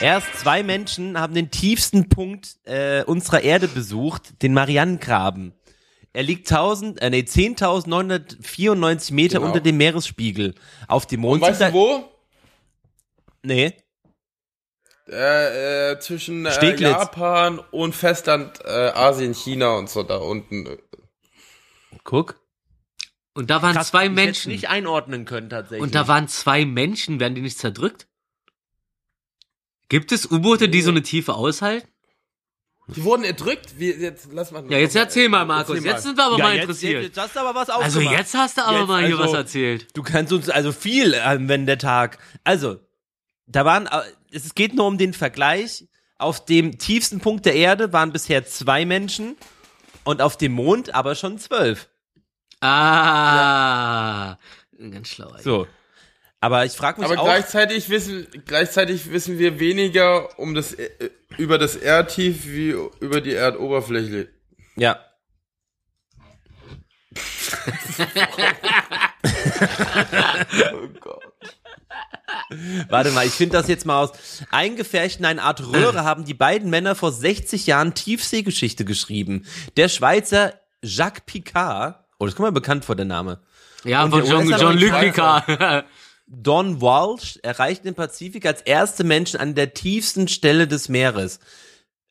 C: Erst zwei Menschen haben den tiefsten Punkt äh, unserer Erde besucht, den Marianengraben. Er liegt 1000, äh, nee, 10.994 Meter
D: Genau.
C: unter dem Meeresspiegel. Auf dem
D: Und
C: Mond
D: weißt
C: sind
D: du wo?
C: Nee.
D: Äh, äh, zwischen äh. Japan und Festland äh, Asien, China und so da unten.
C: Guck.
A: Und da waren
C: Krass,
A: zwei Menschen.
C: nicht einordnen können tatsächlich.
A: Und da waren zwei Menschen, werden die nicht zerdrückt? Gibt es U-Boote, die so eine Tiefe aushalten?
D: Die wurden erdrückt. Wie, jetzt lass mal.
A: Ja, jetzt erzähl mal, Markus.
D: Erzähl mal.
A: Jetzt sind wir aber
C: ja,
A: mal
C: jetzt,
A: interessiert.
C: Jetzt hast du aber was
A: also jetzt hast du aber
C: Jetzt,
A: mal hier
C: also-
A: was erzählt.
C: Du kannst uns also viel anwenden, der Tag. Also, da waren, äh, es geht nur um den Vergleich. Auf dem tiefsten Punkt der Erde waren bisher zwei Menschen und auf dem Mond aber schon zwölf.
A: Ah, ganz schlau. ey.
C: So. Aber ich frage mich
D: Aber
C: auch,
D: gleichzeitig wissen, gleichzeitig wissen wir weniger um das, äh, über das Erdtief wie über die Erdoberfläche.
C: ja,
D: Oh Gott.
C: Warte mal, ich finde das jetzt mal aus. Eingefärcht in eine Art Röhre haben die beiden Männer vor 60 Jahren Tiefseegeschichte geschrieben. Der Schweizer Jacques Picard, oh, das kommt mir bekannt vor, der Name.
A: Ja,
C: Und
A: von Jean- Jean-Luc Picard.
C: Don Walsh erreichten den Pazifik als erste Menschen an der tiefsten Stelle des Meeres.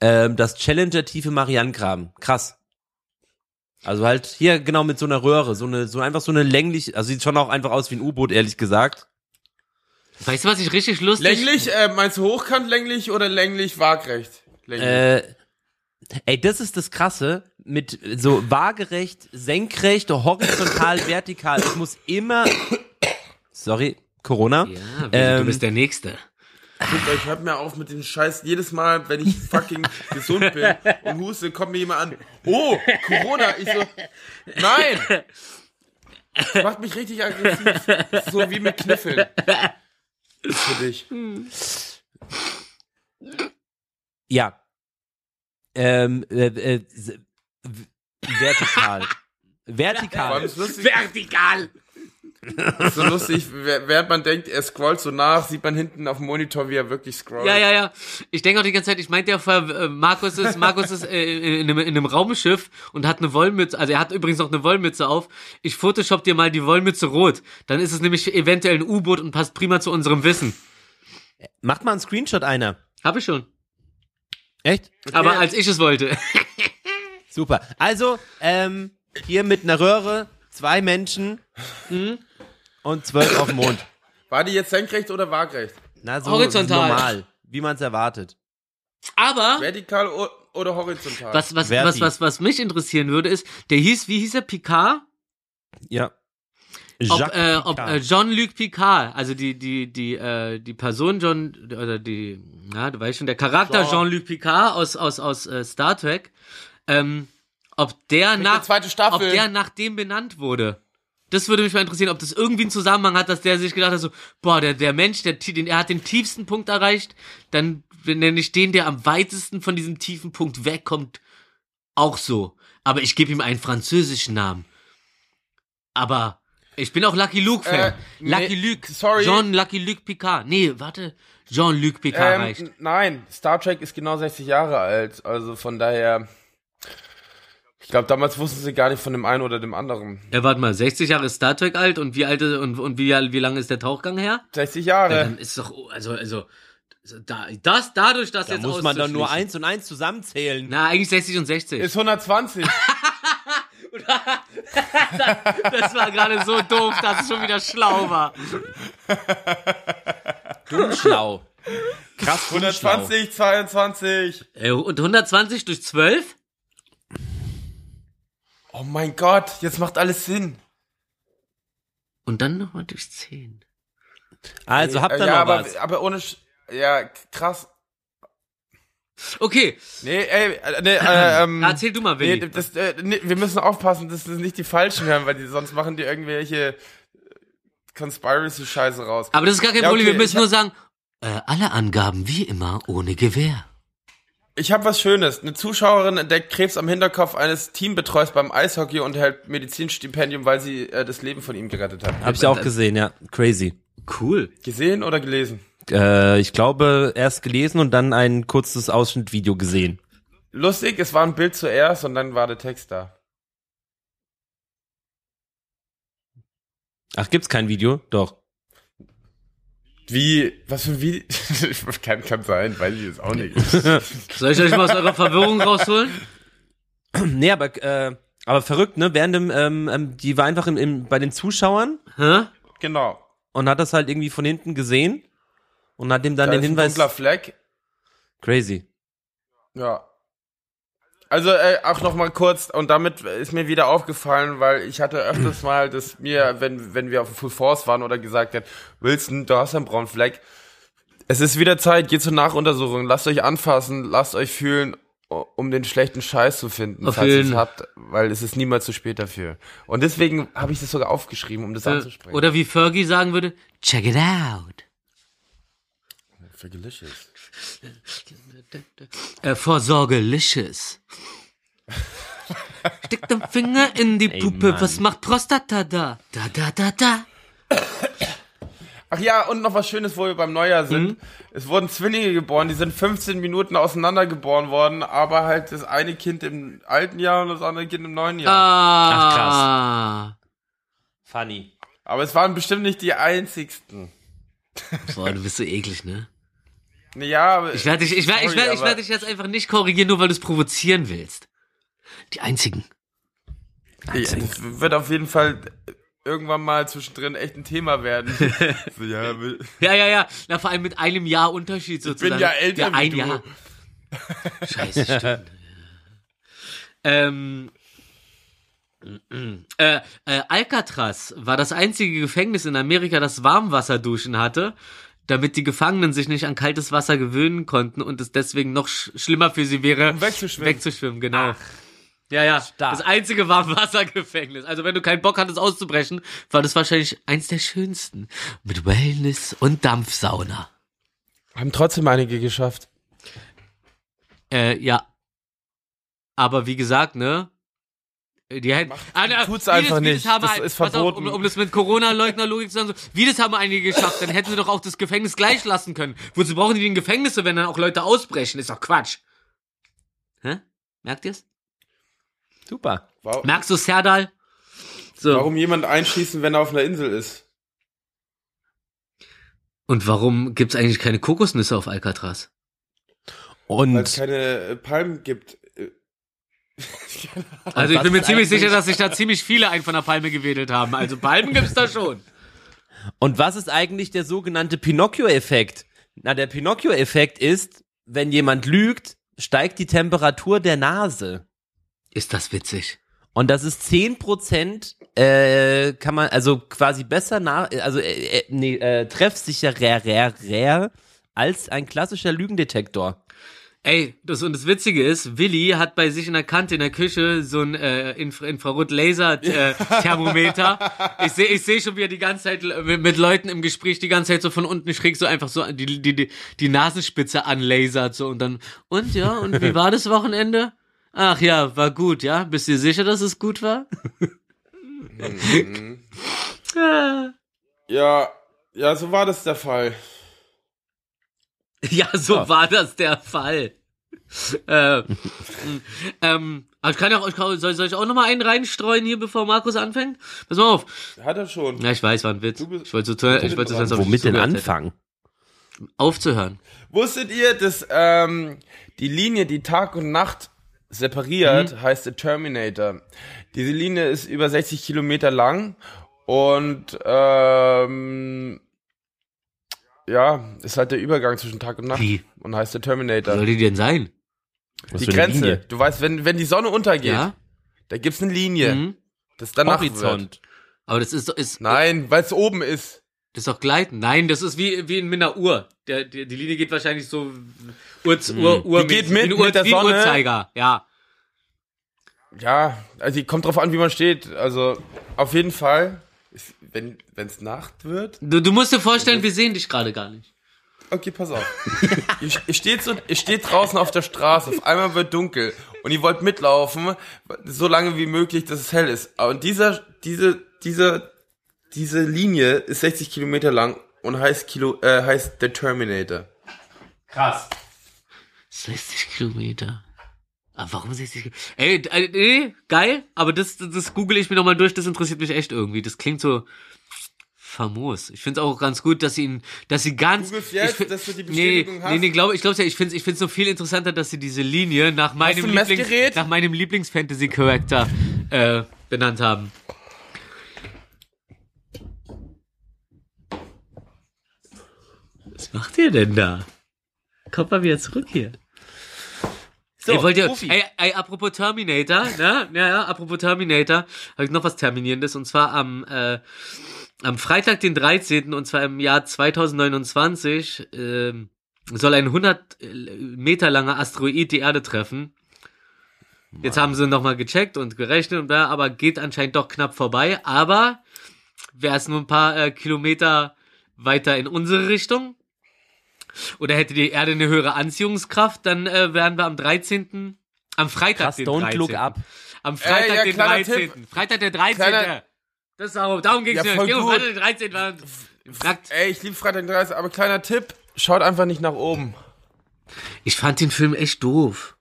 C: Ähm, das Challenger tiefe Marianengraben. Krass. Also halt hier genau mit so einer Röhre, so eine, so einfach so eine länglich, also sieht schon auch einfach aus wie ein U-Boot, ehrlich gesagt.
A: Weißt du, was ich richtig lustig...
D: Länglich, äh, meinst du hochkant länglich oder länglich waagrecht? Länglich.
C: Äh, ey, das ist das Krasse mit so waagerecht, senkrecht, horizontal, vertikal. Ich muss immer, sorry, Corona.
A: Ja,
C: Ähm,
A: du bist der Nächste.
D: Guckt euch, hört mir auf mit dem Scheiß. Jedes Mal, wenn ich fucking gesund bin und huste, kommt mir jemand an. Oh, Corona. Ich so, nein. Das macht mich richtig aggressiv. So wie mit Kniffeln. Für dich.
C: Ja. Ähm, äh, äh, vertikal.
D: Allem
C: vertikal.
D: Ist so lustig, wer- während man denkt, er scrollt so nach, sieht man hinten auf dem Monitor, wie er wirklich scrollt.
A: Ja, ja, ja. Ich denke auch die ganze Zeit, ich meinte ja vorher, äh, Markus ist, Markus ist äh, in, in, einem, in einem Raumschiff und hat eine Wollmütze, also er hat übrigens noch eine Wollmütze auf. Ich photoshop dir mal die Wollmütze rot. Dann ist es nämlich eventuell ein U-Boot und passt prima zu unserem Wissen.
C: Macht mal einen Screenshot einer.
A: Habe ich schon.
C: Echt?
A: Aber als ich es wollte.
C: Super. Also, ähm, hier mit einer Röhre, zwei Menschen
A: Hm?
C: Und zwölf auf dem Mond.
D: War die jetzt senkrecht oder waagrecht?
C: Na, so
A: Horizontal.
C: normal, wie man es erwartet.
A: Aber
D: Vertikal oder horizontal?
A: was, was,
C: Verti.
A: was, was, was mich interessieren würde, ist, der hieß, wie hieß er, Picard?
C: Ja.
A: Ob,
C: Jacques
A: äh, ob
C: Picard.
A: äh, Jean-Luc Picard, also die, die, die, äh, die Person John, oder die, na, du weißt schon, der Charakter
D: Jean.
A: Jean-Luc Picard aus, aus, aus äh, Star Trek, ähm, ob der nach,
D: eine zweite Staffel.
A: ob der nach dem benannt wurde. Das würde mich mal interessieren, ob das irgendwie einen Zusammenhang hat, dass der sich gedacht hat, so, boah, der, der Mensch, der, den, er hat den tiefsten Punkt erreicht, dann nenne ich den, der am weitesten von diesem tiefen Punkt wegkommt, auch so. Aber ich gebe ihm einen französischen Namen. Aber ich bin auch Lucky Luke-Fan.
D: Äh, nee,
A: Lucky Luke.
D: sorry.
A: Jean Lucky Luke Picard. Nee, warte. Jean-Luc Picard
D: ähm,
A: reicht.
D: nein, Star Trek ist genau 60 Jahre alt. Also von daher. Ich glaube, damals wussten sie gar nicht von dem einen oder dem anderen.
A: Ja, warte mal, 60 Jahre ist Star Trek alt und wie alt ist- und, und wie, wie lange ist der Tauchgang her?
D: 60
A: Ja,
D: Jahre.
A: dann ist doch, also, also, da, das, dadurch, dass
C: Da
A: jetzt
C: muss man dann nur eins und eins zusammenzählen.
A: Na, eigentlich 60 und 60.
D: ist 120.
A: Das war gerade so doof, dass es schon wieder schlau war.
C: Dumm schlau. Krass dumm schlau.
D: 120, 22.
A: Äh, Und 120 durch 12?
D: Oh mein Gott, jetzt macht alles Sinn.
A: Und dann nochmal durch 10.
C: Also habt ihr
D: Äh, ja,
C: noch
D: aber,
C: was?
D: aber ohne. Sch ja, krass.
A: Okay,
D: Nee, ey, äh, nee, äh, ähm,
A: erzähl du mal, Willi.
D: Nee, das, äh, nee, wir müssen aufpassen, dass das nicht die Falschen hören, weil die sonst machen die irgendwelche Conspiracy-Scheiße raus.
A: Aber das ist gar kein
D: Ja,
A: Problem,
D: okay,
A: wir müssen nur sagen, äh, alle Angaben wie immer ohne Gewähr.
D: Ich habe was Schönes. Eine Zuschauerin entdeckt Krebs am Hinterkopf eines Teambetreuers beim Eishockey und erhält Medizinstipendium, weil sie äh, das Leben von ihm gerettet hat.
C: Hab ich auch gesehen, ja. Crazy.
A: Cool.
D: Gesehen oder gelesen?
C: Äh, ich glaube, erst gelesen und dann ein kurzes Ausschnittvideo gesehen.
D: Lustig, es war ein Bild zuerst und dann war der Text da.
C: Ach, gibt's kein Video? Doch.
D: Wie, was für ein Video? kann, kann sein, weiß ich jetzt auch nicht.
A: Soll ich euch mal aus eurer Verwirrung rausholen?
C: Nee, aber, äh, aber verrückt, ne? Während dem, ähm, ähm, die war einfach im, im, bei den Zuschauern
A: Hä?
D: genau.
C: und hat das halt irgendwie von hinten gesehen und hat ihm dann
D: Da
C: den
D: ist ein
C: Hinweis.
D: dunkler Fleck.
C: Crazy.
D: Ja. Also äh, auch noch mal kurz und damit ist mir wieder aufgefallen, weil ich hatte öfters mal, dass mir, wenn wenn wir auf Full Force waren oder gesagt hat, Wilson, du hast einen braunen Fleck. Es ist wieder Zeit, geht zur Nachuntersuchung, lasst euch anfassen, lasst euch fühlen, um den schlechten Scheiß zu finden,
A: Auf
D: falls ihr es habt, weil es ist niemals zu spät dafür. Und deswegen habe ich das sogar aufgeschrieben, um das
A: Äh,
D: anzusprechen.
A: Oder wie Fergie sagen würde, check it out.
D: für Delicious.
A: Äh, Vorsorgelicious. Steck den Finger in die
C: Ey,
A: Puppe,
C: Mann.
A: was macht Prostata da? Da, da, da, da.
D: Ach ja, und noch was Schönes, wo wir beim Neujahr sind.
A: Mhm.
D: Es wurden Zwillinge geboren, die sind 15 Minuten auseinander geboren worden, aber halt das eine Kind im alten Jahr und das andere Kind im neuen Jahr.
A: Ah.
C: Funny.
D: Aber es waren bestimmt nicht die einzigsten.
A: Boah, du bist so eklig, ne?
D: Ja, aber
A: Ich werde dich, ich werde, ich werde, ich werde dich jetzt einfach nicht korrigieren, nur weil du es provozieren willst. Die einzigen.
D: Ja, das wird auf jeden Fall irgendwann mal zwischendrin echt ein Thema werden. so, ja,
A: Ja, ja, ja. Na, vor allem mit einem Jahr Unterschied sozusagen.
D: ja älter
A: ja, ein
D: du.
A: Jahr. Scheiße, stimmt. ähm, äh, äh, Alcatraz war das einzige Gefängnis in Amerika, das Warmwasserduschen hatte, damit die Gefangenen sich nicht an kaltes Wasser gewöhnen konnten und es deswegen noch sch schlimmer für sie wäre,
D: Um wegzuschwimmen.
A: wegzuschwimmen, genau. Ja, ja,
C: Stark.
A: das einzige Warmwassergefängnis. Also wenn du keinen Bock hattest auszubrechen, war das wahrscheinlich eins der schönsten. Mit Wellness und Dampfsauna.
D: Haben trotzdem einige geschafft.
A: Äh, ja. Aber wie gesagt, ne? Die hätten, ah, ne,
D: tut's einfach nicht.
A: Das haben,
D: Das ist
A: pass auf,
D: verboten.
A: um, um das mit Corona-Leugner-Logik zu sagen, so, wie das haben einige geschafft, dann hätten sie doch auch das Gefängnis gleich lassen können. Wozu brauchen die denn Gefängnisse, wenn dann auch Leute ausbrechen? Ist doch Quatsch. Hä? Merkt ihr's?
C: Super.
D: Warum,
A: Merkst du Serdal? So.
D: warum jemand einschießen, wenn er auf einer Insel ist?
A: Und warum gibt's eigentlich keine Kokosnüsse auf Alcatraz?
D: Weil es
C: Und
D: keine äh, Palmen gibt.
A: Also ich bin mir ziemlich sicher, dass sich da ziemlich viele einen von der Palme gewedelt haben. Also Palmen gibt's da schon.
C: Und was ist eigentlich der sogenannte Pinocchio-Effekt? Na, der Pinocchio-Effekt ist, wenn jemand lügt, steigt die Temperatur der Nase.
A: Ist das witzig?
C: Und das ist 10%, äh, kann man, also quasi besser nach, also, äh, äh, nee, äh, treffsicherer als ein klassischer Lügendetektor.
A: Ey, das und das Witzige ist, Willi hat bei sich in der Kante in der Küche so ein äh, Infra Infrarot-Laser-Thermometer. ich sehe ich seh schon wieder die ganze Zeit mit, mit Leuten im Gespräch die ganze Zeit so von unten schräg so einfach so die, die, die, die Nasenspitze anlasert so und dann, und ja, und wie war das Wochenende? Ach ja, war gut, ja? Bist du sicher, dass es gut war? Ah.
D: ja, ja, so war das der Fall.
A: Ja, so war das der Fall. äh, ähm, aber ich kann ja auch, ich kann, soll, soll ich auch noch mal einen reinstreuen hier, bevor Markus anfängt? Pass mal auf.
D: Hat er schon.
A: Ja, ich weiß, war ein Witz.
D: Bist-
A: Ich wollte so, ich wollte so,
C: Womit denn
A: hätte.
C: anfangen?
A: Aufzuhören.
D: Wusstet ihr, dass ähm, die Linie, die Tag und Nacht separiert,
A: Mhm.
D: heißt der Terminator. Diese Linie ist über 60 Kilometer lang und ähm, ja, ist halt der Übergang zwischen Tag und Nacht
A: Wie?
D: und heißt der
A: Wie
D: Terminator.
A: soll die denn sein?
C: Was
D: die Grenze. Du weißt, wenn, wenn die Sonne untergeht,
A: Ja?
D: da gibt's eine Linie,
A: Mhm.
D: das danach wird.
C: Horizont.
A: Aber das ist doch, ist,
D: Nein, weil es oben ist.
A: das ist doch Gleiten. Nein, das ist wie, wie in mit einer Uhr. Der, die, die Linie geht wahrscheinlich so Uhr, Uhr, Uhr,
D: Die geht
A: wie
D: mit-
A: ein Uhr,
D: mit der
A: wie
D: Sonne.
A: Uhrzeiger. Ja.
D: Ja, also kommt drauf an, wie man steht. Also auf jeden Fall, ist, wenn es Nacht wird,
A: Du, du musst dir vorstellen, wir sehen dich gerade gar nicht.
D: Okay, pass auf. ihr, ihr, steht so, ihr steht draußen auf der Straße, auf einmal wird dunkel und ihr wollt mitlaufen, so lange wie möglich, dass es hell ist. Und dieser, diese, diese, diese Linie ist 60 Kilometer lang und heißt, Kilo, äh, heißt der Terminator.
C: Krass.
A: 60 Kilometer. Aber warum 60 Kilometer? Ey, äh, nee, geil, aber das, das google ich mir nochmal durch, das interessiert mich echt irgendwie. Das klingt so. famos. Ich finde es auch ganz gut, dass sie ihn, dass sie ganz.
D: Googelst jetzt,
A: ich
D: dass du die
A: nee,
D: Bestätigung
A: nee,
D: hast?
A: nee, glaube ich, glaube ja. Ich finde, ich finde es so viel interessanter, dass sie diese Linie nach meinem Lieblings,
D: Messgerät?
A: nach meinem Lieblings-Fantasy-Charakter äh, benannt haben. Was macht ihr denn da? Kommt mal wieder zurück hier.
C: So,
A: ey, wollt ihr,
C: Rufi.
A: ey, ey, apropos Terminator, ne? Ja, ja, apropos Terminator, habe ich noch was Terminierendes und zwar am, äh, am Freitag, den 13. und zwar im Jahr 2029, ähm, soll ein 100 Meter langer Asteroid die Erde treffen. Jetzt haben sie nochmal gecheckt und gerechnet und bla, aber geht anscheinend doch knapp vorbei. Aber wäre es nur ein paar äh, Kilometer weiter in unsere Richtung oder hätte die Erde eine höhere Anziehungskraft, dann äh, wären wir am 13. Am Freitag,
C: Krass,
A: den
C: don't
A: 13.
C: look up.
A: Am Freitag,
D: Äh, ja,
A: den
D: kleiner
A: 13.
D: Tipp.
A: Freitag, der 13.
D: Kleiner-
A: das ist auch, darum ging's
D: Ja,
A: Es ging um
D: gut.
A: Freitag, den 13. War, Fragt.
D: Ey, ich liebe Freitag den 30, aber kleiner Tipp, schaut einfach nicht nach oben.
A: Ich fand den Film echt doof.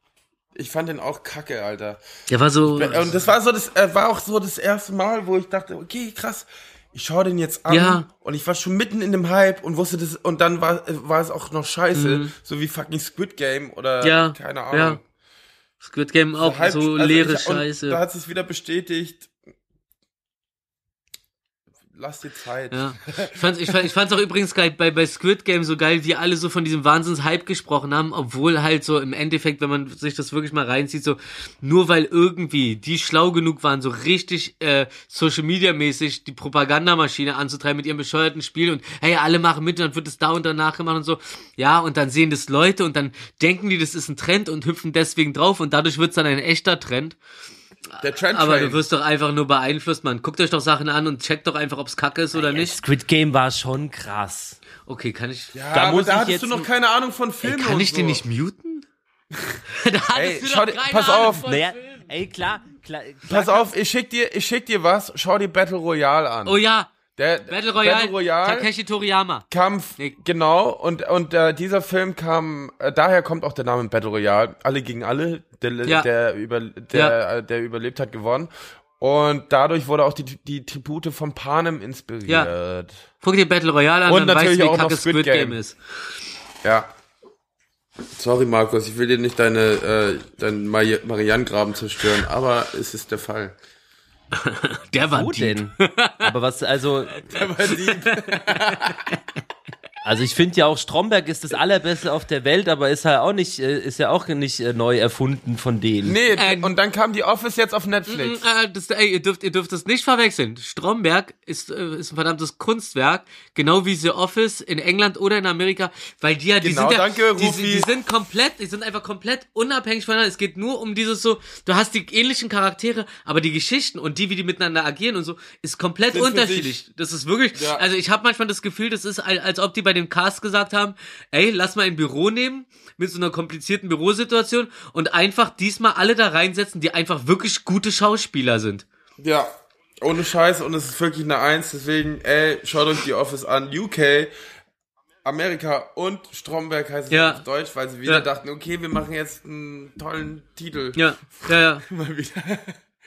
D: Ich fand den auch kacke, Alter.
A: Der war so.
D: Und das war so das äh, war auch so das erste Mal, wo ich dachte, okay, krass. Ich schaue den jetzt an
A: Ja.
D: und ich war schon mitten in dem Hype und wusste das und dann war war es auch noch scheiße, so wie fucking Squid Game oder
A: Mhm. Ja,
D: keine Ahnung.
A: ja. Squid Game auch
D: Hype-
A: so
D: also
A: leere
D: ich, und
A: Scheiße.
D: Da hat es wieder bestätigt. Lass dir Zeit.
A: Ja. Ich fand's, ich, fand, ich fand's auch übrigens geil bei, bei Squid Game so geil, wie alle so von diesem Wahnsinns-Hype gesprochen haben, obwohl halt so im Endeffekt, wenn man sich das wirklich mal reinzieht, so nur weil irgendwie die schlau genug waren, so richtig äh, Social-Media-mäßig die Propagandamaschine anzutreiben mit ihrem bescheuerten Spiel und hey, alle machen mit und dann wird es da und danach gemacht und so. Ja, und dann sehen das Leute und dann denken die, das ist ein Trend und hüpfen deswegen drauf und dadurch wird's dann ein echter Trend.
D: Der Trend
A: Aber du wirst doch einfach nur beeinflusst, man. Guckt euch doch Sachen an und checkt doch einfach, ob's kacke ist oder nicht.
C: Squid Game war schon krass.
A: Okay, kann ich.
D: ja,
C: da
D: aber da
C: ich
D: hattest
C: jetzt
D: du noch
C: ein-
D: keine Ahnung von Filmen
A: Kann
D: und
A: ich
D: so.
A: den nicht muten? da hattest
D: Ey,
A: du
D: schau
A: doch
D: dir-
A: keine
D: pass
A: Ahnung
D: auf.
A: von
C: Naja,
A: Filmen.
C: ey, klar, klar.
D: Pass
C: klar
D: auf, ich schick dir, ich schick dir was. Schau dir Battle Royale an.
A: Oh ja,
D: Der
A: Battle Royale,
D: Battle Royale
A: Takeshi Toriyama.
D: Kampf,
A: Nee.
D: genau, und, und äh, dieser Film kam, äh, daher kommt auch der Name Battle Royale, alle gegen alle, der,
A: Ja.
D: der, über, der,
A: Ja.
D: äh, der überlebt hat, gewonnen. Und dadurch wurde auch die, die Tribute von Panem inspiriert.
A: Guck dir Battle Royale an,
D: Und
A: dann weißt
D: natürlich
A: du, wie
D: auch noch Squid
A: Squid Game
D: Game.
A: ist.
D: Ja. Sorry, Markus, ich will dir nicht deine, äh, deinen Mari Marianne-Graben zerstören, aber es ist der Fall.
A: Der war
C: Wo
A: deep.
C: denn? Aber was, also,
D: Aber die,
C: also ich finde ja auch Stromberg ist das allerbeste auf der Welt, aber ist ja auch nicht, äh, ist ja auch nicht äh, neu erfunden von denen.
D: nee,
A: Ähm,
D: und dann kam die Office jetzt auf Netflix.
A: Äh, das, ey, ihr dürft, ihr dürft das nicht verwechseln. Stromberg ist, äh, ist ein verdammtes Kunstwerk, genau wie The Office in England oder in Amerika, weil die ja, die
D: Genau,
A: sind ja,
D: danke,
A: die, die sind komplett, die sind einfach komplett unabhängig voneinander. Es geht nur um dieses so, du hast die ähnlichen Charaktere, aber die Geschichten und die, wie die miteinander agieren und so, ist komplett
D: Sind
A: unterschiedlich. Das ist wirklich,
D: Ja.
A: also ich habe manchmal das Gefühl, das ist, als als ob die bei dem Cast gesagt haben, ey, lass mal ein Büro nehmen mit so einer komplizierten Bürosituation und einfach diesmal alle da reinsetzen, die einfach wirklich gute Schauspieler sind.
D: Ja, ohne Scheiß und es ist wirklich eine Eins, deswegen, ey, schaut euch die Office an. UK, Amerika und Stromberg heißt es
A: Ja.
D: auf Deutsch, weil sie wieder
A: Ja.
D: dachten, okay, wir machen jetzt einen tollen Titel.
A: Ja, ja, ja.
D: Mal wieder.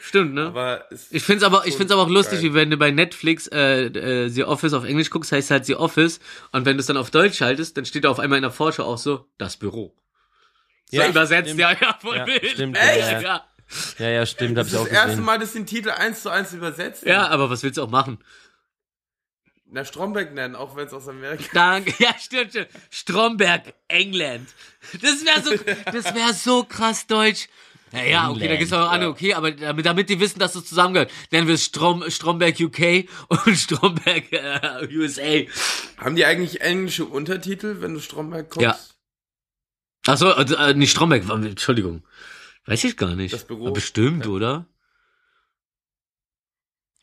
A: Stimmt, ne?
D: Aber
A: Ich find's aber, ich find's aber auch lustig,
D: geil.
A: wie wenn du bei Netflix äh, äh, The Office auf Englisch guckst, heißt halt The Office und wenn du es dann auf Deutsch schaltest, dann steht da auf einmal in der Vorschau auch so das Büro. So
C: Ja,
A: übersetzt,
C: stimmt.
A: ja, ja, voll
C: Ja,
A: wild.
C: stimmt,
A: Echt?
C: ja,
A: Ja.
C: Ja, ja, stimmt, habe
D: das
C: ich
D: ist
C: auch
D: das erste
C: gesehen.
D: Mal, dass den Titel eins zu eins übersetzt.
A: ja, aber was willst du auch machen?
D: Na, Stromberg nennen, auch wenn es aus Amerika
A: Danke. Ja, stimmt, stimmt. Stromberg, England. Das wäre so, das wäre so krass deutsch. Ja, ja, okay, da gibt's auch andere, okay, aber damit, damit die wissen, dass das zusammengehört, nennen wir es Strom, Stromberg UK und Stromberg äh, USA.
D: Haben die eigentlich englische Untertitel, wenn du Stromberg guckst?
A: Ja. Ach so, also, äh, nicht Stromberg, war- Entschuldigung. Weiß ich gar nicht.
D: Das Büro.
A: Bestimmt, oder?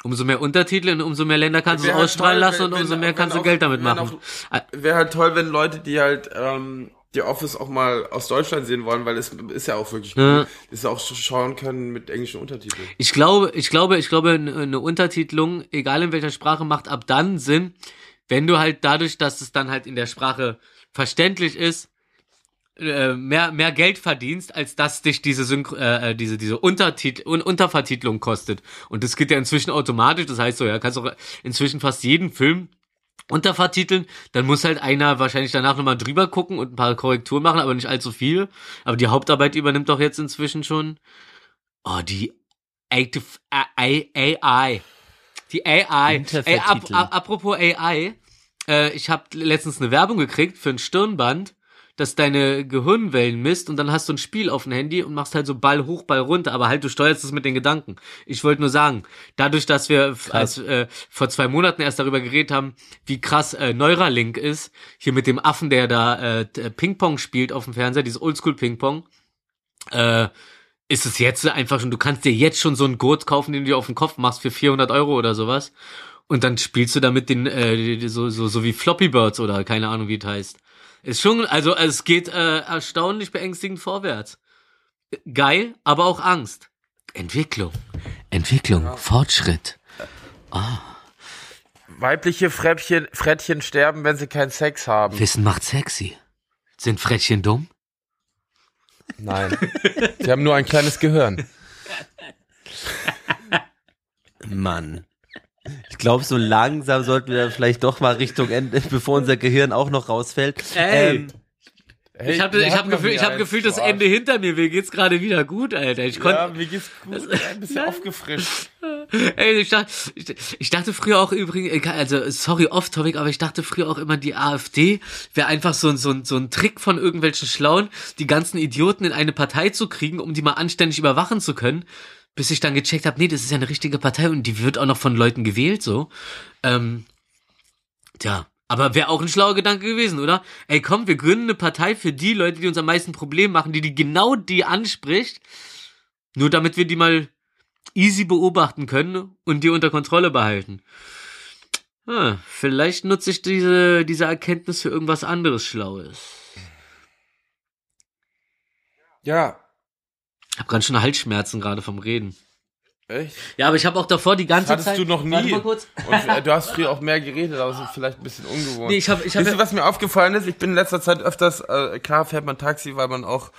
A: Umso mehr Untertitel und umso mehr Länder kannst du es
D: halt
A: ausstrahlen
D: toll,
A: lassen
D: wenn-
A: und umso
D: wenn-
A: mehr
D: wenn
A: kannst du
D: auch-
A: Geld damit
D: wenn
A: machen.
D: auch- Wäre halt toll, wenn Leute, die halt ähm, die Office auch mal aus Deutschland sehen wollen, weil es ist ja auch wirklich
A: Ja.
D: cool, dass sie auch schauen können mit englischen Untertiteln.
A: Ich glaube, ich glaube, ich glaube, eine Untertitelung, egal in welcher Sprache, macht ab dann Sinn, wenn du halt dadurch, dass es dann halt in der Sprache verständlich ist, äh, mehr mehr Geld verdienst, als dass dich diese Synchro äh, äh, diese diese Untertitel Un Untervertitlung kostet. Und das geht ja inzwischen automatisch. Das heißt so, ja, kannst auch inzwischen fast jeden Film untervertiteln, dann muss halt einer wahrscheinlich danach nochmal drüber gucken und ein paar Korrekturen machen, aber nicht allzu viel. Aber die Hauptarbeit übernimmt doch jetzt inzwischen schon. Oh, die Active AI. Die AI. Ey, ap apropos AI, äh, ich habe letztens eine Werbung gekriegt für ein Stirnband, das deine Gehirnwellen misst und dann hast du ein Spiel auf dem Handy und machst halt so Ball hoch, Ball runter, aber halt du steuerst es mit den Gedanken. Ich wollte nur sagen, dadurch, dass wir als, äh, vor zwei Monaten erst darüber geredet haben, wie krass äh, Neuralink ist, hier mit dem Affen, der da äh, t- Ping-Pong spielt auf dem Fernseher, dieses Oldschool-Ping-Pong, äh, ist es jetzt einfach schon, du kannst dir jetzt schon so einen Gurt kaufen, den du dir auf den Kopf machst für 400 Euro oder sowas. Und dann spielst du damit den, äh, so, so, so wie Floppy Birds oder keine Ahnung, wie es heißt. Ist schon, also es geht äh, erstaunlich beängstigend vorwärts. Geil, aber auch Angst. Entwicklung. Entwicklung, Fortschritt.
D: Weibliche Frettchen, Frettchen sterben, wenn sie keinen Sex haben.
A: Wissen macht sexy. Sind Frettchen dumm?
D: Nein. sie haben nur ein kleines Gehirn.
C: Mann. Ich glaube, so langsam sollten wir dann vielleicht doch mal Richtung Ende, bevor unser Gehirn auch noch rausfällt.
A: Ey.
C: Ähm,
D: Hey,
A: ich habe ich hab gefühl, ich hab gefühlt, das. Ende hinter mir. Mir geht's gerade wieder gut, Alter. Ich konnte,
D: Ja, mir geht's gut. Ein bisschen aufgefrischt.
A: Ey, ich dachte, ich, ich dachte früher auch übrigens, also sorry off-topic, aber ich dachte früher auch immer, die AfD wäre einfach so, ein so, ein so ein Trick von irgendwelchen Schlauen, die ganzen Idioten in eine Partei zu kriegen, um die mal anständig überwachen zu können. Bis ich dann gecheckt habe, nee, das ist ja eine richtige Partei und die wird auch noch von Leuten gewählt, so. Ähm, tja, aber wäre auch ein schlauer Gedanke gewesen, oder? Ey, komm, wir gründen eine Partei für die Leute, die uns am meisten Probleme machen, die die genau die anspricht, nur damit wir die mal easy beobachten können und die unter Kontrolle behalten. Ah, vielleicht nutze ich diese, diese Erkenntnis für irgendwas anderes Schlaues.
D: Ja.
A: Ich habe ganz schön Halsschmerzen gerade vom Reden.
D: Echt?
A: Ja, aber ich habe auch davor die ganze
D: Hattest
A: Zeit.
D: du noch nie. Und äh, du hast früher auch mehr geredet, aber es ist vielleicht ein bisschen ungewohnt.
A: Nee, ich habe, ich habe.
D: Wisst ihr, was mir aufgefallen ist? Ich bin in letzter Zeit öfters, äh, klar fährt man Taxi, weil man auch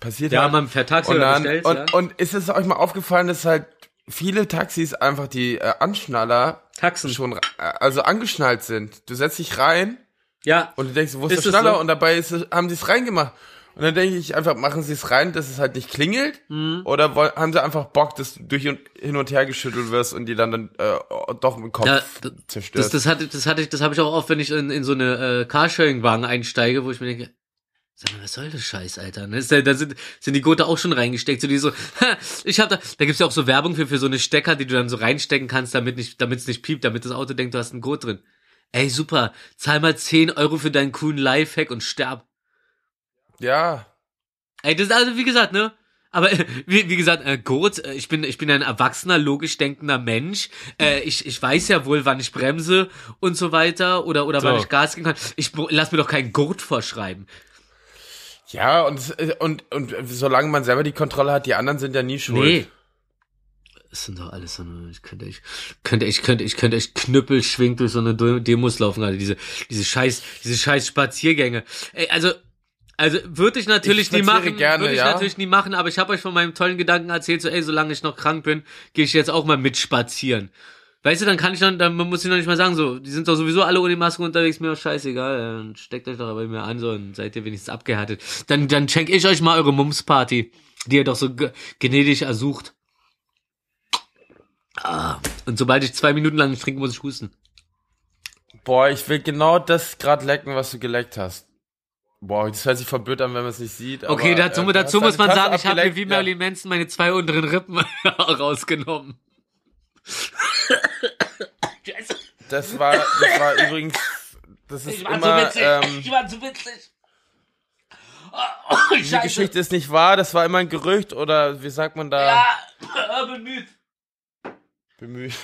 D: passiert
A: Ja,
D: hat.
A: man per Taxi
D: und, dann,
A: bestellt,
D: und,
A: ja.
D: und ist es euch mal aufgefallen, dass halt viele Taxis einfach die äh, Anschnaller
A: Taxen.
D: schon, äh, also angeschnallt sind. Du setzt dich rein
A: Ja,
D: und du denkst, wo ist,
A: Ist
D: der Schnaller?
A: so?
D: Und dabei ist, haben sie es reingemacht. Und dann denke ich einfach, machen sie es rein, dass es halt nicht klingelt?
A: Mhm.
D: Oder woll- haben sie einfach Bock, dass du durch und hin und her geschüttelt wirst und die dann, dann äh, doch im Kopf
A: Ja,
D: zerstörst?
A: das, das hatte, das hatte ich, das habe ich auch oft, wenn ich in, in so eine äh, Carsharing-Wagen einsteige, wo ich mir denke, sag mal, was soll das Scheiß, Alter? Ne? Da, da sind, sind die Gurte auch schon reingesteckt, so die so, ha, ich hab da, da gibt's ja auch so Werbung für, für so eine Stecker, die du dann so reinstecken kannst, damit nicht, damit es nicht piept, damit das Auto denkt, du hast einen Gurt drin. Ey, super, zahl mal 10 Euro für deinen coolen Lifehack und sterb.
D: Ja.
A: Ey, das ist also, wie gesagt, ne? Aber äh, wie, wie gesagt, äh, Gurt, äh, ich bin ich bin ein erwachsener, logisch denkender Mensch. Äh, ich, ich weiß ja wohl, wann ich bremse und so weiter oder oder wann
D: So.
A: ich Gas geben kann. Ich lass mir doch keinen Gurt vorschreiben.
D: Ja, und, und, und solange man selber die Kontrolle hat, die anderen sind ja nie schuld.
A: Nee. Das sind doch alles so eine, ich könnte ich könnte ich könnte ich könnte echt Knüppel schwingt durch so eine Demos laufen gerade diese diese scheiß diese scheiß Spaziergänge. Ey, also also würde ich natürlich
D: Ich
A: nie machen,
D: gerne,
A: würde ich
D: ja.
A: natürlich nie machen, aber ich habe euch von meinem tollen Gedanken erzählt, so ey, solange ich noch krank bin, gehe ich jetzt auch mal mit spazieren. Weißt du, dann kann ich dann, dann muss ich noch nicht mal sagen, so, die sind doch sowieso alle ohne Maske unterwegs, mir doch scheißegal, dann steckt euch doch bei mir an, so, und seid ihr wenigstens abgehärtet. Dann, dann schenk ich euch mal eure Mumsparty, die ihr doch so gnädig ersucht. Ah, und sobald ich zwei Minuten lang trinke, muss ich husten.
D: Boah, ich will genau das gerade lecken, was du geleckt hast. Boah, das hört sich voll blöd an, wenn man es nicht sieht.
A: Okay,
D: aber,
A: dazu,
D: äh,
A: dazu muss man sagen, ich habe mir wie
D: ja.
A: Marilyn Manson meine zwei unteren Rippen rausgenommen.
D: Das war, das war übrigens, das ist
A: Ich war
D: immer,
A: so witzig.
D: ähm,
A: ich war so witzig. Oh,
D: die
A: Scheiße.
D: Geschichte ist nicht wahr, das war immer ein Gerücht oder wie sagt man da?
A: Ja, bemüht.
D: Bemüht.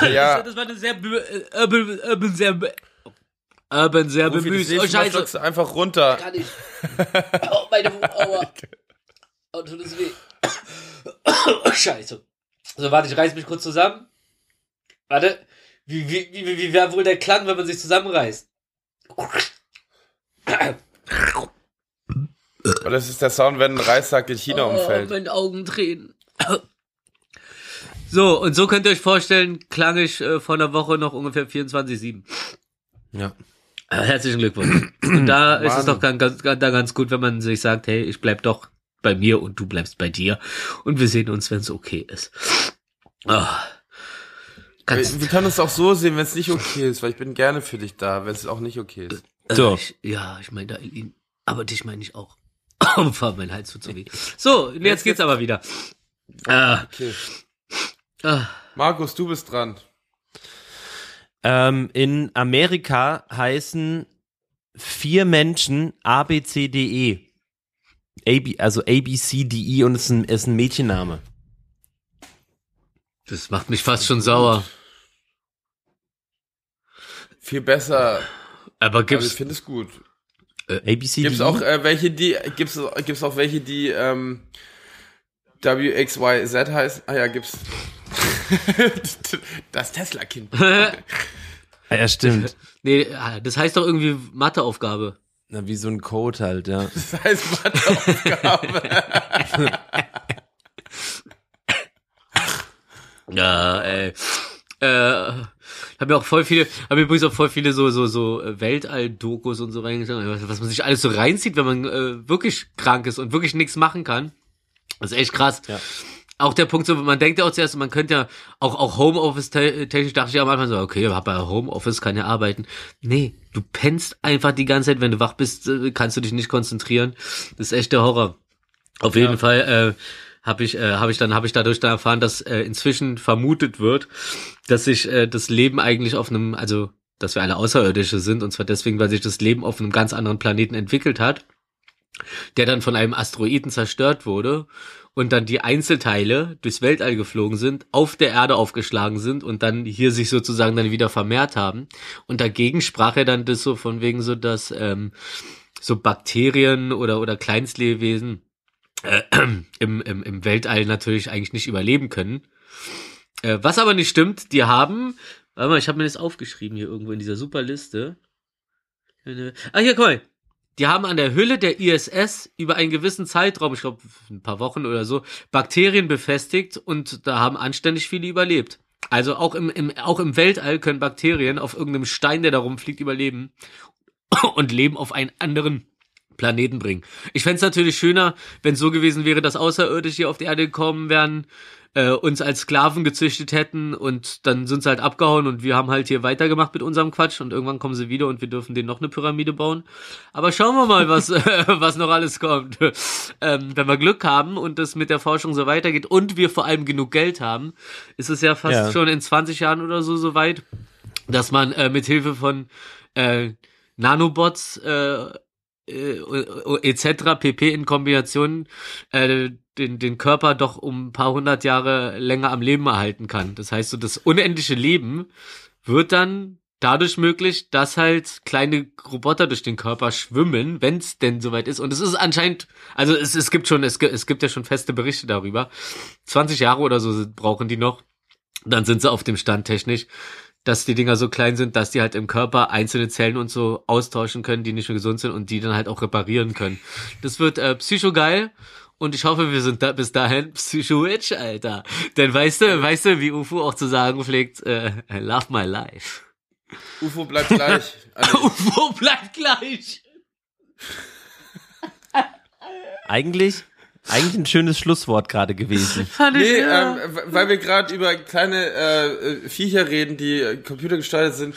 A: Ja.
D: ja,
A: Das war eine sehr äh, urban, urban sehr be- urban sehr
D: Rufi,
A: bemüht. Oh Scheiße.
D: einfach runter.
A: Kann ich. Oh, meine Aua. Oh, tut es weh. Oh, Scheiße. So, warte, ich reiß mich kurz zusammen. Warte. Wie, wie, wie, wie wäre wohl der Klang, wenn man sich zusammenreißt?
D: Weil das ist der Sound, wenn ein Reissack in China umfällt.
A: Oh, meine Augen tränen. So, und so könnt ihr euch vorstellen, klang ich äh, vor einer Woche noch ungefähr 24-7.
C: Ja.
A: Äh, herzlichen Glückwunsch. Und da ist es doch ganz, ganz, ganz, da ganz gut, wenn man sich sagt, hey, ich bleib doch bei mir und du bleibst bei dir. Und wir sehen uns, wenn es okay ist. Ah. Ganz,
D: Wir können es auch so sehen, wenn es nicht okay ist, weil ich bin gerne für dich da, wenn es auch nicht okay ist.
C: So.
A: Äh, ich, ja, ich meine da ihn, aber dich meine ich auch. Oh, mein Hals tut so weh. So, jetzt geht's aber wieder. Ah,
D: Okay.
A: ah.
D: Markus, du bist dran.
C: Ähm, in Amerika heißen vier Menschen A, B, C, D, E. A, B, also A, B, C, D, E und es ist ein, ist ein Mädchenname.
A: Das macht mich fast schon sauer.
D: Viel besser.
A: Aber
D: Aber ich
A: gibt's,
D: finde es gut.
C: A, B, C,
D: Gibt's
C: D, E?
D: auch äh, welche, die gibt's gibt's auch welche, die ähm, W X Y Z heißen? Ah ja, gibt's. das Tesla-Kind.
C: Ah, ja, stimmt.
A: nee, das heißt doch irgendwie Matheaufgabe.
C: Na, wie so ein Code halt, ja.
D: Das heißt Matheaufgabe.
A: Ja, ey. Äh, haben ja auch voll viele, haben mir übrigens auch voll viele so, so, so Weltall-Dokus und so reingeschaut, was was man sich alles so reinzieht, wenn man äh, wirklich krank ist und wirklich nichts machen kann. Das ist echt krass.
C: Ja.
A: Auch der Punkt, so, man denkt ja auch zuerst, man könnte ja auch, auch Homeoffice te- technisch dachte ich am Anfang so, okay, hab ja Homeoffice, kann ja arbeiten. Nee, du pennst einfach die ganze Zeit, wenn du wach bist, äh, kannst du dich nicht konzentrieren. Das ist echt der Horror. Auf jeden Fall äh, habe ich äh, habe ich dann habe ich dadurch dann erfahren, dass äh, inzwischen vermutet wird, dass sich äh, das Leben eigentlich auf einem also dass wir alle Außerirdische sind und zwar deswegen, weil sich das Leben auf einem ganz anderen Planeten entwickelt hat, der dann von einem Asteroiden zerstört wurde und dann die Einzelteile durchs Weltall geflogen sind, auf der Erde aufgeschlagen sind und dann hier sich sozusagen dann wieder vermehrt haben. Und dagegen sprach er dann das so von wegen so, dass ähm, so Bakterien oder oder Kleinstlebewesen äh, im, im, im Weltall natürlich eigentlich nicht überleben können. Äh, was aber nicht stimmt, die haben, warte mal, ich habe mir das aufgeschrieben hier irgendwo in dieser super Liste. Eine- Ah, hier, guck mal. Die haben an der Hülle der ISS über einen gewissen Zeitraum, ich glaube ein paar Wochen oder so, Bakterien befestigt und da haben anständig viele überlebt. Also auch im, im, auch im Weltall können Bakterien auf irgendeinem Stein, der da rumfliegt, überleben und Leben auf einen anderen Planeten bringen. Ich fänd's natürlich schöner, wenn es so gewesen wäre, dass Außerirdische hier auf die Erde gekommen wären, äh, uns als Sklaven gezüchtet hätten und dann sind sie halt abgehauen und wir haben halt hier weitergemacht mit unserem Quatsch und irgendwann kommen sie wieder und wir dürfen denen noch eine Pyramide bauen. Aber schauen wir mal, was, äh, was noch alles kommt. ähm, wenn wir Glück haben und das mit der Forschung so weitergeht und wir vor allem genug Geld haben, ist es ja fast
C: Ja.
A: schon in 20 Jahren oder so so weit, dass man äh, mit Hilfe von äh, Nanobots äh, etc. pp in Kombination äh, den, den Körper doch um ein paar hundert Jahre länger am Leben erhalten kann. Das heißt, so das unendliche Leben wird dann dadurch möglich, dass halt kleine Roboter durch den Körper schwimmen, wenn es denn soweit ist. Und es ist anscheinend, also es, es gibt schon, es, es gibt ja schon feste Berichte darüber. 20 Jahre oder so brauchen die noch. Dann sind sie auf dem Stand technisch, dass die Dinger so klein sind, dass die halt im Körper einzelne Zellen und so austauschen können, die nicht mehr gesund sind und die dann halt auch reparieren können. Das wird äh, psychogeil und ich hoffe, wir sind da bis dahin psycho-rich, Alter. Denn weißt du, weißt du, wie UFO auch zu sagen pflegt, äh, I love my life.
D: UFO bleibt gleich. Also,
A: UFO bleibt gleich.
C: Eigentlich, eigentlich ein schönes Schlusswort gerade gewesen.
A: Fand ich,
D: nee,
A: ja.
D: ähm, weil wir gerade über kleine äh, äh, Viecher reden, die äh, computergestaltet sind.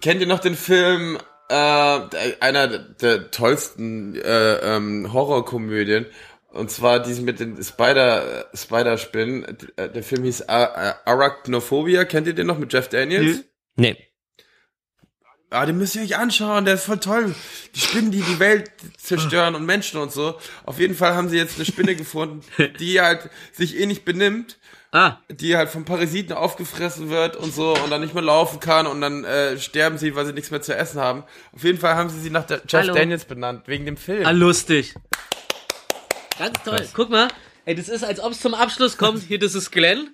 D: Kennt ihr noch den Film, äh, einer der tollsten äh, ähm, Horrorkomödien? Und zwar diesen mit den Spider, äh, Spider-Spinnen. Äh, Der Film hieß Ar- Ar- Arachnophobia. Kennt ihr den noch mit Jeff Daniels?
C: Nee.
D: Ah, den müsst ihr euch anschauen, der ist voll toll. Die Spinnen, die die Welt zerstören und Menschen und so. Auf jeden Fall haben sie jetzt eine Spinne gefunden, die halt sich eh nicht benimmt,
A: Ah,
D: die halt von Parasiten aufgefressen wird und so und dann nicht mehr laufen kann und dann äh, sterben sie, weil sie nichts mehr zu essen haben. Auf jeden Fall haben sie sie nach der Jeff
A: Hallo.
D: Daniels benannt, wegen dem Film.
A: ah, lustig. Ganz toll. Guck mal, ey, das ist, als ob es zum Abschluss kommt. Hier, das ist Glenn.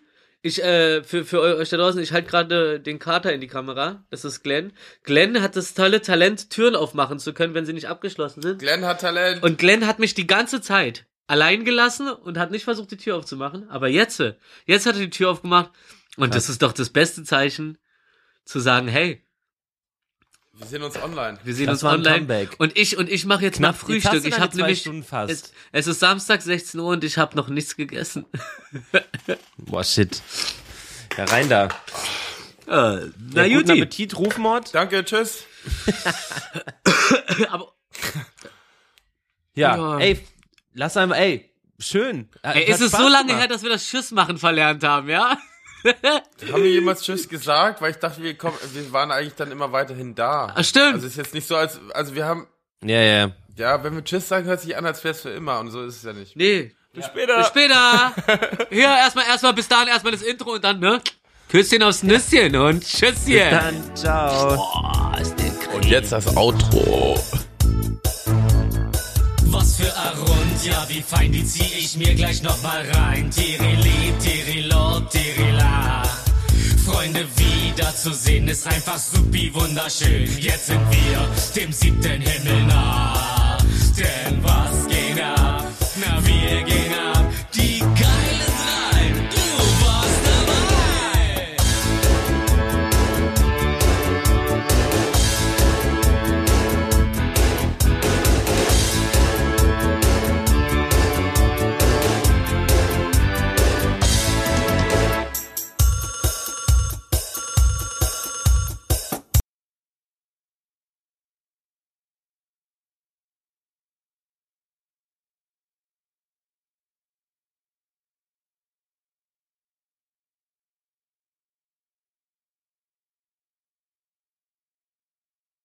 A: Ich, äh, für, für euch da draußen, ich halte gerade den Kater in die Kamera. Das ist Glenn. Glenn hat das tolle Talent, Türen aufmachen zu können, wenn sie nicht abgeschlossen sind.
D: Glenn hat Talent.
A: Und Glenn hat mich die ganze Zeit allein gelassen und hat nicht versucht, die Tür aufzumachen. Aber jetzt, jetzt hat er die Tür aufgemacht. Und das ist doch das beste Zeichen, zu sagen, hey,
D: wir sehen uns online.
A: wir sehen
C: Das
A: uns online. Und ich und ich mache jetzt
C: Knapp-
A: mal Frühstück. Ich habe nämlich
C: Stunden fast.
A: Es, es ist Samstag 16 Uhr und ich habe noch nichts gegessen.
C: Boah, shit. Ja, rein da.
A: Äh, na
C: ja, guten
A: Juti.
C: Appetit, Rufmord.
D: Danke, tschüss.
A: Aber
C: Ja,
A: Ja.
C: ey, lass einmal, ey, schön.
A: ey, ist es
C: Spaß
A: so lange
C: gemacht.
A: her, dass wir das Tschüss machen verlernt haben, ja?
D: Haben wir jemals Tschüss gesagt? Weil ich dachte, wir, kommen, wir waren eigentlich dann immer weiterhin da.
A: Ah, stimmt.
D: Also ist jetzt nicht so, als, also wir haben,
C: Ja, ja.
D: ja, wenn wir Tschüss sagen, hört sich an, als wäre es für immer und so ist es ja nicht.
A: Nee.
D: Bis später.
A: Bis später. Hier, erstmal, erstmal, bis dahin, erstmal das Intro und dann, ne? Küsschen aufs Nüsschen und Tschüsschen.
C: Dann, ciao.
D: Und jetzt das Outro.
E: Was für ein Rund, ja wie fein, die zieh ich mir gleich nochmal rein. Tirili, Tirilo, Tirila. Freunde wiederzusehen ist einfach supi wunderschön. Jetzt sind wir dem siebten Himmel nah. Denn was geht ab? Na, wir gehen ab.